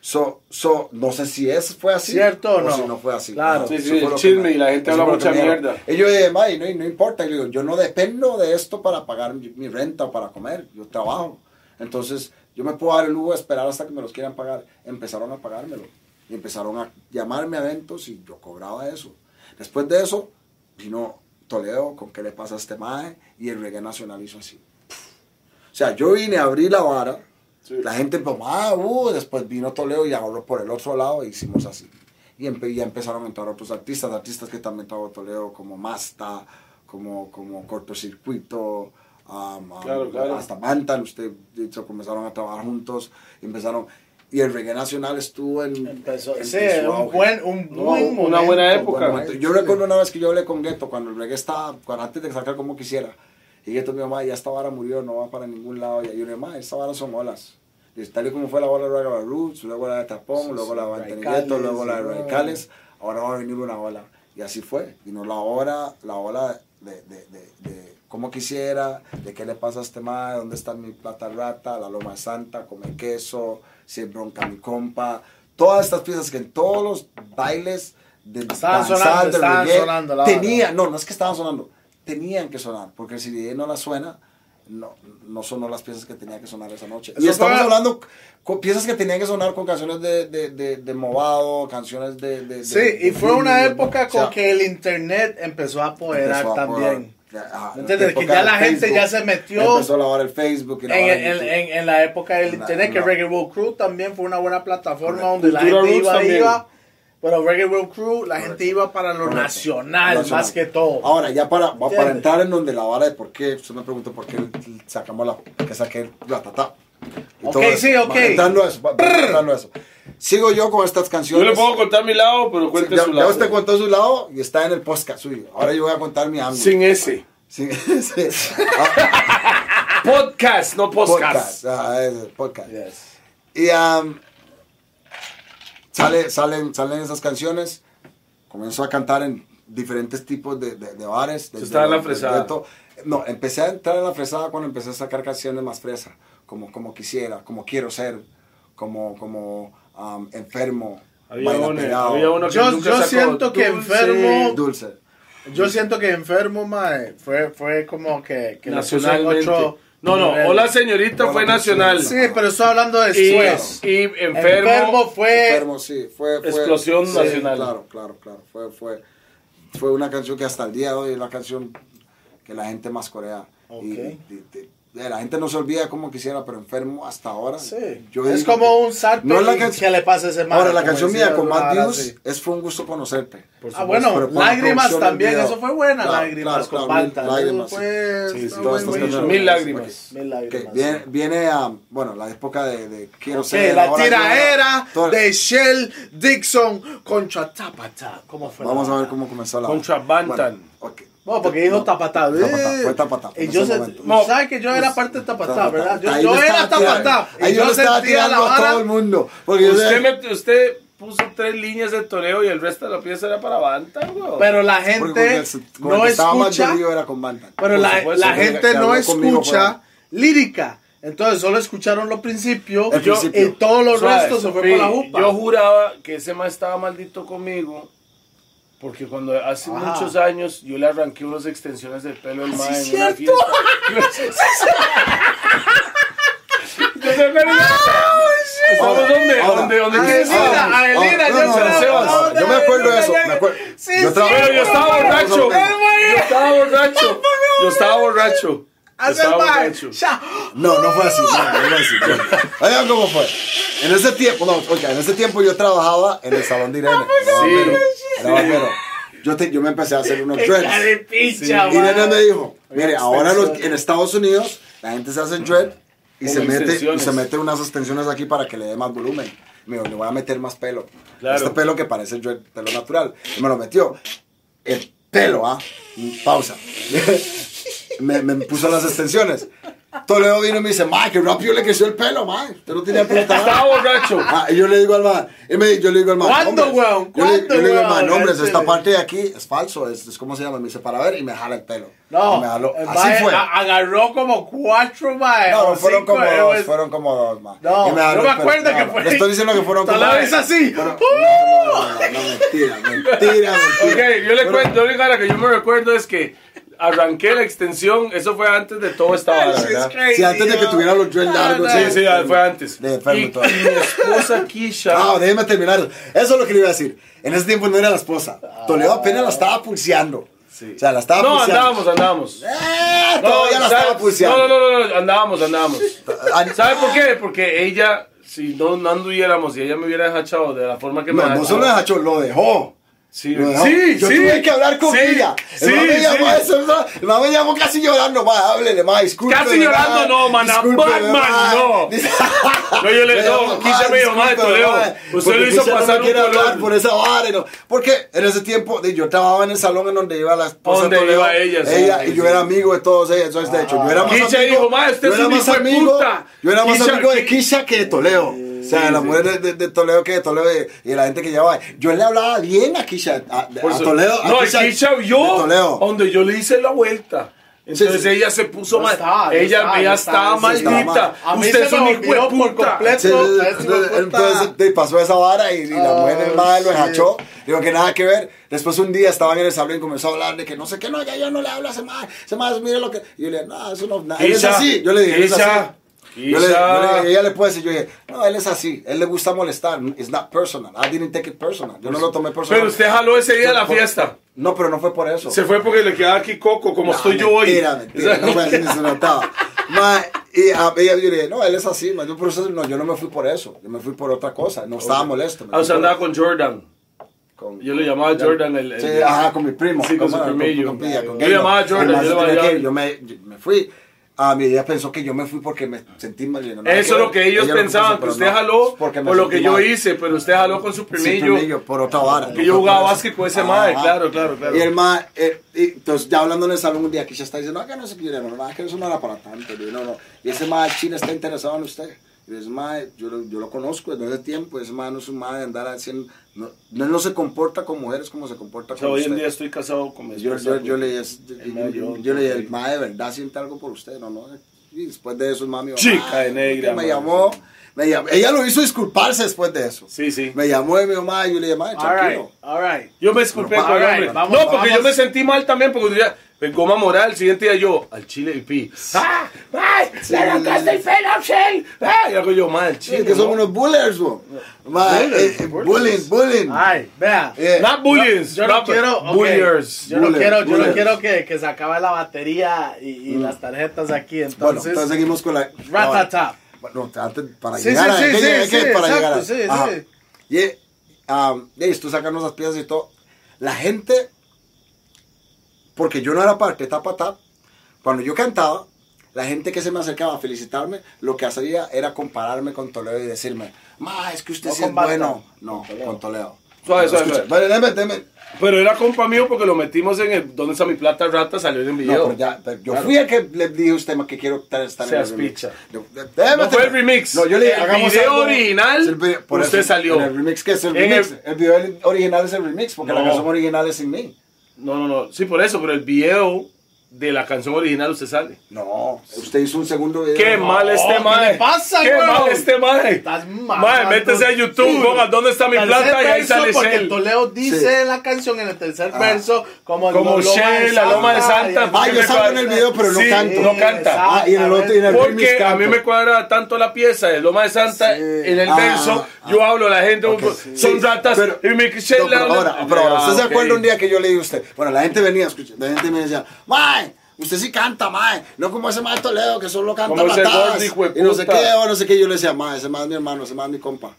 So, so, no sé si es, fue así. ¿Cierto o no? si no fue así. Claro. Sí, eso sí, el chisme me- y la gente eso habla mucha mierda. Y yo dije, "Mae, no, no importa. Yo no dependo de esto para pagar mi, mi renta o para comer. Yo trabajo. Entonces, yo me puedo dar el lujo de esperar hasta que me los quieran pagar. Empezaron a pagármelo. Y empezaron a llamarme a eventos y yo cobraba eso. Después de eso, vino Toledo con qué le pasa a este mae y el reggae nacional hizo así. O sea, yo vine a abrir la vara, Sí. la gente empezó, ah, uh, después vino Toledo y agarró por el otro lado e hicimos así. Y empe- ya empezaron a entrar otros artistas, artistas que también trabajó Toledo, como Masta, como, como Cortocircuito, um, um, Claro, claro. hasta Bantan, usted, de hecho, comenzaron a trabajar juntos, empezaron, y el reggae nacional estuvo en... Empezó, en- sí, en un buen, un No, buen una buena buen época. Yo recuerdo una vez que yo hablé con Gueto cuando el reggae estaba, cuando antes de sacar como quisiera. Y Gueto me dijo, "Ma, ya esta vara murió, no va para ningún lado. Y yo le dije, esta vara son olas. Y tal y como fue la ola de Ragga Roots, luego la de Tapón, Sí, luego la de Anthony Radicales, Gueto, luego la de. Radicales. Ahora va a venir una ola. Y así fue. Vino la ola, la ola de, de, de, de cómo quisiera, de qué le pasa a este ma, dónde está mi plata rata, la loma santa, come queso, si es bronca mi compa. Todas estas piezas que en todos los bailes de Estaban danzar, sonando, reggae, sonando la no, no es que estaban sonando, tenían que sonar, porque si no la suena, no, no sonó las piezas que tenía que sonar esa noche. y estamos fue- hablando con piezas que tenían que sonar con canciones de, de, de, de Movado, canciones de... de- Sí, de- y de fue una época o sea, con que el internet empezó a apoderar empezó a también. apoderar. Ah, Que ya la gente Facebook, ya se metió Empezó la hora del Facebook. Y en, la hora del en, YouTube. en, en la época del internet, que Reggae World Crew también fue una buena plataforma Correcto. donde la Cultura gente iba, iba. Pero Reggae World Crew, la gente Correcto. iba para lo nacional, Nacional. más que todo. Ahora, ya para, para entrar en donde la vara de por qué, usted me preguntó por qué sacamos la, que saqué la tata. Ok, eso. sí, ok. A eso. Sigo yo con estas Yo canciones. le puedo contar mi lado, pero cuente ya, su ya lado. usted contó su lado y está en el podcast suyo. Ahora yo voy a contar mi ángulo. Sin ese. Ah, Podcast, no podcast. podcast. Ah, es podcast. Yes. Y um, sale, salen, salen esas canciones. Comenzó a cantar en diferentes tipos de, de, de bares. estaba en la fresada. No, empecé a entrar en la fresada cuando empecé a sacar canciones más fresas. Como, como quisiera, como quiero ser, como, como um, enfermo. Había pegado, había uno que Yo- nunca yo sacó. siento que Dulce. enfermo- Dulce. Yo siento que enfermo, mae, fue, fue como que, que Nacionalmente. otro No, no, nivel. Hola Señorita Hola, fue nacional. Sí, pero estoy hablando Y, después. y enfermo, Enfermo fue. Enfermo, sí. Fue, fue- Explosión sí, nacional. Claro, claro, claro. Fue, fue, fue una canción que hasta el día de hoy es la canción que la gente más corea. Y, Ok. y- y- y la gente no se olvida como quisiera, pero enfermo hasta ahora. Sí. Yo es digo como un sarpe No es la y canción- que le pasa a ese man. Ahora, la canción mía con views así. es Fue un gusto conocerte. Ah, bueno, lágrimas también, eso fue buena, Claro, lágrimas claro, con claro, Bantan. lágrimas, eso fue, sí. Sí, todas estas canciones. Mil lágrimas. Mil lágrimas. viene, a, bueno, la época de, de quiero Ok, ser. la tiraera de Shell Dixon contra Tapata. ¿Cómo fue? Vamos a ver cómo comenzó la. Contra Bantan. Ok. No, porque dijo No, Tapatá. Tapatá, Eh, fue Tapatá, Y en yo no, ¿sabes que yo era parte de Tapatá, Tapatá. verdad? Yo, yo era tirando- Tapatá. y yo le estaba sentía la tirando a vara- todo el mundo. Porque yo Usted, sé- me- usted puso tres líneas de toreo y el resto de la pieza era para Bantan, güey. Pero la gente el- con no escucha. era con Bantan. Pero la, supuesto, la gente que no escucha lírica. Entonces solo escucharon los principios yo- y todo lo Suave, resto se fue por la jupa. Yo juraba que ese man estaba maldito conmigo. Porque cuando hace Ajá. muchos años yo le arranqué unas extensiones del pelo al Ah, sí, en cierto. una fiesta. ¿Yo te acuerdas? ¿Estamos dónde? ¿Dónde? Ah, ah, yo me acuerdo de eso, me acuerdo. Sí, Yo sí, estaba borracho. Yo estaba borracho. Yo estaba borracho. No, no fue así. No, no fue así. no. Oigan cómo fue. En ese tiempo, no, oiga, en ese tiempo yo trabajaba en el salón de Irene. Era barbero. Yo, te- yo me empecé a hacer unos dreads. Y Irene me dijo, mire, ahora los- en Estados Unidos la gente se hace dread y se, mete, y se mete unas extensiones aquí para que le dé más volumen. Me dijo, le voy a meter más pelo. Claro. Este pelo que parece dread, pelo natural. Y me lo metió. El pelo, ¿ah? Pausa. me, me puso las extensiones. Toledo vino y me dice, ma, que rápido le creció el pelo, ma. Usted no tenía pelo Estaba borracho. Ah, y yo le digo al man, y me- yo le digo al man, ¿Cuándo, weón? Yo le, ¿Cuándo, yo le digo al weón? man, hombre, esta parte de aquí es falso, es, es como se llama, me dice, para ver, y me jala el pelo. No, Y me jaló. Así fue. agarró como cuatro, mae. No, no, fueron como eh, dos, pues. fueron como dos, man. No, yo jaló me acuerdo No, que no, fue. Le estoy diciendo que fueron como la vez así. Fueron- ¡Uh! No, no, no, no, mentira, mentira, mentira. Ok, yo le cuento, lo único ahora que yo me recuerdo es que arranqué la extensión, eso fue antes de todo esta vara, Shit's ¿verdad? crazy, Sí, antes de que tuviera los dreads largos. Sí, sí, fue antes. De enfermo y, todo. mi esposa Kisha, No, déjeme terminar. Eso es lo que le iba a decir. En ese tiempo no era la esposa. Toledo apenas la estaba pulseando. Sí. O sea, la estaba no, pulseando. andábamos, andábamos. Eh, No, todavía la ¿sabe? estaba pulseando. No, no, no, no, andábamos, andábamos. Ah, ¿Sabe por qué? Porque ella, si no, no anduviéramos y ella me hubiera dejado de la forma que me No, no solo dejó, lo dejó. Sí, dejó. sí, Yo sí. tuve que hablar con Sí, ella. El me llamó, sí. eso, ¿no? el man me llamó casi llorando. Háblele, ma, discúlpeme. Casi llorando, ma, no, man, Batman, ma. no. No, yo le- Me no, llamó, Kisha ma, me dijo, ma, discúlpeme, Toledo, usted lo hizo no pasar un color. por esa vara. no. Porque en ese tiempo de- yo trabajaba en el salón en donde iba la esposa Donde de Toledo, iba ella, y yo era amigo de todos ellos. Entonces, de hecho, yo era más amigo, dijo, ma, usted yo es era un más hijo de puta. yo era más amigo de Kisha que de Toledo. O sea, la sí. mujer de, de- de Toledo que de Toledo y, la gente que llevaba. Yo le hablaba bien a Kisha, a, a Toledo. a no, y Kisha vio de Toledo. donde yo le hice la vuelta. Entonces Sí, sí. ella se puso Yo mal. yo ella estaba, ella estaba, maldita. mal. A mí Usted se es me un hijo por completo. Sí, entonces, te pasó esa vara y, y la Oh, mujer del mal lo hachó. Digo que nada que ver. Después un día estaban en el salón y comenzó a hablar de que no sé qué, no, ya yo no le hablo a ese mal. Ese mal, mire lo que. Y yo le dije, no, eso no, nada. Él es Kisha, así. Yo le dije, él es Kisha, así. Yo le, yo le- ella le puede decir, yo dije, no, él es así, él le gusta molestar, it's not personal, I didn't take it personal, yo no lo tomé personal. Pero usted jaló ese día a la fiesta. No, pero no fue por eso. Se fue porque le quedaba aquí coco, como No, estoy yo hoy. Mentira, mentira, no me se notaba. Ma, y a ella yo le dije, no, él es así, ma, yo por eso, no, yo no me fui por eso, yo me fui por otra cosa, no estaba molesto. Ah, o sea, andaba con Jordan. con- Yo le llamaba Jordan el... el- Sí, ajá, con mi primo. Sí, con su Con- primillo. con Yo Gaylor. llamaba Jordan, yo le me, yo me fui. A mi ella pensó que yo me fui porque me sentí mal. no, Eso es lo que ellos pensaban, que usted jaló por lo que yo hice, pero usted jaló con su primillo. por otra vara. Que yo jugaba básquet con ese mae, claro, claro, claro. Y el mae, eh, entonces ya hablando en el salón un día, que ya está diciendo, no, que no sé qué, yo le digo, no, que eso no era para tanto. no, no. Y ese mae chile está interesado en usted. Y ese mae, yo, lo- yo lo conozco desde ese tiempo, ese mae no es un mae de andar haciendo, no, no, no se comporta con mujeres como se comporta O sea, con hoy usted. en día estoy casado con mi Yo, yo, yo le yo, El mae, yo, yo- yo le dije, el mae de verdad siente algo por usted, ¿no? no Y después de eso, mami, Chica de "Ay, negra, Me mae". llamó, me llamó, ella lo hizo disculparse después de eso. Sí, sí. Me llamó y me dijo, yo le dije, mae, All right, tranquilo. all right. Yo me disculpé con el hombre. vamos, no, porque vamos. yo me sentí mal también, porque un en goma moral, el siguiente día yo, al chile y pi. ¡Ah! ¡Ay! ¡Le arrancaste el pelo, Shell! ¡Ah! Y hago yo, mal, chile. que son ¿no? unos bullers, Bullers, eh, eh, bullers. bullying, bullying. Ay, vea. Eh, Not bullies. Yo no quiero, ok, Bulliers. yo no Bullers, quiero, yo no bullers. quiero que, que se acabe la batería y, y las tarjetas aquí, Bueno, entonces, entonces seguimos con la... ratatap. Bueno, antes, para Sí, llegar sí, a... para exacto, llegar a- sí, sí. Y, y estoy sacando esas piezas y todo. La gente, porque yo no era parte de Tapa Tap, cuando yo cantaba, la gente que se me acercaba a felicitarme, lo que hacía era compararme con Toledo y decirme, ma, es que usted No sí es bueno. No, con Toledo. con Toledo. Suave, suave, suave. deme, deme. Pero era compa mío porque lo metimos en el. ¿Dónde está mi plata rata? Salió en el No, video. pero ya, pero yo Claro. fui el que le dije a usted que quiero estar estar en el remix. picha. Yo- déjeme No fue el remix. No, yo le El hagamos video algo- original, el video- por usted eso, salió. en el remix que es el En remix. el- El, video original es el remix, porque la No. canción original es sin mí. No, no, no. Sí, por eso, pero el video de la canción original usted sale. No, usted hizo un segundo video. Qué mal este ¿qué mae. le pasa, Qué mal este mae. Estás Mae, mamando. métese a YouTube, Sí. ponga dónde está mi plata y ahí sale Porque. Toledo dice Sí. en la canción, en el tercer Ah. verso, como, Como Shell, la Loma de Santa, Ah, yo salgo en el video, pero no Sí, canto. no canta. Ah, y en el otro, y en el Porque a mí me cuadra tanto la pieza de Loma de Santa Sí. en el Ah, verso. ah. yo hablo, la gente Ok, son sí. ratas Pero- y me Shell No, pero habla- ahora, pero ahora, ¿usted se acuerda un día que yo le dije a usted? Bueno, la gente venía, escucha, la gente me decía, ¡Mae! Usted sí canta, mae. No como ese mae Toledo que solo canta patadas. Y no sé qué, o no sé qué. Yo le decía, mae, ese mae es mi hermano, ese mae es mi compa.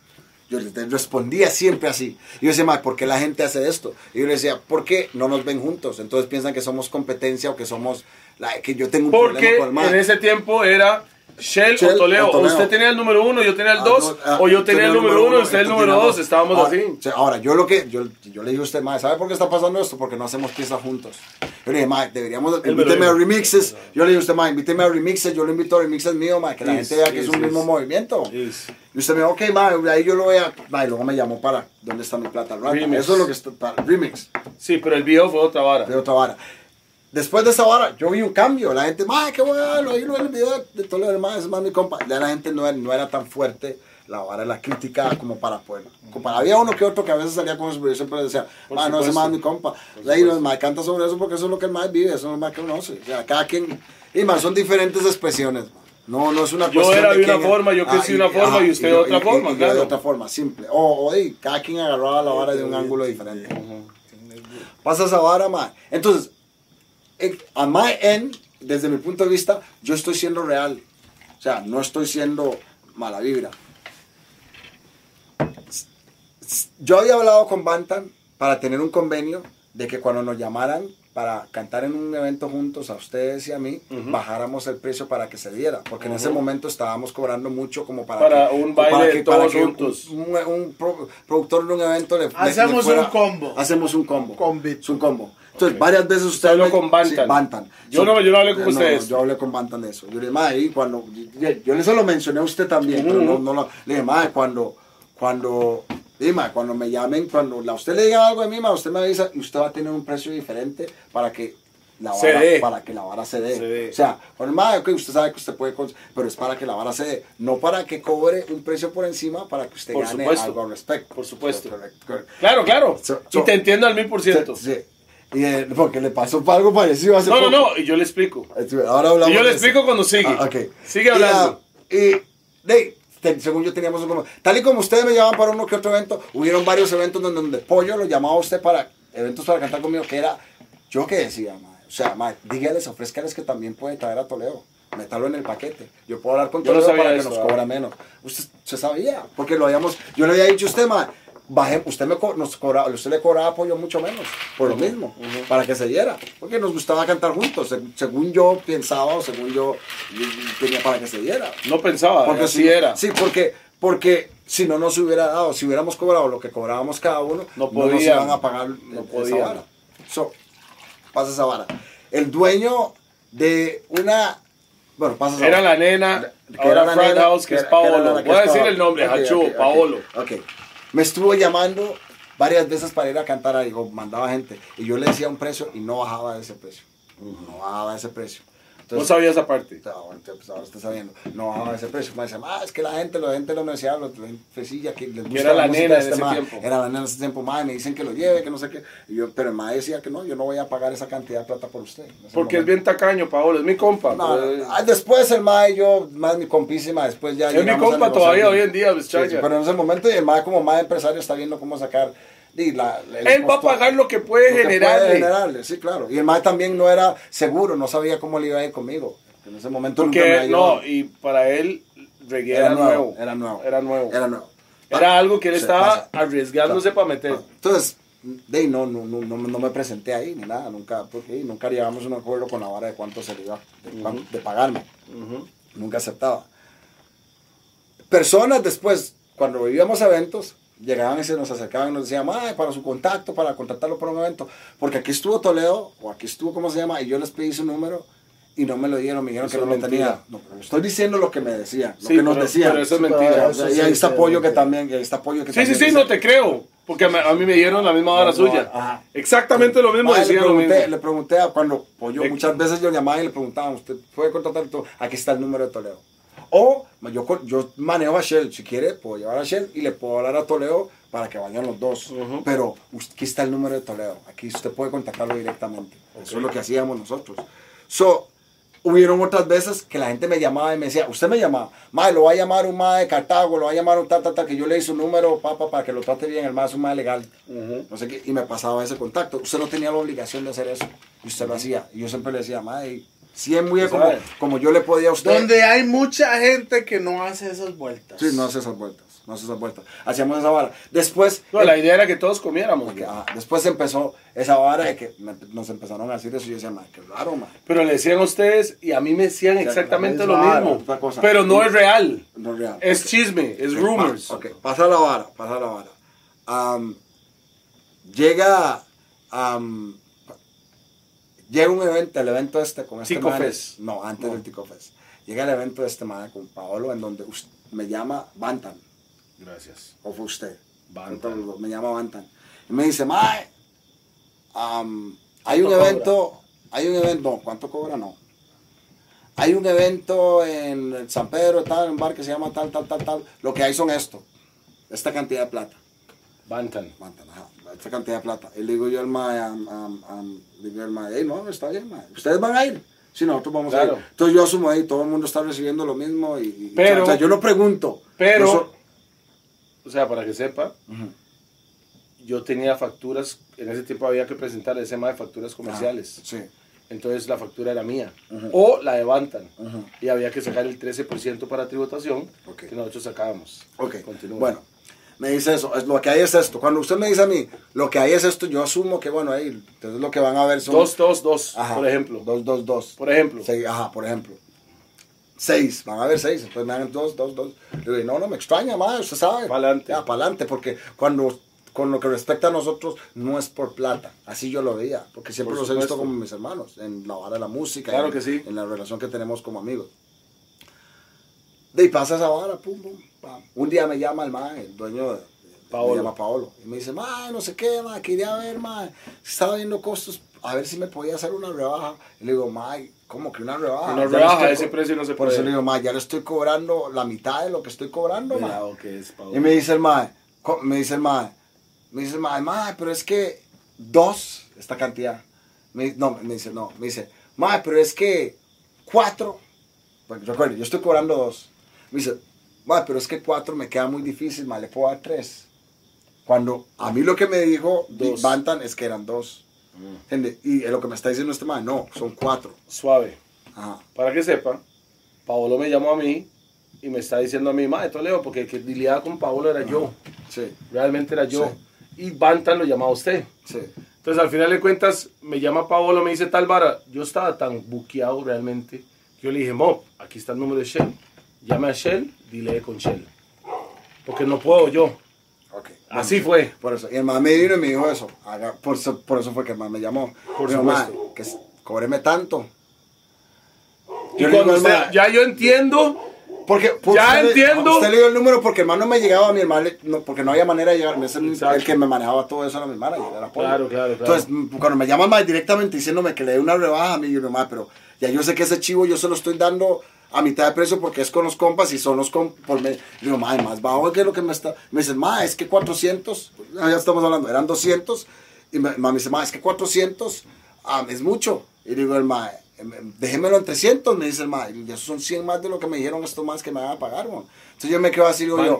Yo le respondía siempre así. Y yo decía, mae, ¿por qué la gente hace esto? Y yo le decía, ¿por qué no nos ven juntos? Entonces piensan que somos competencia o que somos, la, que yo tengo un Porque problema con el mae. en ese tiempo era Shell, Shell o Toledo. o. Usted tenía el número uno, yo tenía el Ah, dos. no, ah, o yo tenía el número uno y usted el número dos. Estábamos ahora, así. ahora, yo lo que, yo, yo le dije a usted, mae, ¿sabe por qué está pasando esto? Porque no hacemos piezas juntos. Yo le dije, mae, deberíamos, lo invíteme a remixes. Yo le dije a usted, mae, invíteme a remixes, yo lo invito a remixes mío, mae, que la Yes, gente vea que es yes, un mismo movimiento. Y usted me dijo, ok, mae, ahí yo lo voy a, mae, luego me llamó para, ¿dónde está mi plata? Rata? Remix. Eso es lo que está, para, remix, Sí, pero el video fue otra vara. de otra vara. Después de esa vara, yo vi un cambio. La gente, mae, qué bueno, ahí lo en el video de mae, ese mae es mi compa. Ya la gente no, era- no era tan fuerte la vara de la crítica como para poder. como para- había uno que otro que a veces salía con eso, pero yo siempre decía, mae, no, ese es mi compa. De ahí los mae canta sobre eso porque eso es lo que el mae vive, eso es lo mae que conoce. O sea, cada quien, y más, son diferentes expresiones. No, no es una Yo cuestión era de una quién- forma, yo crecí de una forma y usted de yo- otra forma, yo claro. de otra forma, simple. O, cada quien agarraba la vara de un ángulo diferente. Pasa esa vara, mae. Entonces, en- a my end, desde mi punto de vista, yo estoy siendo real. O sea, no estoy siendo mala vibra. Yo había hablado con Bantan para tener un convenio de que cuando nos llamaran para cantar en un evento juntos a ustedes y a mí, bajáramos el precio para que se diera, porque en ese momento estábamos cobrando mucho como para, Para que- un baile para que- todos para que un- juntos. Un, un pro- productor de un evento le, le- Hacemos le fuera- un combo. Hacemos un combo. Combito. Es un combo. Entonces, varias veces usted habló con Bantan. Sí, Bantan. Yo no- yo no hablé con No, no, ustedes. yo hablé con Bantan de eso. Yo le dije, y cuando. Yo, se lo mencioné a usted también, pero no, no lo. Le dije, mae, cuando. Cuando. dije, mae, cuando me llamen, cuando a usted le diga algo de mí, mae, usted me avisa y usted va a tener un precio diferente para que. La Se vara, dé. para que la vara se dé. Se dé. O sea, bueno, mae, ok, usted sabe que usted puede, pero es para que la vara se dé, no para que cobre un precio por encima para que usted Por gane supuesto. algo al respecto. Por supuesto. Correcto, correcto. Claro, claro. So- y te entiendo al mil por ciento. Sí. Y, eh, porque le pasó algo parecido hace No, no, poco. no. Y yo le explico. Ahora hablamos Y yo le de eso. explico cuando sigue. Ah, ok. Sigue Y, hablando. ah, Y, de, te- según yo teníamos un Tal y como ustedes me llamaban para uno que otro evento, hubieron varios eventos donde, donde Pollo lo llamaba a usted para eventos para cantar conmigo, que era, yo que decía, mae, o sea, mae, dígales, ofrézcales que también puede traer a Toledo. Métalo en el paquete. Yo puedo hablar con Yo no Toledo sabía para que eso, nos ah. cobra menos. Usted se sabía, porque lo habíamos, yo le había dicho a usted, mae, baje, usted me nos cobraba, usted le cobraba apoyo mucho menos, por lo mismo, para que se diera, porque nos gustaba cantar juntos, se- según yo pensaba o según yo tenía para que se diera. No pensaba, Porque así si, era. Sí, porque, porque si no nos hubiera dado, si hubiéramos cobrado lo que cobrábamos cada uno, No nos podían. iban a pagar No esa vara. So, pasa esa vara. El dueño de una... Bueno, pasa esa Era vara. la nena, Que ahora era la Frat nena, House, que es era- era Paolo. la que Voy a es decir el nombre, Ok, Hachu, ok, ok, Paolo. Ok. Me estuvo llamando varias veces para ir a cantar ahí, o mandaba gente, y yo le decía un precio y no bajaba ese precio. No bajaba ese precio. No sabía esa parte. Bueno, entonces, ahora está sabiendo. No ese precio. Me dice, ah, es que la gente, la gente de la universidad, los la fresilla que les gusta era la música nena de en este ese tiempo. Era la nena en ese tiempo, mae, me dicen que lo lleve, que no sé qué. Y yo, pero el mae decía que no, yo no voy a pagar esa cantidad de plata por usted. Porque es bien tacaño, Paolo, es mi compa. No, no, no. Ah, después el mae, yo, más mi compísima, después ya Es mi compa todavía hoy en día, sí, pero en ese momento el mae como mae empresario está viendo cómo sacar di, la, el Él va a pagar lo que puede lo que generarle. generarle, sí, claro. Y el mae también no era seguro, no sabía cómo le iba a ir conmigo. En ese momento nunca me Porque, no, y para él, reggae era, nuevo. Era nuevo. Era nuevo. Era nuevo. Era algo que él estaba pasa. arriesgándose para meter. Entonces, de ahí no, no, no, me presenté ahí ni nada, nunca, porque nunca llegamos a un acuerdo con la vara de cuánto se le iba de, cuán- de pagarme. Nunca aceptaba. Personas después, cuando vivíamos eventos, llegaban y se nos acercaban y nos decían, "Mae, para su contacto, para contactarlo por un evento, porque aquí estuvo Toledo, o aquí estuvo, ¿cómo se llama? Y yo les pedí su número y no me lo dieron, me dijeron Eso que no lo tenía. No, pero estoy diciendo lo que me decían, lo Sí, que nos pero- decían. pero eso es Sí, mentira. o sea, y ahí está apoyo que también, y ahí está apoyo que Sí, sí, también sí, decía- no te creo. Porque a mí me dieron la misma hora No, suya. ajá. Exactamente lo mismo Mae, decían le lo pregunté, mismo. le pregunté a cuando Pollo, Le- muchas veces yo llamaba y le preguntaba, ¿usted puede contratar todo? Aquí está el número de Toledo. O yo, manejo a Shell, si quiere puedo llevar a Shell y le puedo hablar a Toledo para que vayan los dos. Pero aquí está el número de Toledo, aquí usted puede contactarlo directamente. Eso es lo que hacíamos nosotros. So, hubieron otras veces que la gente me llamaba y me decía, usted me llamaba, mae, lo va a llamar un mae de Cartago, lo va a llamar un tal, tal, tal, que yo le di su número, papá, para que lo trate bien, el mae es un mae legal. No sé qué, y me pasaba ese contacto. Usted no tenía la obligación de hacer eso. Y usted lo hacía. Y yo siempre le decía, madre, sí es muy bien como, como yo le podía a usted. Donde hay mucha gente que no hace esas vueltas. Sí, no hace esas vueltas. No hace esas vueltas. Hacíamos esa vara. Después, No, la idea era que todos comiéramos. porque, ah, después empezó esa vara de que me- nos empezaron a decir eso. Y yo decía, madre, qué raro, madre. Pero le decían a ustedes y a mí me decían sea, exactamente lo raro, mismo. cosa. Pero no es real. No es real. Es Ok. chisme, es rumors. ok, pasa la vara, pasa la vara. Am, llega, am, llega un evento, el evento este con este man-. No, antes del Tico Fest. Llega el evento de este man con Paolo en donde us- me llama Bantan, Gracias. o fue usted. Bantan. Me llama Bantan. Y me dice, Mae, hay un ¿Cuánto evento, hay un evento, no, ¿cuánto cobra? No. Hay un evento en San Pedro, tal, un bar que se llama tal, tal, tal, tal. Lo que hay son esto, esta cantidad de plata. Bantan. Bantan, ajá, esta cantidad de plata. Y le digo yo al mae, am, am, am, le digo al mae, "Ey, no, está bien, mae. Ustedes van a ir. Si nosotros vamos a ir. Entonces yo asumo ahí, todo el mundo está recibiendo lo mismo y, Pero- o sea, yo no pregunto. Pero, so- o sea, para que sepa, yo tenía facturas, en ese tiempo había que presentar el tema de facturas comerciales. Ah, sí. Entonces la factura era mía. O la de Bantan. Ujú. Y había que sacar el 13% para tributación Ok. que nosotros sacábamos. Ok, Continúa. bueno, me dice eso, es, lo que hay es esto. Cuando usted me dice a mí, lo que hay es esto, yo asumo que, bueno, ahí, entonces lo que van a ver son... Dos, dos, dos, Ajá, por ejemplo. Dos, dos, dos. Por ejemplo. Seis, ajá, por ejemplo. Seis, van a ver seis, entonces me dan dos, dos, dos. Le digo, no, no me extraña, madre, usted sabe. Pa'lante. Ya, pa'lante, porque cuando, con lo que respecta a nosotros, no es por plata. Así yo lo veía, porque siempre Por los he visto como mis hermanos, en la vara de la música. Claro en- que sí. En la relación que tenemos como amigos. De ahí pasa esa vara, pum, pum. Un día me llama el mae, el dueño de, Paolo. me llama Paolo. Y me dice, mae, no sé qué, mae, quería ver, mae, estaba viendo costos, a ver si me podía hacer una rebaja. Y le digo, mae, ¿cómo que una rebaja? Una rebaja, estoy ese precio no se Por eso puede. le digo, mae, ya le estoy cobrando la mitad de lo que estoy cobrando, mae. Es, Paolo. Y me dice el mae, me dice el mae, me dice el mae, mae, pero es que dos, esta cantidad. Me, no, me dice, no, me dice, mae, pero es que cuatro, porque recuerde, yo estoy cobrando dos. Me dice, "Ma, pero es que cuatro me queda muy difícil, ma, le puedo dar tres. Cuando a mí lo que me dijo Dos. Bantan es que eran dos. ¿Entiende? Y lo que me está diciendo este man, no, son cuatro. Suave. Ajá. Para que sepan, Paolo me llamó a mí y me está diciendo a mí, mae, Toledo, porque el que lidiaba con Paolo era yo. Sí, Realmente era yo. Y Bantan lo llamaba a usted. sí. Entonces, al final de cuentas, me llama Paolo, me dice tal vara. Yo estaba tan buqueado realmente que yo le dije, Mo, aquí está el número de Shell. Llame a Shell, dile con Shell. Porque no puedo yo. Ok. Así fue. Por eso. Y el man me vino y me dijo eso. Haga- por, eso por eso fue que el man me llamó. Por Me dijo, supuesto. "Ma, que cóbreme tanto. Y Yo cuando usted- ya yo entiendo, Porque, por Ya usted entiendo. Usted le dio el número porque el man no me llegaba a mi hermano, no, porque no había manera de llegar. Es el, que me manejaba todo eso era mi Polo. Claro, claro, claro. Entonces, cuando me llaman más directamente diciéndome que le dé una rebaja a mí, yo no más, pero ya yo sé que ese chivo yo se lo estoy dando a mitad de precio porque es con los compas y son los compas. Por me, digo, madre, más bajo que lo que me está. Me dicen, ma, es que 400, ah, ya estamos hablando, eran 200. Y me, ma, me dice, ma, es que 400 ah, es mucho. Y digo, el ma, em, em, déjemelo en 300, me dice el ma. Y esos son 100 más de lo que me dijeron estos más que me van a pagar, man. Entonces yo me quedo así, digo yo.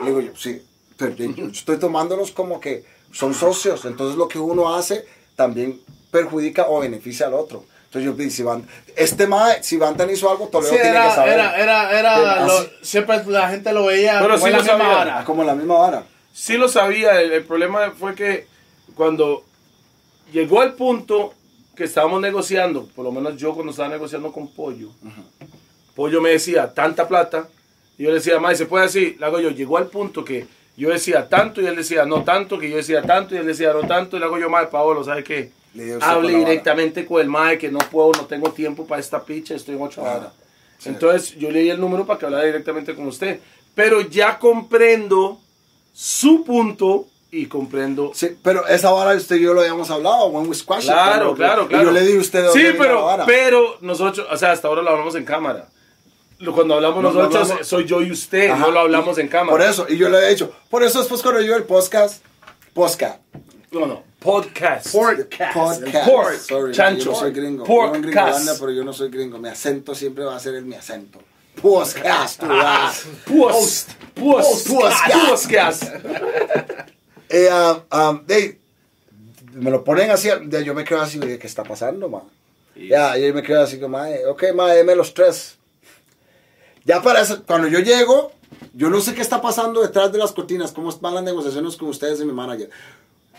Le digo yo, sí, pero yo estoy tomándolos como que son socios, entonces lo que uno hace también perjudica o beneficia al otro. Entonces yo dije, si van, este mae, si Bantan hizo algo, Toledo Sí, tiene que saber. era, era, era, lo- siempre la gente lo veía Pero como sí en la lo misma sabía. vara. Como la misma vara. sí lo sabía. El, el problema fue que cuando llegó al punto que estábamos negociando, por lo menos yo cuando estaba negociando con Pollo, Pollo me decía tanta plata, y yo le decía, Mae, ¿se puede así? Le hago yo, llegó al punto que yo decía tanto y él decía no tanto, que yo decía tanto y él decía no tanto, y le hago yo, Mae, Paolo, ¿sabe qué? Hable directamente con el Mae, que no puedo, no tengo tiempo para esta picha, estoy en ocho Ah, horas. sí. Entonces yo le di el número para que hablara directamente con usted. Pero ya comprendo su punto y comprendo Sí, pero esa vara usted y yo lo habíamos hablado, when we squash Claro, cuando- claro, y claro. yo le di a usted Sí, venía la pero, vara. pero nosotros, o sea, hasta ahora lo hablamos en cámara. Cuando hablamos No, no nosotros, hablamos- soy yo y usted, Ajá, no lo hablamos y- en cámara. Por eso, y yo le he dicho, por eso después cuando yo el podcast, podcast, No, no, podcast. Podcast. podcast, Pork, sorry, chancho. yo no soy gringo, Pork yo en cast. Gringolandia, pero yo no soy gringo, mi acento siempre va a ser el mi acento. Podcast, tú vas. Post. Post. Podcast. Podcast. Eh, um, um, they- me lo ponen así, yo me quedo así, ¿qué está pasando, man? Ya, yo me quedo así como, "Mae, ok, ma, deme los tres. Ya para eso, cuando yo llego, yo no sé qué está pasando detrás de las cortinas, cómo van las negociaciones con ustedes y mi manager.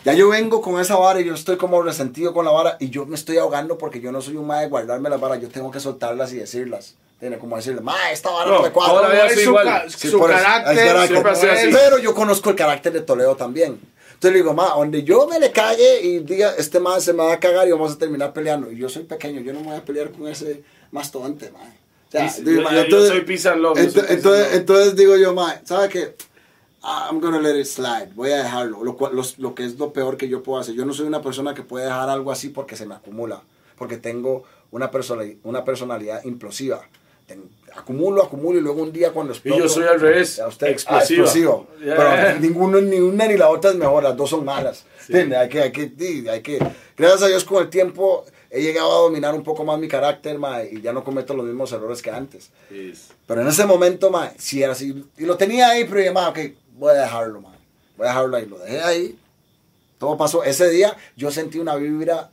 Ya yo vengo con esa vara y yo estoy como resentido con la vara y yo me estoy ahogando porque yo no soy un ma de guardarme las varas, yo tengo que soltarlas y decirlas. Tiene como decirle, ma, esta vara no, me cuadra. toda la vida es su, igual. ca- Sí, su por eso, carácter, carácter. siempre así. Pero yo conozco el carácter de Toledo también. Entonces le digo, ma, donde yo me le cague y diga, este man se me va a cagar y vamos a terminar peleando. Y yo soy pequeño, yo no me voy a pelear con ese mastodonte, ma. O sea, Yo- digo, yo- ma, yo yo soy peace and entonces, entonces digo yo, ma, ¿sabe qué? I'm gonna let it slide, voy a dejarlo, lo, los- lo que es lo peor que yo puedo hacer. Yo no soy una persona que puede dejar algo así porque se me acumula, porque tengo una, personali- una personalidad implosiva. Ten- acumulo, acumulo y luego un día cuando Y exploto... yo soy al revés, Ya usted, explosivo. ah, explosivo. Yeah. Pero ninguno, ni una ni la otra es mejor, las dos son malas. ¿Entiende? Hay que, hay que, sí, hay que, gracias a Dios con el tiempo he llegado a dominar un poco más mi carácter, ma, y ya no cometo los mismos errores que antes. Pero en ese momento, ma, sí era así. Y lo tenía ahí, pero dije, ma, ok, voy a dejarlo, ma. Voy a dejarlo ahí. Lo dejé ahí. Todo pasó. Ese día yo sentí una vibra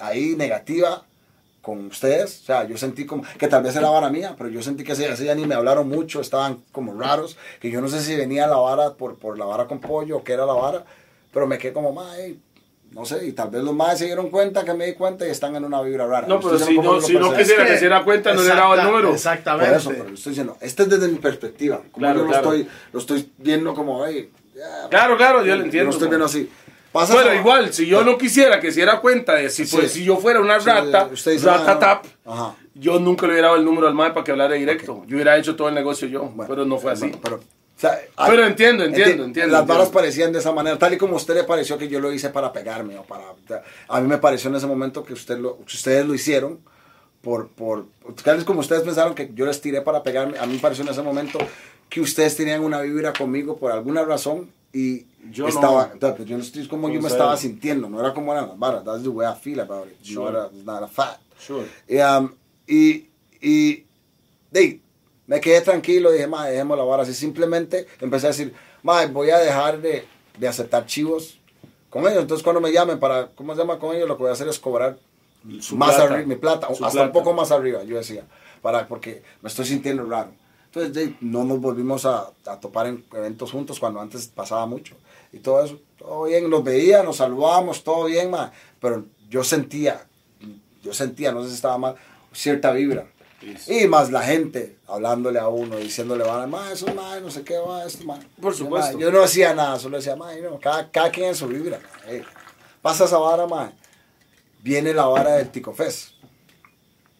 ahí negativa con ustedes. O sea, yo sentí como que tal vez era vara mía, pero yo sentí que ese, ese ni me hablaron mucho, estaban como raros. Que yo no sé si venía la vara por, por la vara con pollo o qué era la vara, pero me quedé como, ma, ey, no sé. Y tal vez los más se dieron cuenta que me di cuenta y están en una vibra rara. No, pero si no, si lo no quisiera Es que que- se diera cuenta, no le daba el número. Por Exactamente. eso, pero estoy diciendo, este es desde mi perspectiva. Como Claro, yo lo, claro. estoy, lo estoy viendo como, hey, ya, Claro, claro, yo lo lo entiendo. estoy ma. viendo así. Pasa Pero esa- igual, si yo no quisiera que se diera cuenta de si, pues, Sí. si yo fuera una Sí, rata, usted dice, rata ah, no. tap, Ajá. yo nunca le hubiera dado el número al MAE para que hablara directo. Yo hubiera hecho todo el negocio yo, Bueno, pero no fue así. bueno, pero, sea, Pero entiendo, entiendo, enti- entiendo, Las entiendo. varas parecían de esa manera, tal y como a usted le pareció que yo lo hice para pegarme o para... o sea, A mí me pareció en ese momento que, usted lo, que ustedes lo hicieron por, por... Tal vez como ustedes pensaron que yo les tiré para pegarme, a mí me pareció en ese momento que ustedes tenían una vibra conmigo por alguna razón y Yo estaba... no. o sea, pues yo no estoy como yo me sea, estaba sintiendo, no era como eran las varas, that's the way I feel about it, no Sure. era, it's not a fact. Sure. Y, um, y, y de, Me quedé tranquilo, dije, ma, dejemos la vara así. Simplemente empecé a decir, ma, voy a dejar de, de aceptar chivos con ellos. Entonces, cuando me llamen para, ¿cómo se llama con ellos? Lo que voy a hacer es cobrar Su más plata. arriba, mi plata, Su hasta plata. un poco más arriba, yo decía, para, porque me estoy sintiendo raro. Entonces, no nos volvimos a, a topar en eventos juntos cuando antes pasaba mucho. Y todo eso, todo bien, nos veía, nos saludábamos, todo bien, ma, pero yo sentía, yo sentía, no sé si estaba mal, cierta vibra. Y más la gente hablándole a uno, diciéndole, va, ma, eso, ma, no sé qué, va, esto, ma. Por supuesto. Yo, no hacía nada, solo decía, ma, no, cada, cada quien en su vibra. eh. Pasa esa vara, ma. Viene la vara del Tico Fest.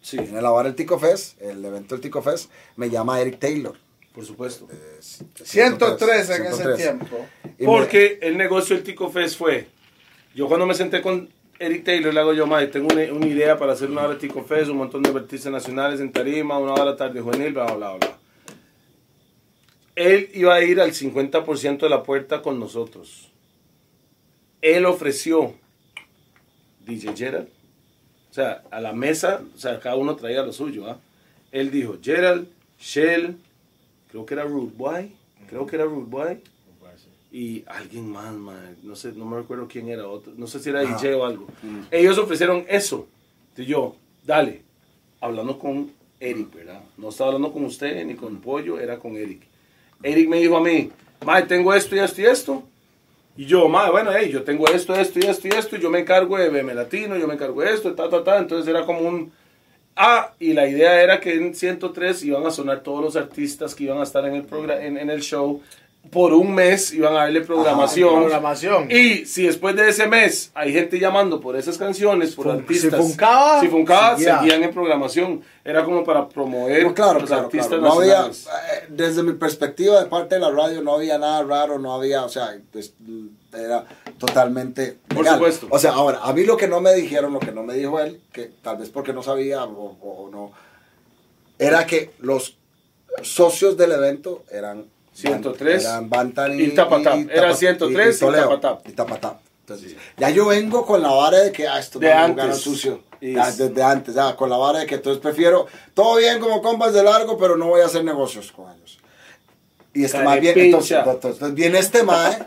Sí, Viene la vara del Tico Fest, el evento del Tico Fest, me llama Eric Taylor. por supuesto. eh, 103 en 103. ese tiempo. Y me- Porque el negocio del Tico Fest fue, yo cuando me senté con Eric Taylor, le hago yo, madre, tengo una, idea para hacer una hora de Tico Fest, un montón de artistas nacionales en tarima, una hora tarde juvenil, bla, bla, bla. Él iba a ir al 50% de la puerta con nosotros. Él ofreció DJ Gerald, o sea, a la mesa, o sea, cada uno traía lo suyo, ¿ah? Él dijo, Gerald, Shell, creo que era Rude Boy, creo que era Rude Boy, y alguien más, man, no sé, no me recuerdo quién era, otro, no sé si era. DJ o algo. Ellos ofrecieron eso. Y yo, dale, hablando con Eric, ¿verdad? No estaba hablando con usted ni con Pollo, era con Eric. Eric me dijo a mí, mae, tengo esto y esto y esto. Y yo, mae, bueno, hey, yo tengo esto, esto y esto y esto, y yo me encargo de BM Latino, yo me encargo de esto, ta, ta, ta. Entonces era como un... Ah, y la idea era que en 103 iban a sonar todos los artistas que iban a estar en el, progra- en, en el show. Por un mes iban a darle programación. programación. Y si después de ese mes hay gente llamando por esas canciones, por Fun- artistas. si funcaba, si funcaba, seguía. seguían en programación. Era como para promover No, claro, los claro, artistas claro. No había, nacionales. eh, desde mi perspectiva de parte de la radio, no había nada raro, no había, o sea, pues, era totalmente Por legal. supuesto. O sea, ahora, a mí lo que no me dijeron, lo que no me dijo él, que tal vez porque no sabía o- o no, era que los socios del evento eran 103 eran Bantan y Tapatap. Era 103 y Toledo, Tapatap. y Tapatap. Entonces, ya yo vengo con la vara de que ah, esto De no antes. sucio. Y- Ya, desde antes, ya, con la vara de que entonces prefiero todo bien como compas de largo, pero no voy a hacer negocios con ellos. Y este viene, Carepincha. entonces, entonces viene este mae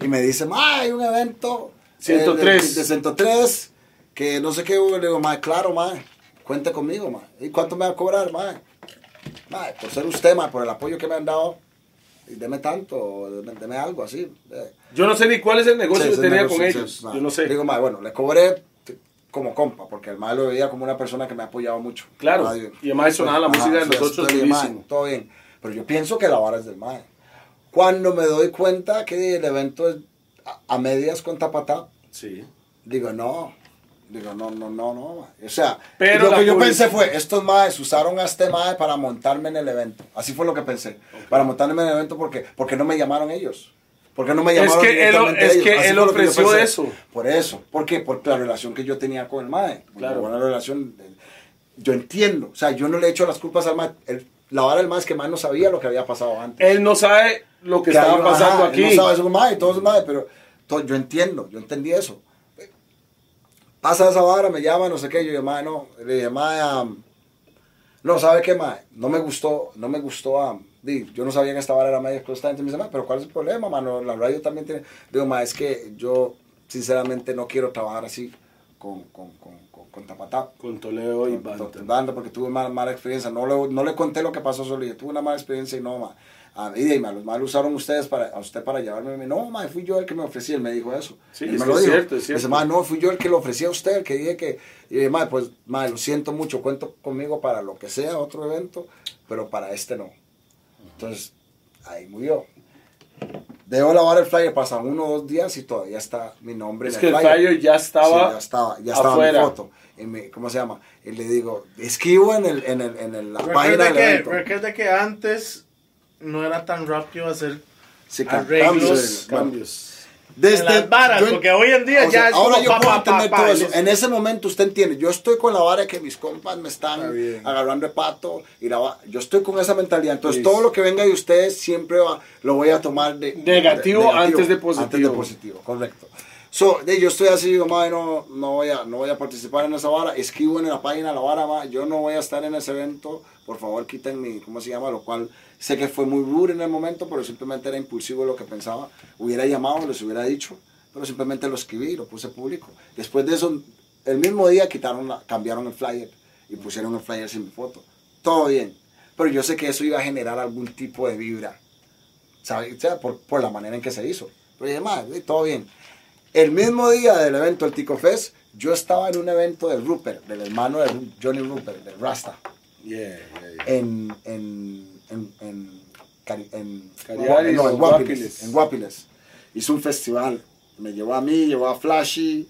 y me dice, mae, hay un evento eh, 103. de, de 103 que no sé qué, le digo, mae, claro, mae, cuente conmigo, mae. ¿Y cuánto me va a cobrar, mae? Mae, por ser usted, mae, por el apoyo que me han dado, y deme tanto, o deme, deme algo así. eh. Yo no sé ni cuál es el negocio Sí, que tenía negocio, con sí, ellos. mae. Yo no sé. Digo, mae, bueno, le cobré como compa, porque el mae lo veía como una persona que me ha apoyado mucho. Claro, y además sonaba la Ajá, música de sí, nosotros durísimo. todo bien. Pero yo pienso que la vara es del mae. Cuando me doy cuenta que el evento es a, a medias con Tapatap, Sí. digo, no. Digo, no, no, no, no. O sea, Pero lo que yo pensé fue, estos maes usaron a este mae para montarme en el evento. Así fue lo que pensé. Para montarme en el evento porque, porque no me llamaron ellos. Porque no me Es llamaron que él- es ellos. que él lo que yo ofreció eso. Por eso. ¿Por qué? Por la relación que yo tenía con el mae. Claro. Una relación. Yo entiendo. O sea, yo no le echo las culpas al mae. El- la vara del mae es que mae no sabía lo que había pasado antes. Él no sabe lo que, Que estaba pasando ajá, aquí. él No sabe eso, mae, todo eso, mae, pero yo entiendo, yo entendí eso. Pasa esa vara, me llama, no sé qué, yo dije, no, le dije, mae, am, no, ¿sabe qué, mae? No me gustó, no me gustó, am, di, yo no sabía que esta vara era medio constante, me dice, mae, pero ¿cuál es el problema, mano? La radio también tiene, digo, mae, es que yo, sinceramente, no quiero trabajar así con, con, con, con, con Tapatap. Con Toledo y Con- con- banda, porque tuve mala, mala experiencia. No le, no le conté lo que pasó solo. Yo tuve una mala experiencia y no, ma. A mí, y, los mal usaron ustedes para, a usted para llevarme. No, ma, fui yo el que me ofrecí. Él me dijo eso. Sí, Él es me lo es dijo. cierto, es cierto. Dice, ma, no, fui yo el que lo ofrecí a usted, el que dije que. Y dije, ma, pues, ma, lo siento mucho. Cuento conmigo para lo que sea, otro evento, pero para este no. Entonces, ahí murió. Debo lavar el flyer, pasan uno o dos días y todavía está mi nombre Es en que el flyer ya estaba Sí, ya estaba, ya estaba afuera. mi foto. Y me- ¿Cómo se llama? Y le digo, escribo en, el, en, el, en el- la página Recuerde del que, evento. recuerde que antes no era tan rápido hacer Sí, arreglos, cambios, Cambios. Desde, las varas, yo- porque hoy en día ya sea, es ahora como yo pa, puedo pa, entender pa, todo eso. En ese momento usted entiende. Yo estoy con la vara que mis compas me están agarrando de pato. Y la yo estoy con esa mentalidad. Entonces Sí. todo lo que venga de ustedes siempre va- lo voy a tomar de Negativo antes de positivo. Antes de positivo, correcto. So, de, yo estoy así, digo, mae, no, no, voy a, no voy a participar en esa vara. Escribo en la página de la vara, yo no voy a estar en ese evento. Por favor, quiten mi, ¿cómo se llama? Lo cual sé que fue muy rude en el momento, pero simplemente era impulsivo lo que pensaba. Hubiera llamado, les hubiera dicho, pero simplemente lo escribí y lo puse público. Después de eso, el mismo día quitaron la, cambiaron el flyer y pusieron el flyer sin mi foto. Todo bien. Pero yo sé que eso iba a generar algún tipo de vibra. ¿sabes? O sea, por, por la manera en que se hizo. Pero madre, todo bien. El mismo día del evento, el Tico Fest, yo estaba en un evento de Rupert, del hermano de Johnny Rupert, de Rasta, Yeah, yeah, yeah. en, en, en, en, en, Cariaris no, en Guapiles, en Guapiles. Hizo un festival. Me llevó a mí, llevó a Flashy,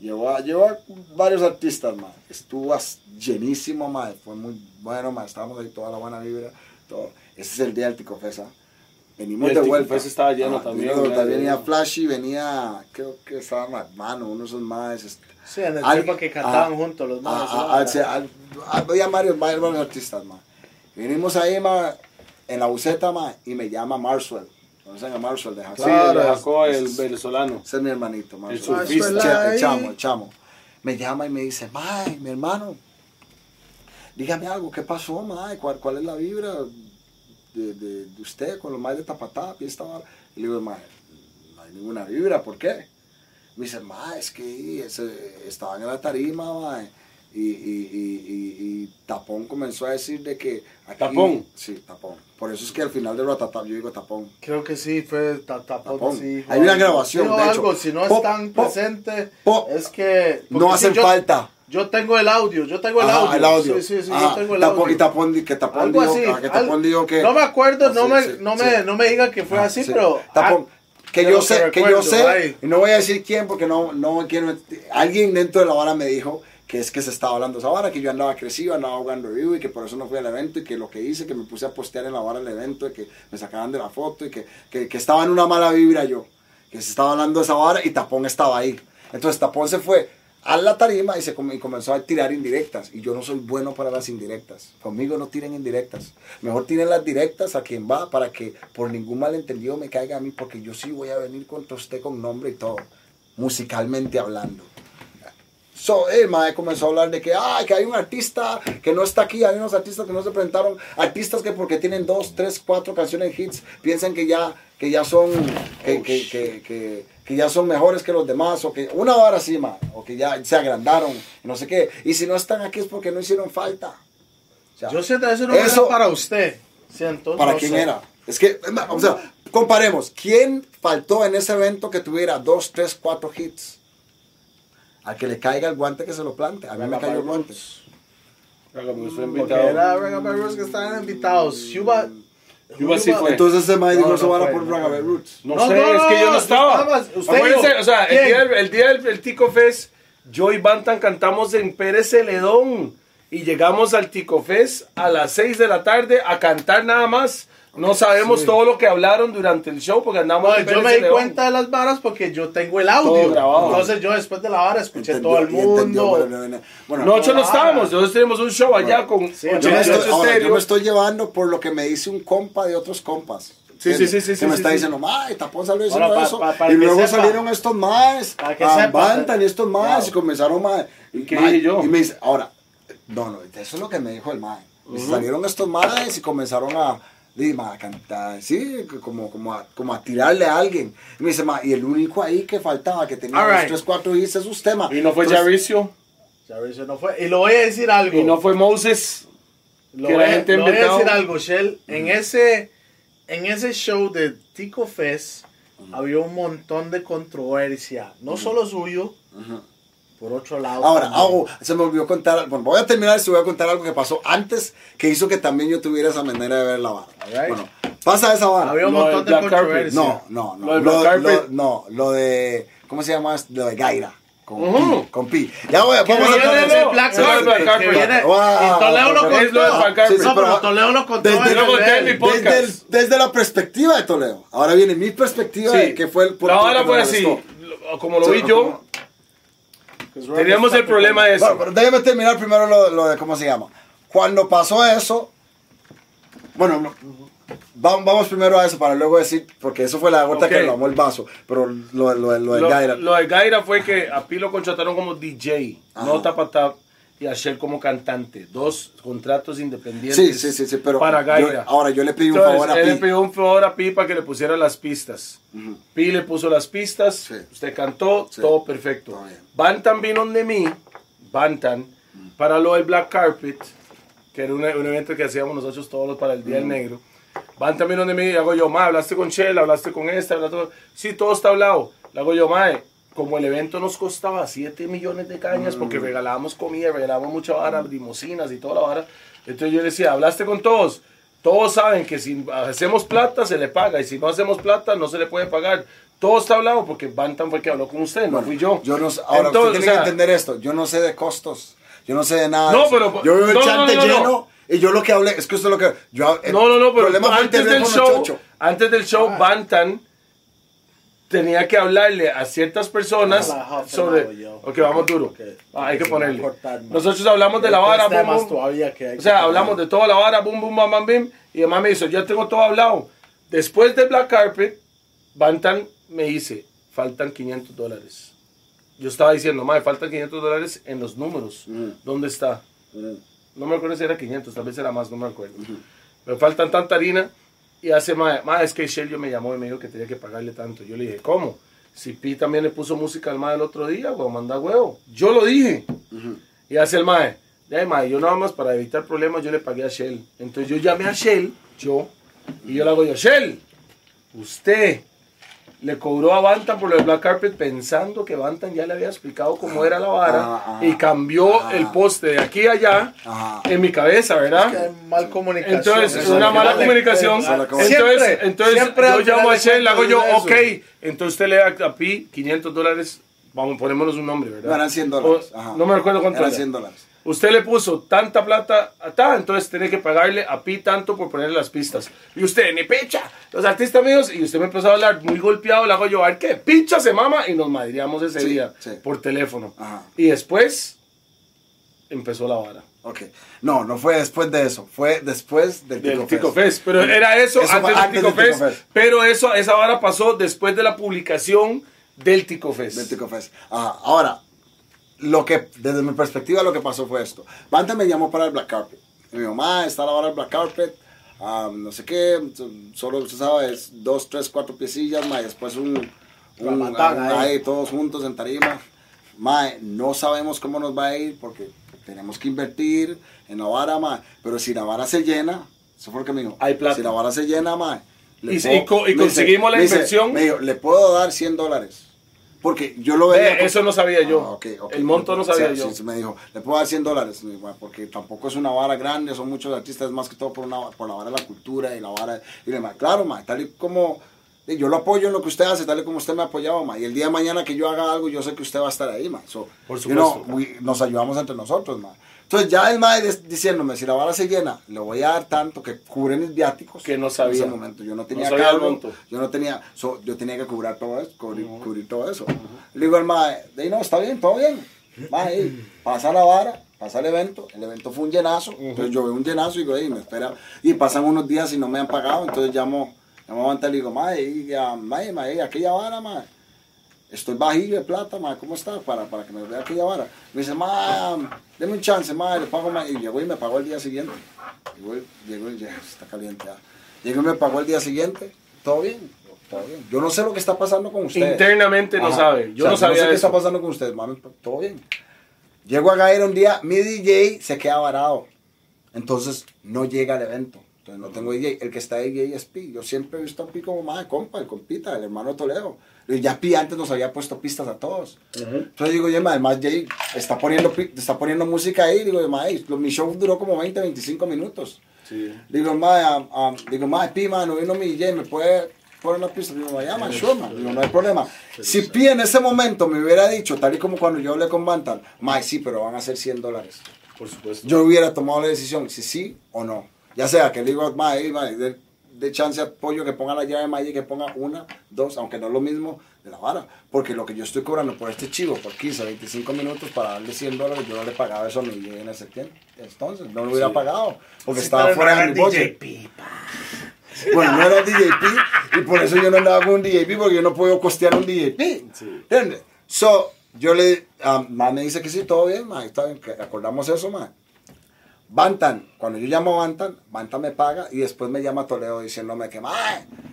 llevó a, llevó a varios artistas, man. Estuvo llenísimo, man. Fue muy bueno, man. Estábamos ahí toda la buena vibra. Todo. Ese es el día del Tico Fest, ¿ah? Venimos Y el de vuelta. Fest estaba lleno Ah, también, vino- ¿verdad? venía Flashy, venía, creo que estaba hermano, uno de esos más. Sí, en el Al- tiempo que cantaban ah, juntos los Ah, ah, Había varios, varios, artistas, ma. Vinimos ahí, ma, en la buceta, ma, y me llama Marshall. ¿Conocen a Marshall de Sí, Jacob? Claro, el de Jacob, el es- venezolano. Ese es mi hermanito, Marshall. El surfista. El, chamo, el chamo. Me llama y me dice, ma, mi hermano, dígame algo, ¿qué pasó, ma? ¿Cuál, cuál es la vibra de, de, de usted con los más de Tapatá? Y esta vara?" Y le digo, ma, no hay ninguna vibra, ¿por qué? Me dice, ma, es que ese, estaban en la tarima, ma, y, y, y, y, Tapón comenzó a decir de que... aquí- ¿Tapón? Sí, Tapón. Por eso es que al final de Ratatá yo digo Tapón. Creo que sí, fue ta- tapón. Tapón. sí, Hay una grabación, de hecho. algo, si no Pop, están pop, presentes, pop. es que... No hacen yo- falta. Yo tengo el audio, yo tengo el Ajá, audio. el audio. Sí, sí, sí, Ajá, yo tengo el Tapón- audio. Y Tapón, que Tapón Algo dijo, así. ah, que Tapón al- dijo que... No me acuerdo, no, Sí, me, sí, no, sí. me, no me diga que fue Ah, así, sí. pero... Tapón. ah, que yo sé, que yo recuerdo, sé, ay. y no voy a decir quién porque no, no quiero, alguien dentro de la vara me dijo que es que se estaba hablando esa vara, que yo andaba crecido, andaba jugando review y que por eso no fui al evento y que lo que hice, que me puse a postear en la vara del evento y que me sacaban de la foto y que, que, que estaba en una mala vibra yo, que se estaba hablando esa vara y Tapón estaba ahí. Entonces Tapón se fue a la tarima y, se com- y comenzó a tirar indirectas y yo no soy bueno para las indirectas. Conmigo no tiren indirectas. Mejor tiren las directas a quien va para que por ningún malentendido me caiga a mí porque yo sí voy a venir contra usted con nombre y todo, musicalmente hablando. So, el mae comenzó a hablar de que, ay, que hay un artista que no está aquí, hay unos artistas que no se presentaron, artistas que porque tienen dos, tres, cuatro canciones hits, piensan que ya, que ya son, que, que, que, que, ya son mejores que los demás, o que una hora así, mae, o que ya se agrandaron, no sé qué, y si no están aquí es porque no hicieron falta. O sea, Yo siento eso no Eso- era para usted. Siento. ¿Para no quién sé. era? Es que, o sea, comparemos, ¿quién faltó en ese evento que tuviera dos, tres, cuatro hits? Al que le caiga el guante que se lo plante. A mí me cayó el guante. Porque era Roots que estaban invitados. Yuba. Yuba sí fue. Entonces ese dijo No, van a por fue. Roots. No, sé, es que yo no estaba. Acuérdense, o sea, el día, del, el día del el Tico Fest, yo y Bantan cantamos en Pérez Celedón. Y llegamos al Tico Fest a las 6 de la tarde a cantar nada más. No sabemos todo lo que hablaron durante el show porque andamos No, yo me di Celedón. cuenta de las varas porque yo tengo el audio. Todo grabado. Entonces yo después de la vara escuché Entendió- todo el y entendió, mundo. bueno, bueno, bueno, Nosotros no estábamos, nosotros tenemos un show allá con Sí, yo, me 88 estoy, ahora, yo me estoy llevando por lo que me dice un compa de otros compas. Sí, sí, sí, sí, Que sí, me sí, está sí. diciendo, ay, Tapón salió diciendo pa- eso. pa- para y luego sepa. salieron estos más, y estos más, Claro. y comenzaron más. Y, ¿Qué mae, dije yo? Y me dice, ahora, no, no, eso es lo que me dijo el mae. Salieron estos más y comenzaron a, di, mae, a cantar, sí, como, como, a, como a tirarle a alguien. Y me dice, mae, y el único ahí que faltaba, que tenía los right. tres, cuatro hits, es usted, mae. Y no fue Entonces, Jaricio, eso no fue. Y lo voy a decir algo. y no fue Moses. Lo que voy, la gente lo voy a decir algo, Shell. En ese, en ese show de Tico Fest había un montón de controversia. No solo suyo, por otro lado. Ahora, hago, se me olvidó contar, bueno, voy a terminar y voy a contar algo que pasó antes que hizo que también yo tuviera esa manera de ver la vara. Alright. Bueno, pasa esa vara. Había un montón de controversia. No, no, no. Lo del Lo, Black lo- no, lo de, ¿cómo se llama? Lo de Gaira. Con, Ujú. Pi, con Pi. Ya voy, vamos a de Black Carpet, Wow, Toledo lo contó. De. Sí, sí, No, pero Toledo lo contó. desde- de podcast. Desde, el- desde la perspectiva de Toledo. Ahora viene mi perspectiva Sí, de que fue el por la qué hora me fue así, como lo Sí, vi yo, teníamos el problema de eso. Bueno, pero déjame terminar primero lo, lo de cómo se llama. Cuando pasó eso, bueno, no, Vamos, vamos primero a eso para luego decir, porque eso fue la gota que lo el vaso, pero lo, lo, lo Lo, Gaira. lo de Gaira fue que a Pi lo contrataron como DJ, Ajá. no Tapatap, y a Shell como cantante. Dos contratos independientes Sí, sí, sí, sí, pero para yo- Gaira. ahora yo le pedí un Entonces, favor a él Pi. le pidió un favor a Pi para que le pusiera las pistas. Pi le puso las pistas, usted cantó, todo perfecto. Todo bien. Bantan vino de mí, Bantan, para lo del Black Carpet, que era un, un evento que hacíamos nosotros todos para el Día del Negro. Bantan vino de mí hago yo, ma, hablaste con Shell, hablaste con esta, hablaste con-". Sí, todo está hablado. Le hago yo, ma, como el evento nos costaba 7 millones de cañas porque regalábamos comida, regalábamos mucha vara, limosinas y toda la vara. Entonces yo le decía, hablaste con todos. Todos saben que si hacemos plata se le paga y si no hacemos plata no se le puede pagar. Todo está hablado porque Bantam fue el que habló con usted, no fui yo. Yo no ahora Entonces, usted tiene o sea, que entender esto. Yo no sé de costos. Yo no sé de nada. No, pero- yo veo el no, chante no, no, no. lleno y yo lo que hablé es que usted lo que yo el No, no, no, pero problema fue el antes del teléfono show, antes del show, Ah. Tenía que hablarle a ciertas personas an sobre... Ok, vamos duro. Ok. Ah, hay que ponerle. Nosotros hablamos de la vara, boom, boom. todavía que hay O que sea, tocar. hablamos de toda la vara, boom, boom, bam, bam, bim. Y además me dice, ya tengo todo hablado. Después del Black Carpet, Bantan me dice, faltan 500 dólares. Yo estaba diciendo, madre, faltan 500 dólares en los números. Mm. ¿Dónde está? Mm. No me acuerdo si era 500, tal vez era más, no me acuerdo. Me faltan tanta harina. Y hace más, es que Shelly me llamó y me dijo que tenía que pagarle tanto. Yo le dije, ¿cómo? Si Pi también le puso música al mae el otro día, weón, manda huevo. Yo lo dije. Y hace el mae, de mae, yo nada más para evitar problemas yo le pagué a Shell. Entonces yo llamé a Shell, yo, y yo le hago yo, Shell, usted le cobró a Bantam por lo de Black Carpet pensando que Bantam ya le había explicado cómo era la vara Ah, ah, y cambió ah. el poste de aquí a allá Ajá. en mi cabeza, ¿verdad? Que hay mal comunicación. Entonces, una es mala comunicación. Es. Entonces, Siempre, entonces siempre yo llamo a Shell, le hago yo, ok. es. Entonces usted le da a Pi 500 dólares, vamos, ponémonos un nombre, ¿verdad? No, eran 100 dólares. O- Ajá. no me recuerdo cuánto Eran era. 100 dólares. Usted le puso tanta plata a ta, entonces tiene que pagarle a Pi tanto por ponerle las pistas. Y usted, ni picha, los artistas míos, y usted me empezó a hablar muy golpeado, le hago yo, a ver qué, picha se mama, y nos madreamos ese Sí, día sí. por teléfono. Ajá. Y después empezó la vara. Ok. No, no fue después de eso. Fue después del Del Tico Tico Fest. Fest. Pero era eso, Eso antes, antes del Tico del Tico Fest, Fest. Pero eso, esa vara pasó después de la publicación del Tico Fest. Del Tico Fest. Ajá. Ahora, lo que, desde mi perspectiva, lo que pasó fue esto. Banta me llamó para el Black Carpet. Y me dijo, ma, está la hora del Black Carpet. ah, no sé qué, solo, tú sabes, dos, tres, cuatro piecillas, ma, y después un, un un- ahí. todos juntos en tarima. Ma, no sabemos cómo nos va a ir porque tenemos que invertir en la vara, ma. Pero si la vara se llena, eso fue lo que me dijo. Hay plata. Si la vara se llena, ma. le Y- puedo- y co- y dice- conseguimos la inversión. me dijo, le puedo dar 100 dólares. Porque yo lo Ve, veía. como- eso no sabía yo. Ah. El monto no sabía yo. sí, me dijo, le puedo dar 100 dólares. Bueno, Porque tampoco es una vara grande, son muchos artistas, más que todo por, una, por la vara de la cultura y la vara. Y le dije, claro, ma, tal y como. eh, Yo lo apoyo en lo que usted hace, tal y como usted me ha apoyado, ma. Y el día de mañana que yo haga algo, yo sé que usted va a estar ahí, ma. So, Por you know, supuesto. we- nos ayudamos entre nosotros, ma. Entonces ya el ma des- diciéndome, si la vara se llena, le voy a dar tanto que cubre mis viáticos. Que no En sabía. ese momento yo no tenía No cargo, yo no tenía, so, yo tenía que cubrir todo eso, cubrir, cubrir todo eso. Le digo al mae, de ahí no, está bien, todo bien. Mae, pasa la vara, pasa el evento, el evento fue un llenazo, entonces yo veo un llenazo y digo, ey, me espera, y pasan unos días y no me han pagado, entonces llamo, llamo a Manta y le digo, mae, ey, ya, mae, mae, aquella vara, mae, estoy bajillo de plata, mae, ¿cómo está? Para, para que me vea aquella vara. Me dice, mae, deme un chance, mae, le pago, mae, y llegó y me pagó el día siguiente. Llegó, y- llegó y ya, está caliente ya. Llegó y me pagó el día siguiente, todo bien, todo bien. Yo no sé lo que está pasando con usted. Internamente no sabe. Yo O sea, no sabía sé qué está pasando con ustedes, mami, todo bien. Llego a Gaira un día, mi DJ se queda varado. Entonces no llega al evento. Entonces no tengo DJ. El que está DJ es Pi. Yo siempre he visto a Pi como más de compa, el compita, el hermano Toledo. Y ya Pi antes nos había puesto pistas a todos. Entonces digo, oye, además Jay está poniendo, está poniendo música ahí. Digo, ma, ey, lo- mi show duró como 20, 25 minutos. Sí. Digo, ma, um, digo, ma, Pi, ma, no vino mi DJ, ¿me puede poner una pista? Digo, ma, ya, ma, sure, ma. Digo, no hay problema. Si Pi en ese momento me hubiera dicho, tal y como cuando yo hablé con Bantan, ma, sí, pero van a ser 100 dólares. Por supuesto. Yo hubiera tomado la decisión, si sí o no. Ya sea que le digo, ma, ey, ma, de, de chance apoyo que ponga la llave ma, y que ponga una, dos, aunque no es lo mismo de la vara. Porque lo que yo estoy cobrando por este chivo, por 15, 25 minutos para darle 100 dólares, yo no le pagaba eso a mi en ese tiempo. Entonces, no lo hubiera Sí. pagado. Porque Sí, estaba fuera no de mi DJ. Pipa. Bueno, no era DJP y por eso yo no andaba con un DJP porque yo no puedo costear un DJP. ¿Entiendes? So, yo le, um, me dice que sí, todo bien, ma, está bien, acordamos eso, ma. Bantan, cuando yo llamo a Bantan, Bantan me paga y después me llama Toledo diciéndome que, ma,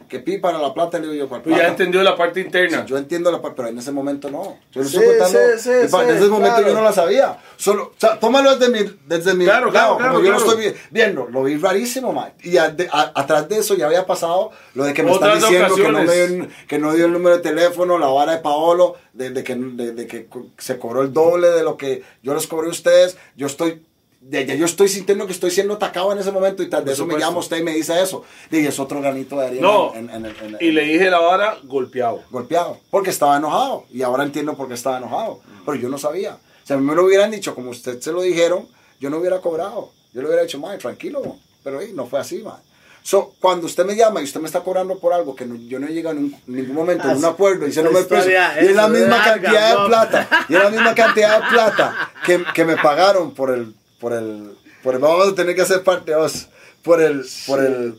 que pi para la plata, le digo yo, ¿cuál Pues ya plata? entendió la parte interna. Sí, yo entiendo la parte, pero en ese momento no. Yo le Sí, estoy contando. sí, en ese momento claro. yo no la sabía. Solo, o sea, tómalo desde mi, desde mi Claro, claro, lado, claro, como yo lo estoy vi- viendo. Lo vi rarísimo, man. Y a- de- a- atrás de eso ya había pasado lo de que me Otras están diciendo que no, me dio, el- que no dio el número de teléfono, la vara de Paolo, de, de que, de, de que se cobró el doble de lo que yo les cobré a ustedes. Yo estoy. De- ya yo estoy sintiendo que estoy siendo atacado en ese momento y tal de Por eso me llama usted y me dice eso. Y es otro granito de arena No, en- en- en- en- y le dije la vara golpeado. golpeado porque estaba enojado y ahora entiendo por qué estaba enojado pero yo no sabía si a mí me lo hubieran dicho como usted se lo dijeron yo no hubiera cobrado yo le hubiera dicho mae tranquilo mo". pero ahí no fue así mae So, cuando usted me llama y usted me está cobrando por algo que no- yo no he llegado en ningún momento en un Ah, acuerdo y se no me historia y es la misma larga, cantidad de plata y es la misma cantidad de plata que, que me pagaron por el por el por el vamos a tener que hacer parte dos por el por el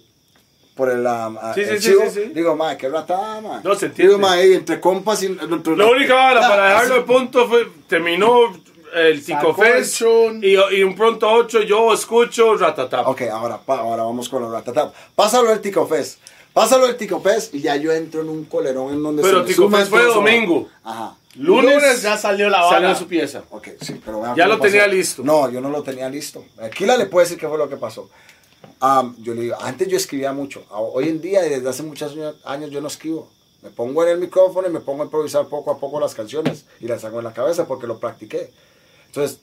por el um, Sí, sí, el sí, chivo. sí, digo mae qué rata mae No, se entiende. digo ahí, entre compas y entre- La única vara Ah, para dejarlo de punto fue, terminó el Tico Sacó Fest el chun. y, y un pronto 8 yo escucho Ratatap. Ok, ahora, pa- ahora vamos con los ratatap. Pásalo el Tico Fest. Pásalo el Tico Fest y ya yo entro en un colerón en donde Pero se me Tico suman Fest fue domingo. Ajá. Lunes, Lunes ya salió la salió vara. su pieza. Ok, sí, pero vea Ya lo pasó. tenía listo. No, yo no lo tenía listo. Aquí le puede decir qué fue lo que pasó. Am, yo le digo, antes yo escribía mucho. Hoy en día y desde hace muchos años- años yo no escribo. Me pongo en el micrófono y me pongo a improvisar poco a poco las canciones y las hago en la cabeza porque lo practiqué. Entonces,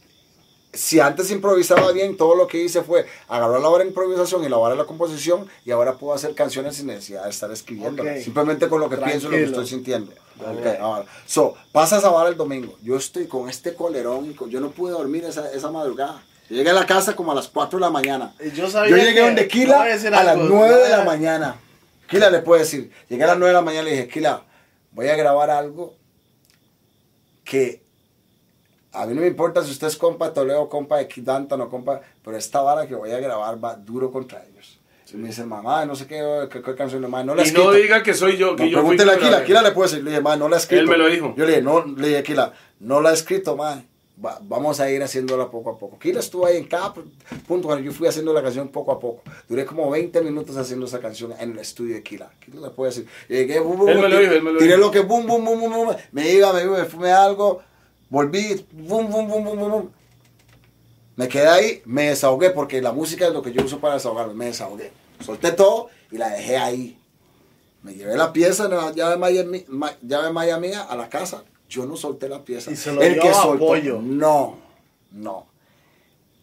si antes improvisaba bien, todo lo que hice fue agarrar la hora de improvisación y la hora de la composición y ahora puedo hacer canciones sin necesidad de estar escribiendo. Simplemente con lo que pienso y lo que estoy sintiendo. Ok, ahora. So, pasa esa vara el domingo. Yo estoy con este colerón y con- yo no pude dormir esa, esa madrugada. Yo llegué a la casa como a las 4 de la mañana. Yo sabía Yo llegué donde Kila no a a las algo, 9 de la mañana. Kila le puede decir. Llegué a las 9 de la mañana y le dije, Kila, voy a grabar algo que a mí no me importa si usted es compa Toledo, compa de Dantan o compa, pero esta vara que voy a grabar va duro contra ellos. Y me dice, mamá, no sé qué, qué, qué canción, mamá, no la he Y no escrito". diga que soy yo, que No, yo pregúntele a Kila. Kila le puede decir, le dije, ma, no la he escrito. Él me lo dijo. Yo le dije, no, le dije, Kila, no la he escrito, ma. Va- vamos a ir haciéndola poco a poco. Kila estuvo ahí en cada punto cuando yo fui haciendo la canción poco a poco. Duré como 20 minutos haciendo esa canción en el estudio de Kila. Kila le puede decir. Llegué, bum, bum, Él bum, me lo dijo, él me lo tiré dijo. lo que bum, bum, bum, bum, bum. Me iba, me iba, me fumé algo. Volví, bum, bum, bum, bum, bum. Me quedé ahí, me desahogué porque la música es lo que yo uso para desahogarme. Me desahogué. Solté todo y la dejé ahí. Me llevé la pieza, la llave Miami, llave Miami a la casa. Yo no solté la pieza. Y se lo dio a Pollo. No, no.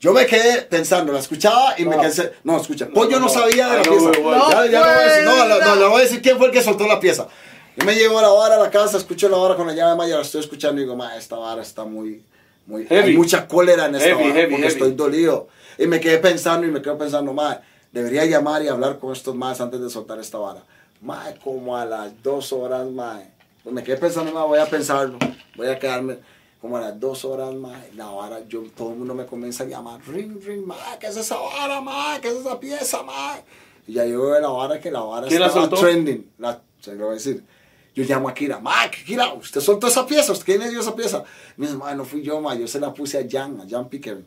Yo me quedé pensando, la escuchaba y me quedé. No, escucha. Pollo no, sabía de la know pieza. ya, ya no voy a decir, no, le voy a decir quién fue el que soltó la pieza. Yo me llevo la vara a la casa, escucho la vara con la llave Maya, la estoy escuchando y digo, ma, esta vara está muy. muy Heavy. Hay mucha cólera en esta Heavy, vara heavy, porque estoy dolido. Y me quedé pensando y me quedo pensando, ma, debería llamar y hablar con estos más antes de soltar esta vara. Ma, como a las dos horas, ma. Pues me quedé pensando, ma, voy a pensarlo. Voy a quedarme como a las dos horas, ma. La vara, yo, todo el mundo me comienza a llamar, ring, ring, ma, ¿qué es esa vara, ma? ¿Qué es esa pieza, ma? Y ya yo veo la vara que la vara ¿Quién la estaba soltó? trending. La, se lo voy a decir. Yo llamo a Kira, ma, Kira, usted soltó esa pieza, ¿usted quién le dio esa pieza? Me dice, ma, no fui yo, ma, yo se la puse a Jan, a Jan Pickering.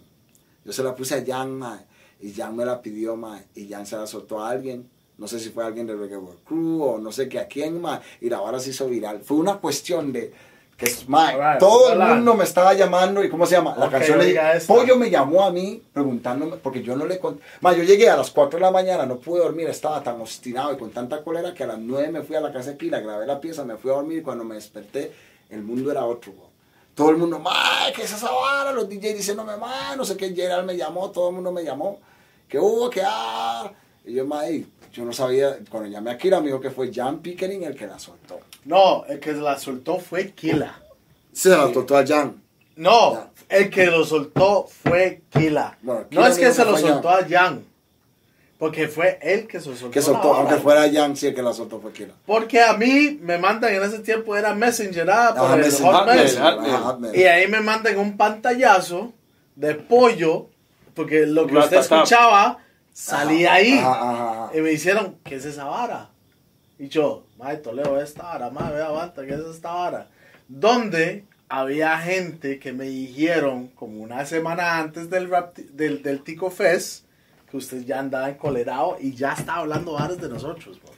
Yo se la puse a Jan, ma, y Jan me la pidió, ma, y Jan se la soltó a alguien. No sé si fue alguien de Reggae World Crew o no sé qué a quién, ma, y la vara se hizo viral. Fue una cuestión de que, ma, Alright, todo el mundo me estaba llamando y ¿cómo se llama? La canción le. Pollo me llamó a mí preguntándome, porque yo no le conté. Ma, yo llegué a las 4 de la mañana, no pude dormir, estaba tan obstinado y con tanta cólera que a las 9 me fui a la casa de Kila, grabé la pieza, me fui a dormir y cuando me desperté, el mundo era otro, bro. Todo el mundo, ma, ¿qué es esa vara? Los DJs diciéndome, ma, no sé qué, Gerald me llamó, todo el mundo me llamó. que hubo? que ah? Y yo, ma, ey, yo no sabía, cuando llamé a Kila me dijo que fue Jan Pickering el que la soltó. No, el que la soltó fue Kila. Se la soltó a Jan. No, el que lo soltó fue Kila. Bueno, no es que se lo soltó a Jan. Porque fue él que se soltó. Que soltó, aunque fuera Jan, sí el que la soltó fue Kila. Porque a mí me mandan en ese tiempo era Messenger, ah, por el Messenger, Hotmail. Hotmail. Hotmail. Y ahí me mandan un pantallazo de pollo, porque lo que usted escuchaba salí ahí. Ajá, ajá, ajá. Y me hicieron, ¿qué es esa vara? Y yo, mae, Toledo, esta vara, mae, vea, aguanta, ¿qué es esta vara? Donde había gente que me dijeron, como una semana antes del, rap, del, del Tico Fest, que usted ya andaba encolerado y ya estaba hablando varas de nosotros, bro.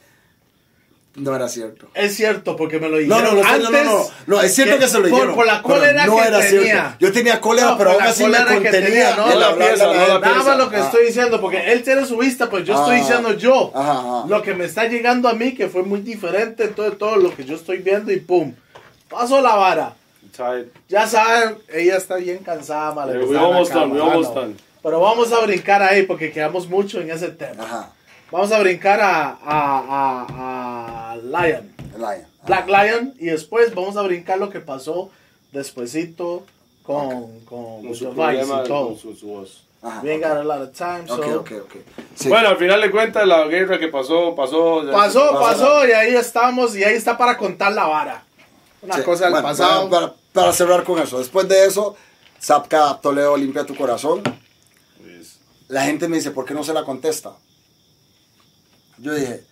No era cierto. Es cierto, porque me lo No, dijeron no, no, sé, antes. no, no, no, no, es cierto que, se lo por- dijeron. Por la pero cólera no que era tenía. cierto. Yo tenía cólera, No, pero por aún la así me que contenía. tenía, no, la hablarle pieza, la no la. Nada más lo que Ah. estoy diciendo, porque él tiene su vista, pues yo estoy Ah. diciendo yo. Ajá, ajá. Lo que me está llegando a mí, que fue muy diferente, entonces todo lo que yo estoy viendo y pum. Pasó la vara. Tired. Ya saben, ella está bien cansada, Eh, we la almost done, we almost done. Pero vamos a brincar ahí porque quedamos mucho en ese tema. Ajá. Vamos a brincar a, a, a, a Lion. Lion. Black Lion y después vamos a brincar lo que pasó despuesito con, con Con su problema, y todo. con su, su voz. Ajá. We ain't got a lot of time, so- Ok, ok, ok. Sí. Bueno, al final de cuentas, la guerra que pasó, pasó. Pasó, Pasó. pasó y ahí estamos y ahí está para contar la vara. Una Sí. cosa del Bueno, pasado. Para, para cerrar con eso, después de eso, Zapka Toledo limpia tu corazón. Pues, La gente me dice, ¿por qué no se la contesta? Yo dije,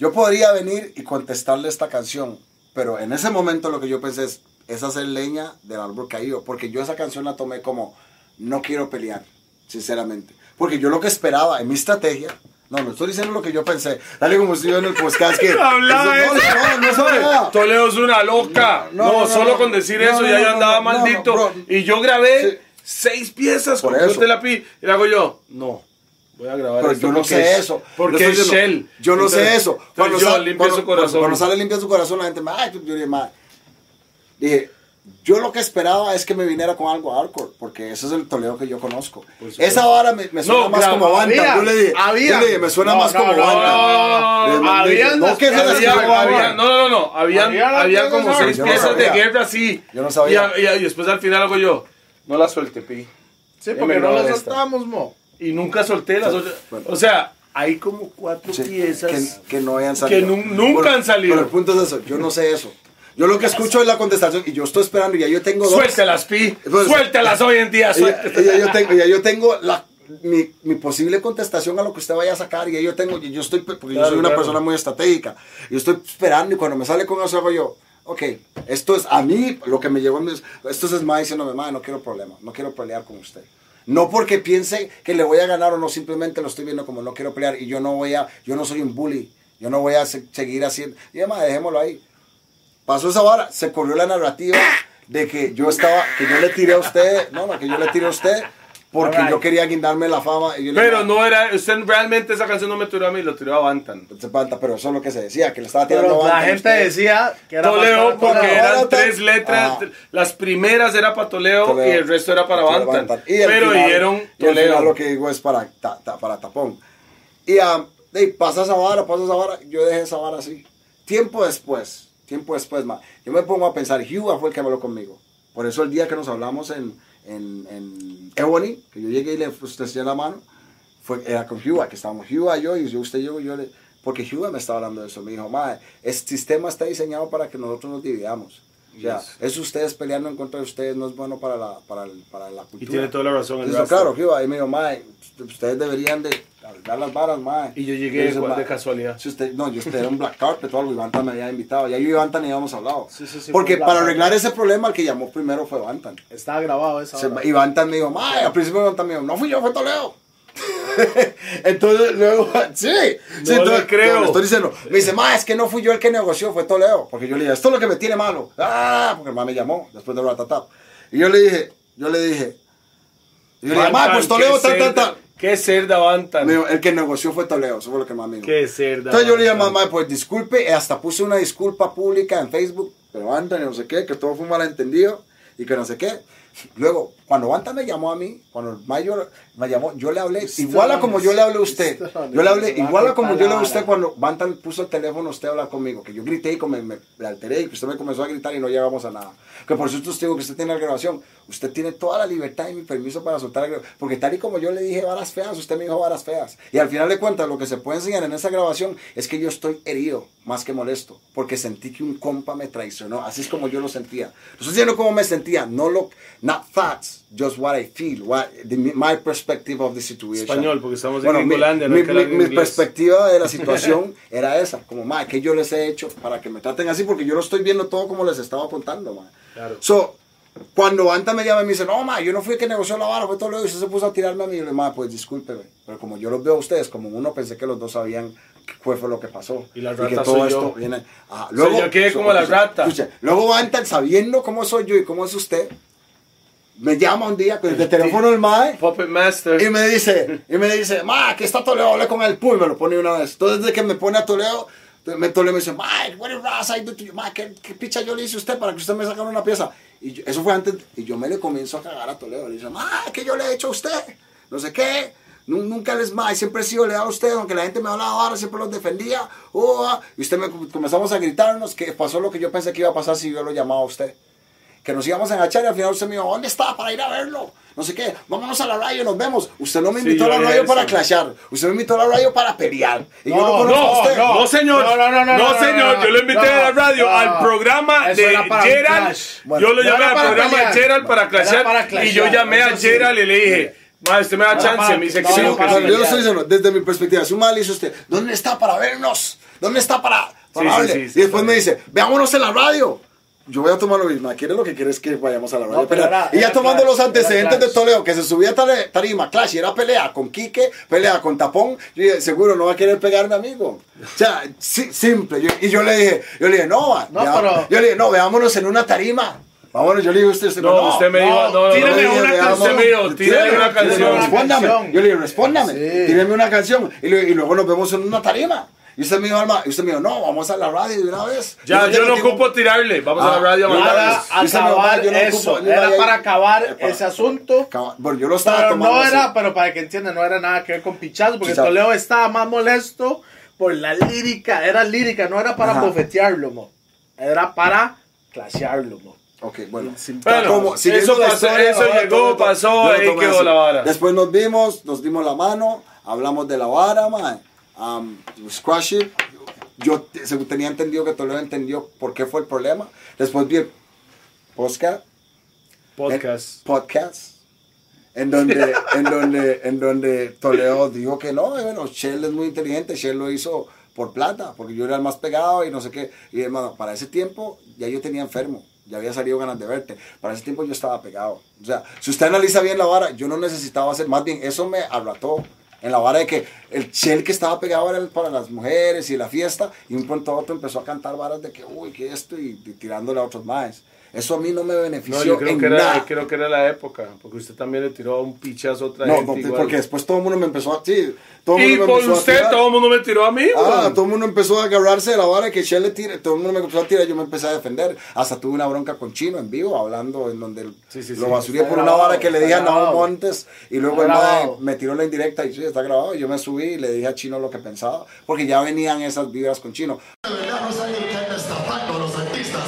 yo podría venir y contestarle esta canción, pero en ese momento lo que yo pensé es, es hacer leña del árbol caído, porque yo esa canción la tomé como, no quiero pelear, sinceramente. Porque yo lo que esperaba en mi estrategia, no, no estoy diciendo lo que yo pensé, dale como si yo en el podcast que... Hablaba eso. no, no, no, no. Toledo es una loca. No, No, no, no, solo no. con decir eso ya yo andaba maldito. y yo grabé Sí. seis piezas Por con eso. De la Pi. Y le hago yo, no. Voy a grabar Pero esto yo no sé es- eso. Porque Yo es Shell. Yo no Entonces- sé eso. Cuando, yo sale, limpio cuando, su corazón. cuando sale limpia su corazón, la gente me, ay, yo dije, "Ma". Dije, yo lo que esperaba es que me viniera con algo hardcore, porque ese es el Toledo que yo conozco. Esa vara me, me suena No, más como había- Yo le dije, había. yo le dije, me suena No, más no, como no, Bantam. no, no, Le- le- habían no, que Había- no, no, no, no. Habían, Había había como seis piezas de guerra, sí. Yo no sabía. Y, y- y después al final hago yo, no la suelte, Pi. Sí, porque no esta. soltamos, mo. Y nunca solté las otras. Bueno. O sea, hay como cuatro Sí, piezas. que, que no hayan salido. que nu- nunca han salido. Pero el punto es eso, yo no sé eso. Yo lo que escucho es la contestación y yo estoy esperando y ya yo tengo dos. Suéltelas, Pi. Pues- Suéltelas hoy en día. Ya, Suéltelas. y ya yo tengo, ya yo tengo la, mi, mi posible contestación a lo que usted vaya a sacar y ya yo tengo, y yo estoy, porque yo soy una claro. persona muy estratégica, yo estoy esperando y cuando me sale con eso hago yo, ok, esto es a mí, lo que me llegó, a mí es- esto es más diciéndome, "Mae, no quiero problemas, no quiero pelear con usted. No porque piense que le voy a ganar o no, simplemente lo estoy viendo como no quiero pelear y yo no voy a, yo no soy un bully, yo no voy a se- seguir haciendo, y además dejémoslo ahí. Pasó esa vara, se corrió la narrativa de que yo estaba, que yo le tiré a usted, no, no, que yo le tiré a usted porque Alright. yo quería guindarme la fama. Y yo Pero no era. Usted realmente esa canción no me tiró a mí, lo tiró a Bantan. "Se panta", pero eso es lo que se decía, que le estaba tirando Pero la banda a gente usted. decía que era Toledo, más para porque. Ahora eran te- tres letras. Ah. Las primeras era para Toledo, Toledo. y el resto era para Para Bantan. Bantan. Y Pero final- dijeron y al final Toledo. lo que digo es para, ta- ta- para tapón. Y ah, de, pasa esa vara, pasa esa vara, yo dejé esa vara así. Tiempo después, tiempo después, ma, yo me pongo a pensar, Hugh fue el que habló conmigo. Por eso el día que nos hablamos en, en, en Ebony, que yo llegué y le ofrecí la mano, fue, era con Hugh, que estábamos Hugh, yo, y yo, usted, yo, yo le, porque Hugh me estaba hablando de eso, me dijo, ma, este sistema está diseñado para que nosotros nos dividamos. O sea, Yes. es ustedes peleando en contra de ustedes, no es bueno para la, para el- para la cultura. Y tiene toda la razón el Rasta. claro, Hugh, ahí me dijo, mae, ustedes deberían de dar las varas, mae. Y yo llegué dice, de "Mae, casualidad. Si usted, no, yo usted era un black carpet o algo, Ivantan me había invitado. Ya yo y Ivantan habíamos hablado. Sí, sí, sí, Porque para arreglar ese problema, el que llamó primero fue Ivantan. Estaba grabado esa hora. Ivantan me dijo, mae, al principio Ivantan me dijo, no fui yo, fue Toledo. entonces luego, sí, sí, entonces, creo. no, estoy diciendo, me dice, ma, es que no fui yo el que negoció, fue Toledo. Porque yo le dije, esto es lo que me tiene malo. Ah, porque el ma me llamó después de Ratatap. Y yo le dije, yo le dije, yo le dije, ma, pues Toledo, tal, tal, tal. Qué cerda Bantan. Me dijo, el que negoció fue Toledo, eso fue lo que más me dijo. Qué cerda. Entonces yo le dije, mamá, pues disculpe, y hasta puse una disculpa pública en Facebook, pero Anthony no sé qué, que todo fue un malentendido y que no sé qué. Luego, cuando Banta me llamó a mí, cuando el mayor me llamó, yo le hablé igual a como yo le hablé a usted. Yo le hablé igual a como yo le hablé a usted cuando Banta puso el teléfono, usted habla conmigo, que yo grité y me, me alteré y usted me comenzó a gritar y no llegamos a nada. Que por eso usted digo que usted tiene la grabación. Usted tiene toda la libertad y mi permiso para soltar la. Porque tal y como yo le dije varas feas, usted me dijo varas feas. Y al final de cuentas, lo que se puede enseñar en esa grabación es que yo estoy herido, más que molesto. Porque sentí que un compa me traicionó. Así es como yo lo sentía. No estoy diciendo cómo me sentía. No, lo, not facts, just what I feel, what the, my perspective of the situation. Español, porque estamos en Bueno, mi, Gringolandia, no mi, mi- en mi perspectiva de la situación era esa, como, ma, que yo les he hecho para que me traten así? Porque yo lo estoy viendo todo como les estaba contando, ma. Claro. So, cuando Anta me llama y me dice, no, ma, yo no fui el que negoció la vara, fue todo lo y usted se puso a tirarme a mí. Y yo le digo, ma, pues discúlpeme. Pero como yo los veo a ustedes, como uno pensé que los dos sabían qué fue, lo que pasó. Y la que rata todo soy esto yo. viene. Ajá. O sea, yo quedé como la rata. escucha, luego Anta, sabiendo cómo soy yo y cómo es usted, me llama un día con el teléfono del mae. Puppet Master. Y me dice, y me dice, ma, aquí está Toledo, hablé con el puy, me lo pone una vez. Entonces, desde que me pone a Toledo, me, me dice, ma, what you? Ma, ¿qué, qué picha yo le hice a usted para que usted me sacara una pieza? Y eso fue antes, y yo me le comienzo a cagar a Toledo. Le dice, ma, ¿qué yo le he hecho a usted? No sé qué. Nu- Nunca les más, siempre he sido leal a usted, aunque la gente me hablaba ahora, siempre los defendía. Oh, ah. y usted me comenzamos a gritarnos que pasó lo que yo pensé que iba a pasar si yo lo llamaba a usted que nos íbamos a agachar y al final usted me dijo, ¿dónde está para ir a verlo? No sé qué, vámonos a la radio, nos vemos. Usted no me invitó a la radio eso. para clashear, usted me invitó a la radio para pelear. Y yo No, no a No, usted. no, señor. No, no, no, no, no, señor. no, yo lo invité no, a la radio no. al programa de Gerald. Bueno, yo lo no llamé al programa pelear. de Gerald para para y yo llamé a sí. Gerald y le dije, ma, usted me da No, chance. para- me dice que no, sí, no, yo lo estoy diciendo, desde mi perspectiva, si un mal hizo usted, ¿dónde está para vernos? ¿Dónde está para, para Sí, sí, hablar? sí, sí, y después me dice, veámonos en la radio. Yo voy a tomar lo mismo. ¿Quieres lo que quieres que vayamos a la radio? No, pero Pelea. era- y ya era tomando clash, los antecedentes era de. Toledo, que se subía a tarima, clash, y era pelea con Quique, pelea con Tapón. Yo dije, seguro no va a querer pegarme, amigo. O sea, sí, simple. Yo- y yo le dije, yo le dije, no, va, No, pero- yo le dije, no, veámonos en una tarima. Vámonos, yo le dije, usted, usted No, usted me dijo, no, no, tírame no, yo le una dije, canción. Usted me dijo, tírame una canción. Respóndame. Yo le dije, respóndame. Sí. Tíreme una canción. Y, y luego nos vemos en una tarima. Y usted me dijo, Alma, y usted me dijo, no, vamos a la radio de una vez. Ya, yo llego, no digo, ocupo tirarle. Vamos a Ah, la radio a yo mandarles. Para Dice mi mamá, acabar yo no eso, ocupo- era yo- para acabar Para- ese asunto. Caba- Bueno, yo lo estaba Pero tomando no así. era, pero para que entiendan, no era nada que ver con pichazo, porque Pichazo. Toledo estaba más molesto por la lírica, era lírica, no era para Ajá. bofetearlo, mo. Era para clashearlo, mo. Ok, bueno. Bueno, Como- eso la pasó, historia, eso ahora llegó, todo- pasó, yo lo ahí quedó así. la vara. Después nos vimos, nos dimos la mano, hablamos de la vara, man. Um, squash it. Yo tenía entendido que Toledo entendió por qué fue el problema. Después vi el podcast. Podcast. podcast. En donde, en donde, en donde Toledo dijo que no, bueno, Shell es muy inteligente, Shell lo hizo por plata, porque yo era el más pegado y no sé qué. Y hermano, para ese tiempo ya yo tenía enfermo, ya había salido ganas de verte. Para ese tiempo yo estaba pegado. O sea, si usted analiza bien la vara, yo no necesitaba hacer, más bien eso me arrató. En la vara de que el Shell que estaba pegado era para las mujeres y la fiesta, y un pronto a otro empezó a cantar varas de que, uy, que esto, y tirándole a otros más. Eso a mí no me benefició No, yo creo en que, era, nada. creo que era la época, porque usted también le tiró un pichazo a otra No, gente. no, igual. porque después todo el mundo me empezó a... Sí, todo y mundo por a usted, todo el mundo me tiró a mí, Ah, todo el mundo empezó a agarrarse de la vara que Shell le tire, todo el mundo me empezó a tirar, yo me empecé a defender, hasta tuve una bronca con Chino en vivo, hablando en donde Sí, sí, lo basuré por una vara que le dije a Naum. Montes, y luego el grabado. me tiró la indirecta y sí, está grabado, y yo me subí y le dije a Chino lo que pensaba, porque ya venían esas vibras con Chino. De verdad no saben a los artistas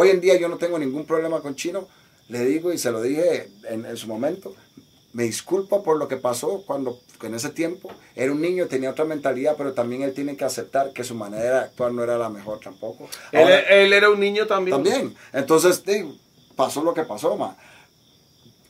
Hoy en día yo no tengo ningún problema con Chino. Le digo y se lo dije en, en su momento. Me disculpo por lo que pasó cuando en ese tiempo era un niño, tenía otra mentalidad, pero también él tiene que aceptar que su manera de actuar no era la mejor tampoco. Él, Ahora- él era un niño también. también. Entonces, digo, pasó lo que pasó, ma.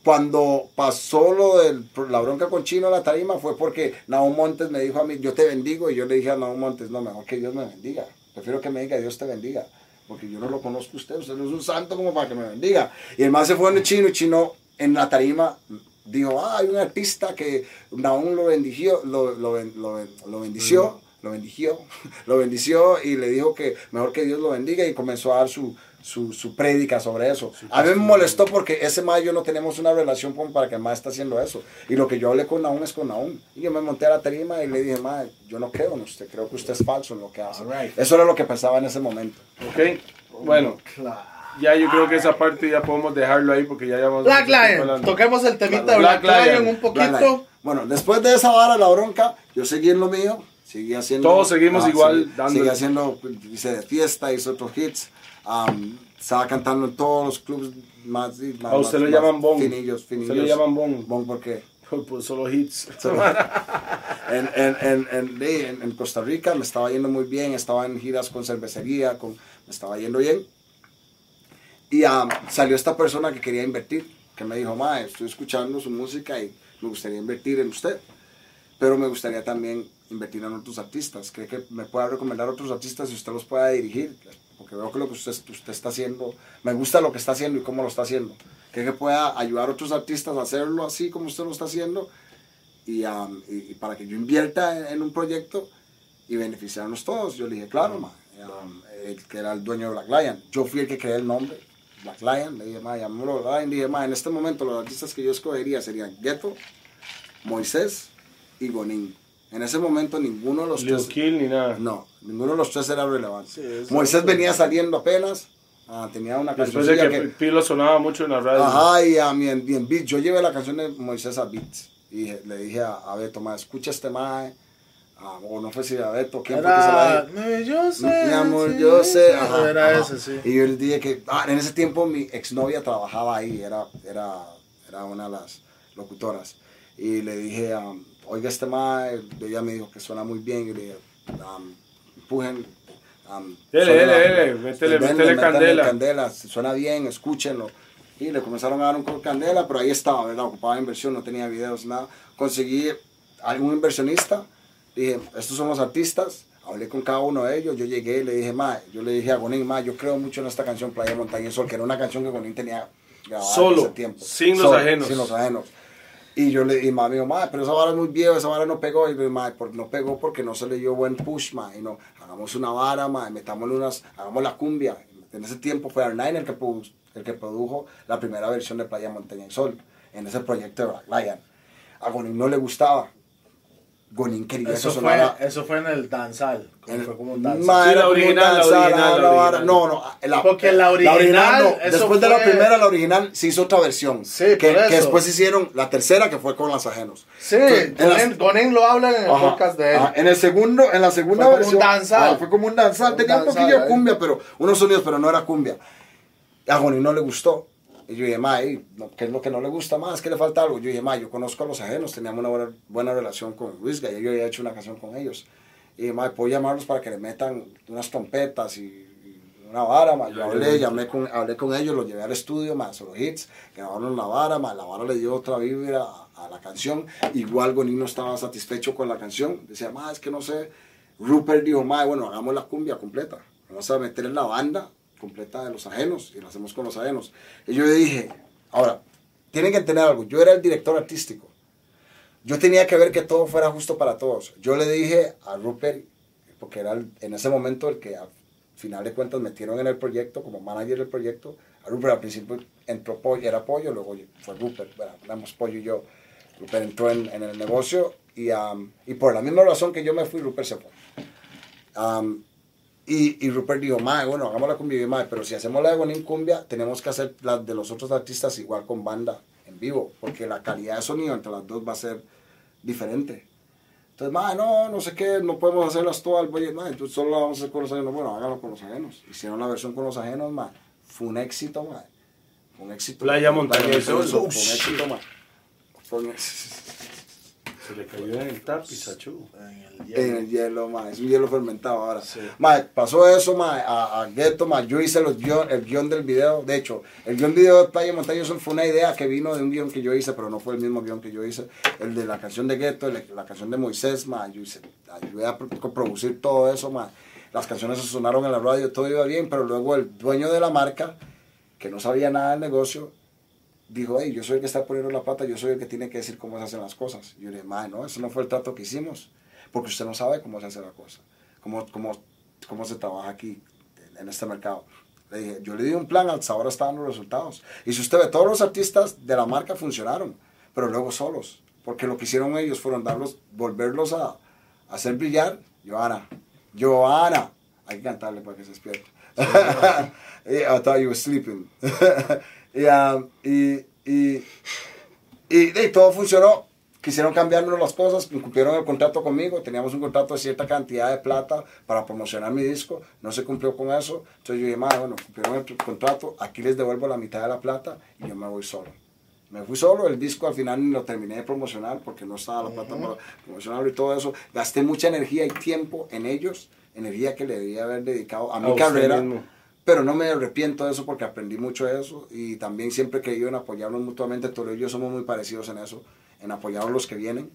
Cuando pasó lo de la bronca con Chino en la tarima fue porque Naum Montes me dijo a mí, yo te bendigo, y yo le dije a Naum Montes, no, mejor que Dios me bendiga. Prefiero que me diga Dios te bendiga, porque yo no lo conozco a usted, usted no es un santo como para que me bendiga. Y el más se fue en el Chino, y Chino en la tarima dijo, ah, hay un artista que Naum lo bendició, lo, lo, lo bendició, lo bendició, lo bendició y le dijo que mejor que Dios lo bendiga y comenzó a dar su, su, su prédica sobre eso. A mí me molestó porque ese mae y yo no tenemos una relación como para que el está haciendo eso. Y lo que yo hablé con Naum es con Naum. Y yo me monté a la tarima y le dije, mae, yo no creo en usted, creo que usted es falso en lo que hace. Eso era lo que pensaba en ese momento. ¿Ok? Bueno, Claro. ya yo creo que esa parte ya podemos dejarlo ahí porque ya llevamos... Black Lion, toquemos el temita de Black Black, Lion. Lion un poquito. Light. Bueno, después de esa vara, la bronca, yo seguí en lo mío, seguí haciendo... Todos seguimos igual, Seguí, dándole. seguí haciendo, hice de fiesta, hice otros hits. Um, estaba cantando en todos los clubs más... más A usted más- lo más llaman bong. Finillos, Usted finillos. lo llaman bong. Bong porque... Pues solo hits. En, en, en, en, en- Costa Rica me estaba yendo muy bien, estaba en giras con cervecería, con, me estaba yendo bien. Y um, salió esta persona que quería invertir, que me dijo, ma, estoy escuchando su música y me gustaría invertir en usted, pero me gustaría también invertir en otros artistas. ¿Cree que me pueda recomendar otros artistas y usted los pueda dirigir? Porque veo que lo que usted, usted está haciendo, me gusta lo que está haciendo y cómo lo está haciendo. ¿Cree que pueda ayudar a otros artistas a hacerlo así como usted lo está haciendo? y, um, y- y para que yo invierta en, en un proyecto y beneficiarnos todos. Yo le dije, claro, ma, um, el que era el dueño de Black Lion. Yo fui el que creé el nombre, Black Lion. Le dije, ma, llamémoslo Black Lion. Le dije, ma, en este momento los artistas que yo escogería serían Ghetto, Moisés y Gonin. En ese momento ninguno de los Lil tres... Kill ni nada. No, ninguno de los tres era relevante. Sí, Moisés venía saliendo apenas. ah, tenía una Después de cancioncilla que Pilo sonaba mucho en la radio. Ajá, y a mi, y en Beats. Yo llevé la canción de Moisés a Beats. Y le dije a, a Beto, ma, escucha este mae. Ah, o no fue si a Beto, ¿quién fue que se la Era, dije? "No, yo sé. Mi amor, sí, yo sé. sí". Ajá, Era ajá. ese, sí. Y yo le dije que, ah, en ese tiempo mi exnovia trabajaba ahí, era, era, era una de las locutoras. Y le dije, um, oiga este mae, ella me dijo que suena muy bien. Y le dije, um, empujen. Um, Dele, dele, dele, métele- métele candela. candela, suena bien, escúchenlo. Y le comenzaron a dar un con candela, pero ahí estaba, ¿verdad? Ocupaba inversión, no tenía videos, nada. Conseguí algún inversionista, dije, estos son los artistas, hablé con cada uno de ellos, yo llegué y le dije, ma, yo le dije a Gonin, ma, yo creo mucho en esta canción Playa, Montaña y Sol, que era una canción que Gonin tenía grabada Solo, en ese tiempo. sin los ajenos. Sin los ajenos. Y yo le dije, ma, me dijo, pero esa vara es muy vieja, esa vara no pegó. Y yo le dije, ma, por- no pegó porque no se le dio buen push, ma. Y no, hagamos una vara, ma, metámosle unas, hagamos la cumbia. En ese tiempo fue R9 el que, produ- el que produjo la primera versión de Playa, Montaña y Sol, en ese proyecto de Black Lion. A Gonin no le gustaba. Gonin quería Eso que fue, eso fue en el danzal. en- Fue como un danzal. Ma, Sí, era la original, la original, la la original. No, no. La, Porque la original, no. eso Después de la primera, la original, se hizo otra versión. Sí, que, por que eso. después hicieron la tercera, que fue con los ajenos. Sí, Entonces, las- Gonin, lo habla en el Ajá, podcast de él. ajá. En el segundo, en la segunda Fue como un versión. danzal. ah, fue como un danzal. Tenía un danzal, poquillo de cumbia, pero unos sonidos, pero no era cumbia. A Gonin no le gustó. Y yo dije, ma, ¿qué es lo que no le gusta más? Que le falta algo. Yo dije, ma, yo conozco a los ajenos, teníamos una buena, buena relación con Luis Gay, yo había hecho una canción con ellos. Y dije, ma, puedo llamarlos para que le metan unas trompetas y, y una vara, ma. Yo hablé, llamé con, hablé con ellos, los llevé al estudio, ma, solo hits, grabaron la vara, ma, la vara le dio otra vibra a, a la canción. Igual Gonin no estaba satisfecho con la canción. Decía, ma, es que no sé. Rupert dijo, ma, bueno, hagamos la cumbia completa. Vamos a meter en la banda completa de los ajenos y la hacemos con los ajenos. Y yo dije, ahora, tienen que entender algo. Yo era el director artístico. Yo tenía que ver que todo fuera justo para todos. Yo le dije a Rupert, porque era el- en ese momento el que al final de cuentas metieron en el proyecto, como manager del proyecto, a Rupert al principio entró pollo, era pollo, luego fue Rupert, éramos pollo y yo. Rupert entró en, en el negocio y, um, y por la misma razón que yo me fui, Rupert se fue. Um, y, y Rupert dijo, mae, bueno, hagamos la cumbia, y yo, mae, pero si hacemos la de Gonin Cumbia, tenemos que hacer la de los otros artistas igual con banda en vivo, porque la calidad de sonido entre las dos va a ser diferente. Entonces, mae, no, no sé qué, no podemos hacerlas todas, oye, mae, entonces solo la vamos a hacer con los ajenos, bueno, hágalo con los ajenos. Hicieron la versión con los ajenos, mae, fue un éxito, mae, fue un éxito. Playa, montaña. Fue un éxito, mae. Se le cayó en el tapiz, achú. En el En hielo. el hielo, ma, es un hielo fermentado ahora. Sí. Ma, pasó eso, ma, a, a Ghetto, ma, yo hice los guion, el guion del video, de hecho, el guion video de Playa Montaña fue una idea que vino de un guion que yo hice, pero no fue el mismo guion que yo hice, el de la canción de Ghetto, el- la canción de Moisés, ma, yo hice, ayudé a pro- producir todo eso, ma, las canciones se sonaron en la radio, todo iba bien, pero luego el dueño de la marca, que no sabía nada del negocio, dijo, hey, yo soy el que está poniendo la pata, yo soy el que tiene que decir cómo se hacen las cosas. Y yo le dije, ma, no, eso no fue el trato que hicimos. porque usted no sabe cómo se hace la cosa, cómo, cómo, cómo se trabaja aquí en este mercado. Le dije, yo le di un plan, hasta ahora está dando resultados. Y si usted ve, todos los artistas de la marca funcionaron, pero luego solos, porque lo que hicieron ellos fueron darlos, volverlos a, a hacer brillar. Johanna, Johanna, hay que cantarle para que se despierte. I thought you were sleeping. y, um, y, y, y, y todo funcionó. Quisieron cambiarnos las cosas, cumplieron el contrato conmigo, teníamos un contrato de cierta cantidad de plata para promocionar mi disco, no se cumplió con eso, entonces yo dije, "Madre, bueno, cumplieron el contrato, aquí les devuelvo la mitad de la plata y yo me voy solo. Me fui solo, el disco al final ni lo terminé de promocionar porque no estaba la plata para promocionarlo y todo eso. Gasté mucha energía y tiempo en ellos, energía que le debía haber dedicado a mi carrera. Pero no me arrepiento de eso porque aprendí mucho de eso y también siempre he creído en apoyarnos mutuamente. Todos y yo somos muy parecidos en eso, en apoyar a los que vienen.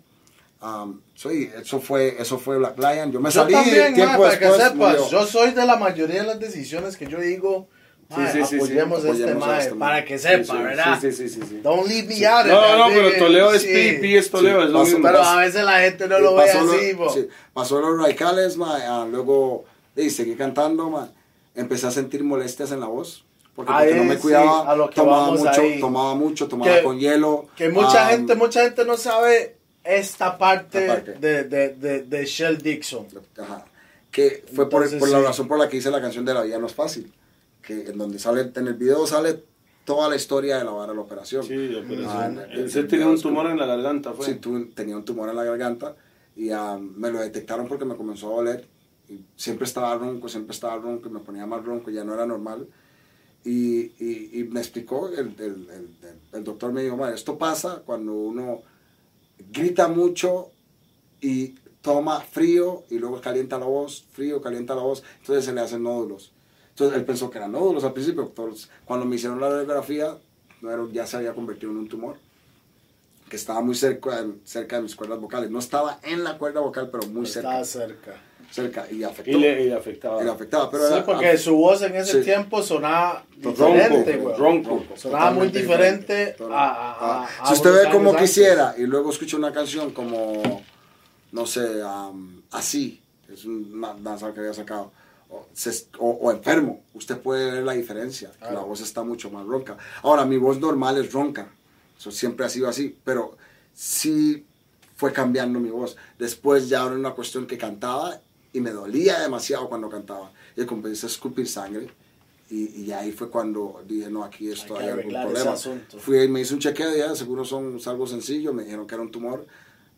Um, so, y eso fue eso fue Black Lion. Yo me Yo salí también, tiempo mae, para que después. sepas, yo soy de la mayoría de las decisiones que yo digo, sí, sí, sí, apoyemos a este apoyemos este para que Sí, sepa, sí, ¿verdad? Sí, sí, sí, sí. Don't leave me out of No, that, no, pero. Toledo es Sí. pi, pi es Toledo, es lo pasó- mismo. Pero a veces la gente no lo ve así, lo- sí, pasó los radicales, ma, ah, luego y seguí cantando, ma, empecé a sentir molestias en la voz. Porque, porque Ahí no me sí, cuidaba, a lo que tomaba mucho, tomaba mucho, tomaba Que- con hielo. Que mucha ah, gente, mucha gente no sabe esta parte, parte. De, de, de, de Shell Dixon. Ajá. Que fue por, Entonces, por la sí. razón por la que hice la canción de La vida no es fácil. Que en donde sale, en el video sale toda la historia de la vara de la operación. Sí, la operación. Ah, Él tenía un tumor en la garganta, fue. Sí, tenía un tumor en la garganta y ah, me lo detectaron porque me comenzó a doler. Siempre estaba ronco, siempre estaba ronco, y me ponía más ronco, ya no era normal. Y, y, y me explicó, el, el, el, el doctor me dijo, "Ma, esto pasa cuando uno grita mucho y toma frío y luego calienta la voz, frío, calienta la voz, entonces se le hacen nódulos. Entonces él pensó que eran nódulos al principio, cuando me hicieron la radiografía no era- ya se había convertido en un tumor que estaba muy cerca, cerca de mis cuerdas vocales. No estaba en la cuerda vocal, pero muy cerca. Cerca y afectó. Y le, y le afectaba. y le afectaba. Pero Sí, era- porque su voz en ese Sí. tiempo sonaba Ronco, diferente, güey. ronco. Sonaba muy diferente a, a- a- si usted ve como antes. quisiera y luego escucha una canción como, no sé, am, así, es una danza que había sacado, o, se- o- o enfermo, usted puede ver la diferencia, que la voz está mucho más ronca. Ahora, mi voz normal es ronca, eso siempre ha sido así, pero sí fue cambiando mi voz. Después ya era una cuestión que cantaba y me dolía demasiado cuando cantaba. Y comencé a escupir sangre. Y, y ahí fue cuando dije, no, aquí esto Hay hay, algún problema. Fui y me hice un chequeo, ya seguro son es algo sencillo, me dijeron que era un tumor.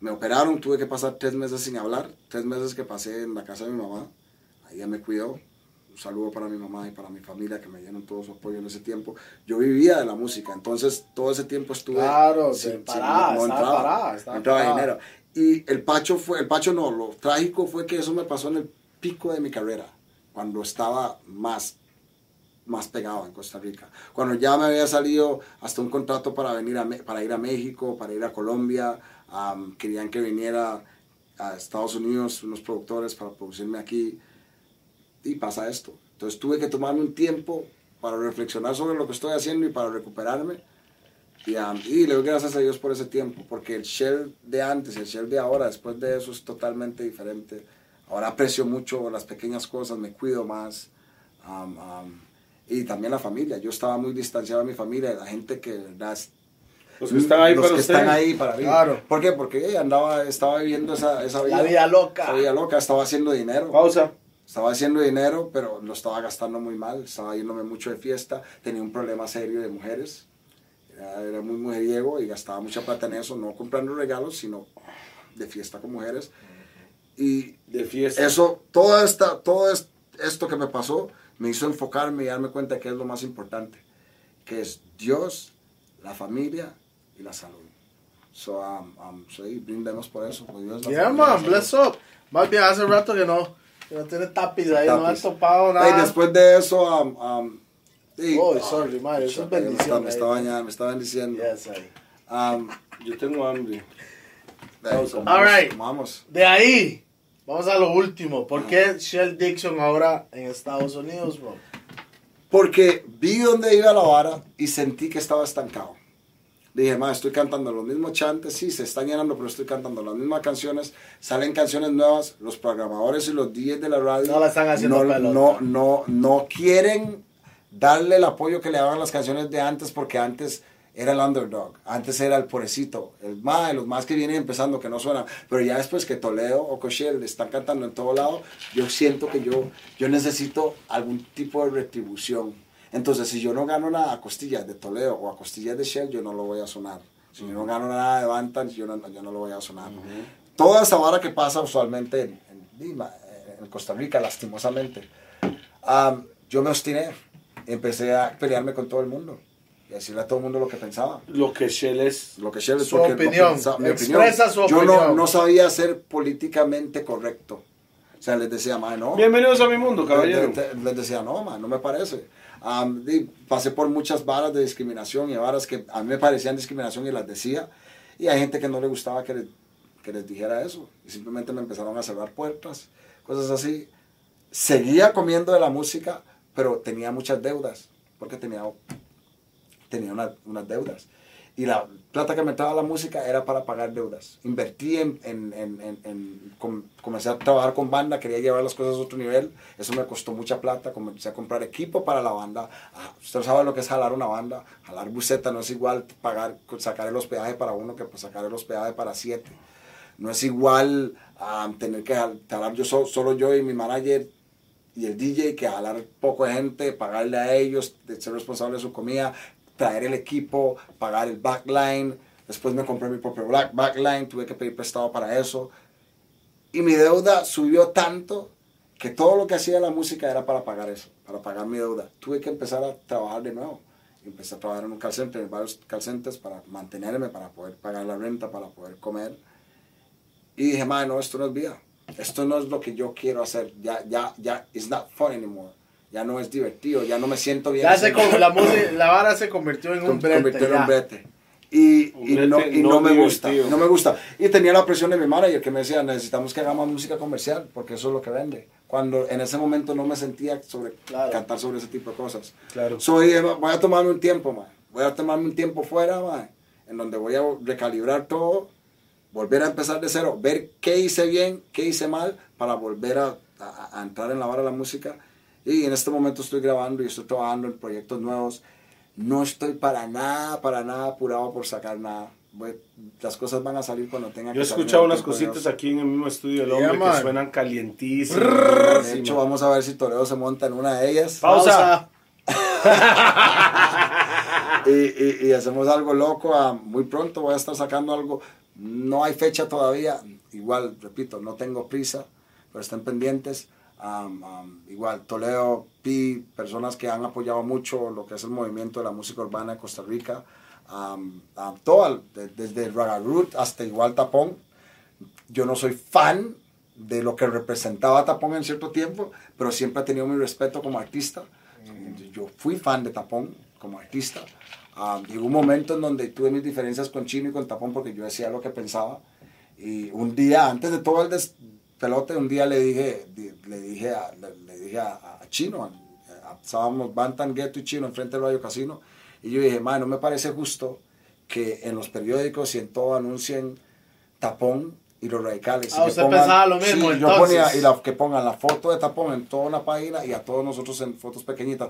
Me operaron, tuve que pasar tres meses sin hablar, tres meses que pasé en la casa de mi mamá. Ahí me cuidó. Un saludo para mi mamá y para mi familia que me dieron todo su apoyo en ese tiempo. Yo vivía de la música, entonces todo ese tiempo estuve Claro, de parada, entraba, parada, no estaba entraba parada. dinero. Y el pacho fue, el pacho no, lo trágico fue que eso me pasó en el pico de mi carrera, cuando estaba más más pegado en Costa Rica. Cuando ya me había salido hasta un contrato para, venir a, para ir a México, para ir a Colombia, am, querían que viniera a Estados Unidos unos productores para producirme aquí y pasa esto. Entonces tuve que tomarme un tiempo para reflexionar sobre lo que estoy haciendo y para recuperarme. Y, y le doy gracias a Dios por ese tiempo, porque el shell de antes y el shell de ahora, después de eso, es totalmente diferente. Ahora aprecio mucho las pequeñas cosas, me cuido más. am, am, y también la familia. Yo estaba muy distanciado de mi familia, de la gente que es- Los que están ahí los para que usted. están ahí para mí. Claro. ¿Por qué? Porque andaba, estaba viviendo esa, esa vida. La vida loca. Esa vida loca, estaba haciendo dinero. Pausa. Estaba haciendo dinero, pero lo estaba gastando muy mal. Estaba yéndome mucho de fiesta. Tenía un problema serio de mujeres. Era, muy mujeriego y gastaba mucha plata en eso. No comprando regalos, sino de fiesta con mujeres. Y De fiesta. eso, toda esta, todo es- esto que me pasó, me hizo enfocarme y darme cuenta de que es lo más importante. Que es Dios, la familia y la salud. So, um, um, so, y brindemos por eso. por Dios, la Yeah, y man, bless up. Más bien, hace rato que no, que no tiene tapiz ahí, no ha Tapiz. topado Y nada. después de eso, um, um, y- Oh, sorry, madre, eso es bendición. Me está bañando, me está bendiciendo. Yes. Um, Yo tengo hambre. All right. comamos. De ahí, vamos a lo último. ¿Por qué Shell Dixon ahora en Estados Unidos, bro? Porque vi dónde iba la vara y sentí que estaba estancado. Dije, ma, estoy cantando los mismos chantes, sí, se están llenando, pero estoy cantando las mismas canciones, salen canciones nuevas, los programadores y los DJs de la radio No la están haciendo no, no, no, no quieren darle el apoyo que le daban las canciones de antes, porque antes era el underdog, antes era el pobrecito, el más, los más que vienen empezando, que no suenan, pero ya después que Toledo o Cochelle están cantando en todo lado, yo siento que yo, yo necesito algún tipo de retribución. Entonces, si yo no gano nada a costillas de Toledo o a costillas de Shell, yo no lo voy a sonar. Si yo no gano nada de Bantan, yo no, yo no lo voy a sonar. Toda esa vara que pasa usualmente en, en Lima, en Costa Rica, lastimosamente, Am, yo me obstiné, empecé a pelearme con todo el mundo y decirle a todo el mundo lo que pensaba. Lo que Shell es. Lo que Shell Su porque lo opinión, pensa- mi expresa su Yo no, opinión. no sabía ser políticamente correcto. O sea, les decía, ma, no. Bienvenidos a mi mundo, caballero. Les, les- les decía, no, ma, no me parece. Di- pasé por muchas varas de discriminación y varas que a mí me parecían discriminación y las decía. Y hay gente que no le gustaba que les, que les dijera eso. Y simplemente me empezaron a cerrar puertas, cosas así. Seguía comiendo de la música, pero tenía muchas deudas, porque tenía, tenía una- unas deudas. Y la plata que me entraba la música era para pagar deudas. Invertí en, en, en, en- com- comencé a trabajar con banda, quería llevar las cosas a otro nivel. Eso me costó mucha plata. Comencé a comprar equipo para la banda. Ah, Usted sabe lo que es jalar una banda. Jalar buceta no es igual pagar, sacar el hospedaje para uno que pues, sacar el hospedaje para siete. No es igual ah, tener que jal- jalar yo so- solo yo y mi manager y el DJ que jalar poco gente, pagarle a ellos, ser responsable de su comida, traer el equipo, pagar el backline. Después me compré mi propio backline, tuve que pedir prestado para eso. Y mi deuda subió tanto que todo lo que hacía la música era para pagar eso, para pagar mi deuda. Tuve que empezar a trabajar de nuevo. Empecé a trabajar en un call en varios call centers para mantenerme, para poder pagar la renta, para poder comer. Y dije, madre, no, esto no es vida. Esto no es lo que yo quiero hacer. Ya, ya, ya, it's not fun anymore. Ya no es divertido, ya no me siento bien. Ya se con, la, música, la vara se convirtió en un brete. convirtió en un brete. Y, y no, y no no me gusta, no me gusta. Y tenía la presión de mi manager que me decía, necesitamos que hagamos música comercial, porque eso es lo que vende. Cuando en ese momento no me sentía sobre Claro. cantar sobre ese tipo de cosas. Claro. So, dije, voy a tomarme un tiempo, man. Voy a tomarme un tiempo fuera, man, en donde voy a recalibrar todo, volver a empezar de cero, ver qué hice bien, qué hice mal, para volver a, a- a entrar en la vara de la música. Y en este momento estoy grabando y estoy trabajando en proyectos nuevos. No estoy para nada, para nada apurado por sacar nada. Las cosas van a salir cuando tenga Yo he que escuchado unas cositas aquí en el mismo estudio del Yeah, hombre que man. suenan calientísimas. De hecho, vamos a ver si Toledo se monta en una de ellas. Pausa. y, y- y hacemos algo loco. ah, muy pronto voy a estar sacando algo. No hay fecha todavía. Igual, repito, no tengo prisa, pero estén pendientes. Igual, Toledo, Pi, personas que han apoyado mucho lo que es el movimiento de la música urbana de Costa Rica. Toda, de- desde Raga Root hasta igual Tapón. Yo no soy fan de lo que representaba Tapón en cierto tiempo, pero siempre he tenido mi respeto como artista. Yo fui fan de Tapón como artista. Ah, llegó un momento en donde tuve mis diferencias con Chino y con Tapón porque yo decía lo que pensaba. Y un día, antes de todo el despelote, un día le dije, di- le dije, a, le, le dije a, a Chino, estábamos Bantan, Ghetto y Chino enfrente del Radio Casino, y yo dije, "Mae, no me parece justo que en los periódicos y en todo anuncien Tapón y los radicales. Ah, y usted pensaba lo mismo, Sí, yo ponía, y la, que pongan la foto de Tapón en toda una página y a todos nosotros en fotos pequeñitas.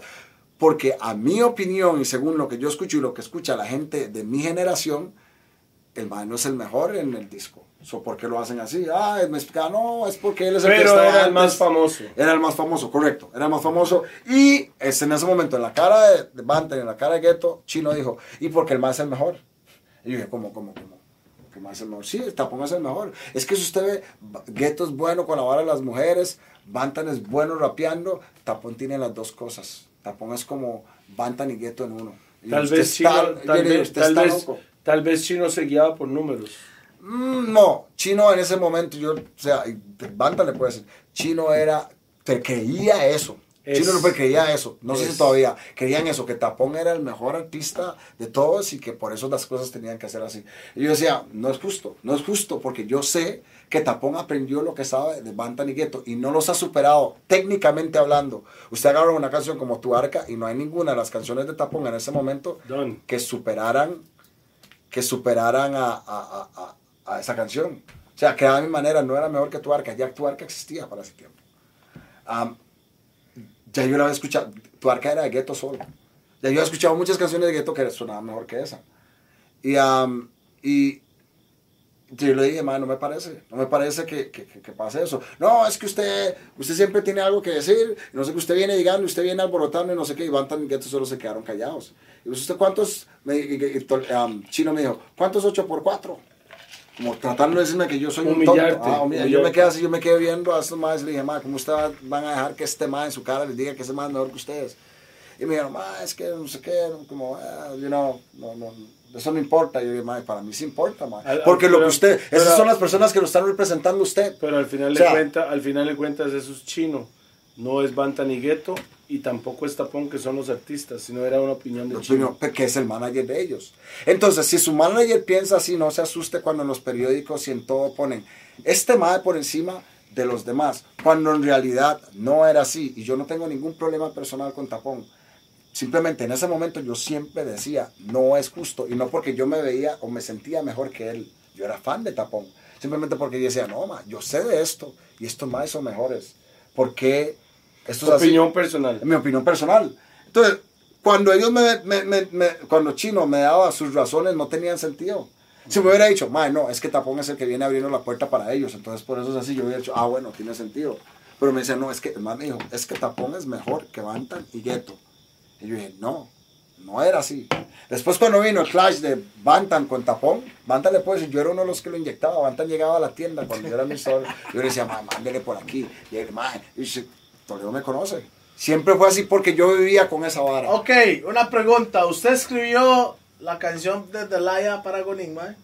Porque a mi opinión y según lo que yo escucho y lo que escucha la gente de mi generación, el man no es el mejor en el disco. So, ¿Por qué lo hacen así? Ah, me explica, no, es porque él es el que Pero estaba era el antes". más famoso. Era el más famoso, correcto. Era el más famoso. Y es en ese momento, en la cara de, de Banten, en la cara de Gueto, Chino dijo, ¿y porque el más es el mejor? Y yo dije, ¿cómo, cómo, cómo? ¿Que el más es el mejor? Sí, el tapón es el mejor. Es que si usted ve, Gueto es bueno con la vara de las mujeres, Bantan es bueno rapeando, Tapón tiene las dos cosas. Tapón es como Bantan y Gueto en uno. Y Tal vez, Chino, tal, vez, tal, vez, loco. tal vez Chino se guiaba por números. Mm, no, Chino en ese momento, yo, o sea, y Banta le puede decir, Chino era, te creía eso. Es. Chino no creía eso, no sé si todavía creían eso, que Tapón era el mejor artista de todos y que por eso las cosas tenían que ser así. Y yo decía, no es justo, no es justo, porque yo sé que Tapón aprendió lo que sabe de Bantan y Gueto y no los ha superado técnicamente hablando. Usted agarra una canción como Tu Arca y no hay ninguna de las canciones de Tapón en ese momento Done. que superaran que superaran a, a- a- a- esa canción. O sea, que a mi manera no era mejor que tu arca, ya tu arca existía para ese tiempo. Ya yo la había escuchado, tu arca era de gueto solo. Ya yo había escuchado muchas canciones de gueto que sonaban mejor que esa. Y, am, y yo le dije, "Ma, no me parece, no me parece que, que, que- pase eso. No, es que usted, usted siempre tiene algo que decir, no sé que usted viene llegando, usted viene alborotando y no sé qué, y Bantan y Gueto solo se quedaron callados. Y ¿usted cuántos? Me, am, Chino me dijo, ¿cuántos 8 por 4 Como tratando de decirme que yo soy un tonto. Ah, Yo me quedé así, yo me quedé viendo a estos más y le dije, ma, ¿cómo ustedes van a dejar que este más en su cara les diga que ese más es mejor que ustedes? Y me dijeron, ma, es que no sé qué, como, ah, you know, no, no, eso no importa. Yo dije, ma, para mí sí importa, ma. Al- Porque lo que pero- usted, pero- esas son las personas que lo están representando usted. Pero al final, O sea, de cuenta, al final de cuentas eso es chino. No es Banta ni Gueto y tampoco es Tapón que son los artistas, sino era una opinión de chino. primero, que es el manager de ellos. Entonces, si su manager piensa así, no se asuste cuando en los periódicos y en todo ponen este mae por encima de los demás, cuando en realidad no era así. Y yo no tengo ningún problema personal con Tapón. Simplemente en ese momento yo siempre decía, no es justo. Y no porque yo me veía o me sentía mejor que él. Yo era fan de Tapón. Simplemente porque yo decía, no, ma, yo sé de esto y estos más son mejores. ¿Por qué esto es así? Opinión personal. mi opinión personal. Entonces, cuando ellos me, me- me- me- cuando Chino me daba sus razones, no tenían sentido. Si me hubiera dicho, "Mae, no, es que Tapón es el que viene abriendo la puerta para ellos, entonces por eso es así, yo hubiera dicho, ah, bueno, tiene sentido. Pero me decía, no, es que, el man me dijo, es que Tapón es mejor que Bantan y Gueto. Y yo dije, no, no era así. Después cuando vino el clash de Bantan con Tapón, Bantan le puede decir, yo era uno de los que lo inyectaba, Bantan llegaba a la tienda cuando yo era mi sol, yo le decía, "Mae, mándele por aquí, y él, y dice, Toledo me conoce. Siempre fue así porque yo vivía con esa vara. Ok, una pregunta. ¿Usted escribió la canción de Delaya para Gonin, mae?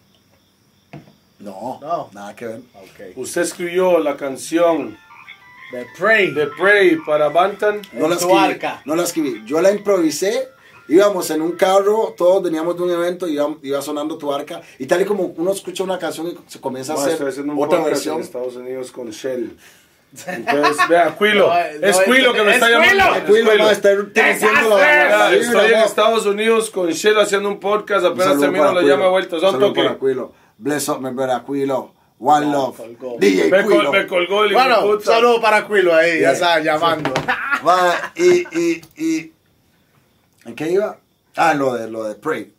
No, No. nada que ver. Ok. Usted escribió la canción The Pray. de Prey para Bantan. No la tu escribí. arca. No la escribí. Yo la improvisé. Íbamos en un carro, todos veníamos de un evento, iba, iba sonando tu arca. Y tal y como uno escucha una canción y se comienza a hacer otra podcast versión. en Estados Unidos con Shell. Entonces, vea, Quilo. No, es no, Quilo que me es está Quilo. llamando. Es Quilo, Quilo. ma, está la- la- la- Vea, Estoy en. Estados Unidos con Shell haciendo un podcast. Apenas termino, Quilo. llama vuelta. Son toque. Bless up, my brother Quilo. One love. colgó. DJ Me, col- Quilo. me colgó el hijo Bueno, saludo para Quilo ahí, ya está llamando. Ma, y, y, y, ¿en qué iba? Ah, lo de, lo de Pray.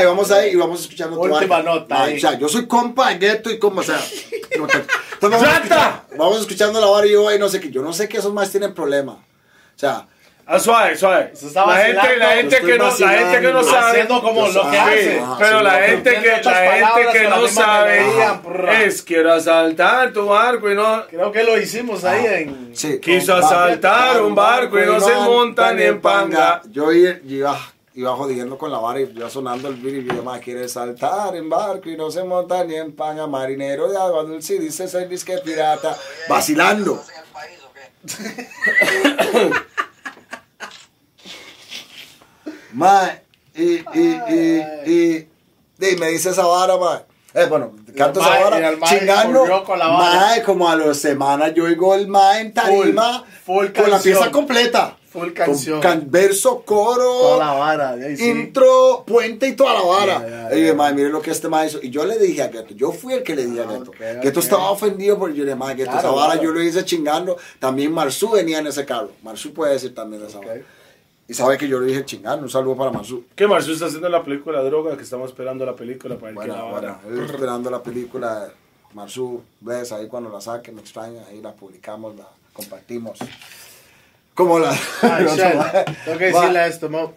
Y vamos ahí y vamos escuchando tu Última nota. O sea, yo soy compa de Gueto y como, o sea, entonces vamos, escuchando, vamos escuchando la vara y yo ahí no sé qué. Yo no sé que esos más tienen problema. O sea, Ah, suave, suave. La gente, la gente que no, la gente que no sabe. Haciendo como Yo lo que hace. Pero la gente que, la gente que no sabe prrra. es quiero asaltar tu barco y no Creo que lo hicimos ahí Ah, en... sí. Quiso asaltar un barco y no se monta ni en panga. Yo iba, iba, jodiendo con la vara y iba sonando el beat y yo, ma, quiere saltar en barco y no se monta ni en panga. Marinero de agua dulce dice ser disque pirata. Vacilando. Ma, y, y, y, y, me dice esa vara, ma. Eh, bueno, canto esa mae- vara, mae chingando. Mae, como a las semanas yo oigo el mae en tarima con la pieza completa. Full canción. Con verso, coro, Toda la vara. sí. intro, puente y toda la vara. Ya, ya, y ya. mae, mire lo que este mae hizo. Y yo le dije a Gueto, yo fui el que le dije a Ah, Gueto. ok, Gueto ok. estaba ofendido porque yo le dije, mae, Gueto, Claro, esa vara claro. yo lo hice chingando. También Marsú venía en ese carro. Marsú puede decir también esa Ok. vara. Y sabe que yo lo dije chingando. Un saludo para Marsú. ¿Qué Marcio está haciendo la película Droga? Que estamos esperando la película para el que la Bueno, bueno, estoy esperando la película de Marsú. Ves ahí cuando la saque, me extraña. Ahí la publicamos, la compartimos. Como la. Ay, no, Shell, no, tengo que decirle esto, Mo.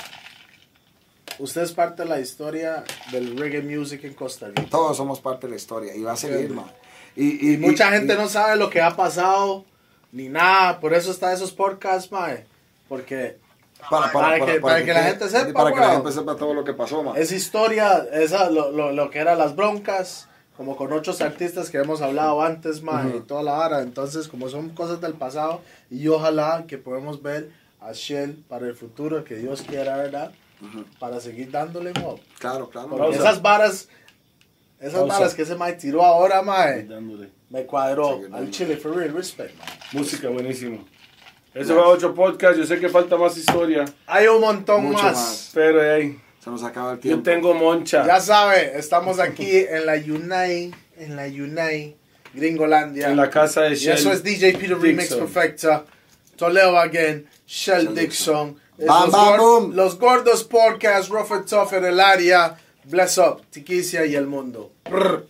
Usted es parte de la historia del reggae music en Costa Rica. Todos somos parte de la historia y va a seguir, man. Y, Y mucha gente y- no sabe lo que ha pasado ni nada. Por eso está esos podcasts, mae. Porque Para, para que- para que la gente sepa, Para que la gente sepa todo lo que pasó, man. esa historia, esa, lo, lo, lo que eran las broncas, como con otros artistas que hemos hablado antes, mae, y toda la vara. Entonces, como son cosas del pasado, y ojalá que podamos ver a Shell para el futuro, que Dios quiera, ¿verdad? Para seguir dándole, mo. Claro, claro. Pausa. esas varas, esas Pausa. varas que ese mae tiró ahora, mae, me cuadró. Al chile, for real, respect, mae. Música buenísimo. Eso fue otro podcast. Yo sé que falta más historia. Hay un montón Mucho más. más. Pero ahí. Se nos acaba el Yo tiempo. tengo moncha. Ya sabe, estamos aquí en la Unai, en la Unai, Gringolandia. En la casa de Y Shell eso es DJ Peter Remix Dixon. Perfecta. Toledo again, Shell Shell Dixon. Es Bam, los, bam, Gor- boom. los Gordos Podcast, Rough and Tough en el área. Bless up, Tiquicia y el mundo. Prr.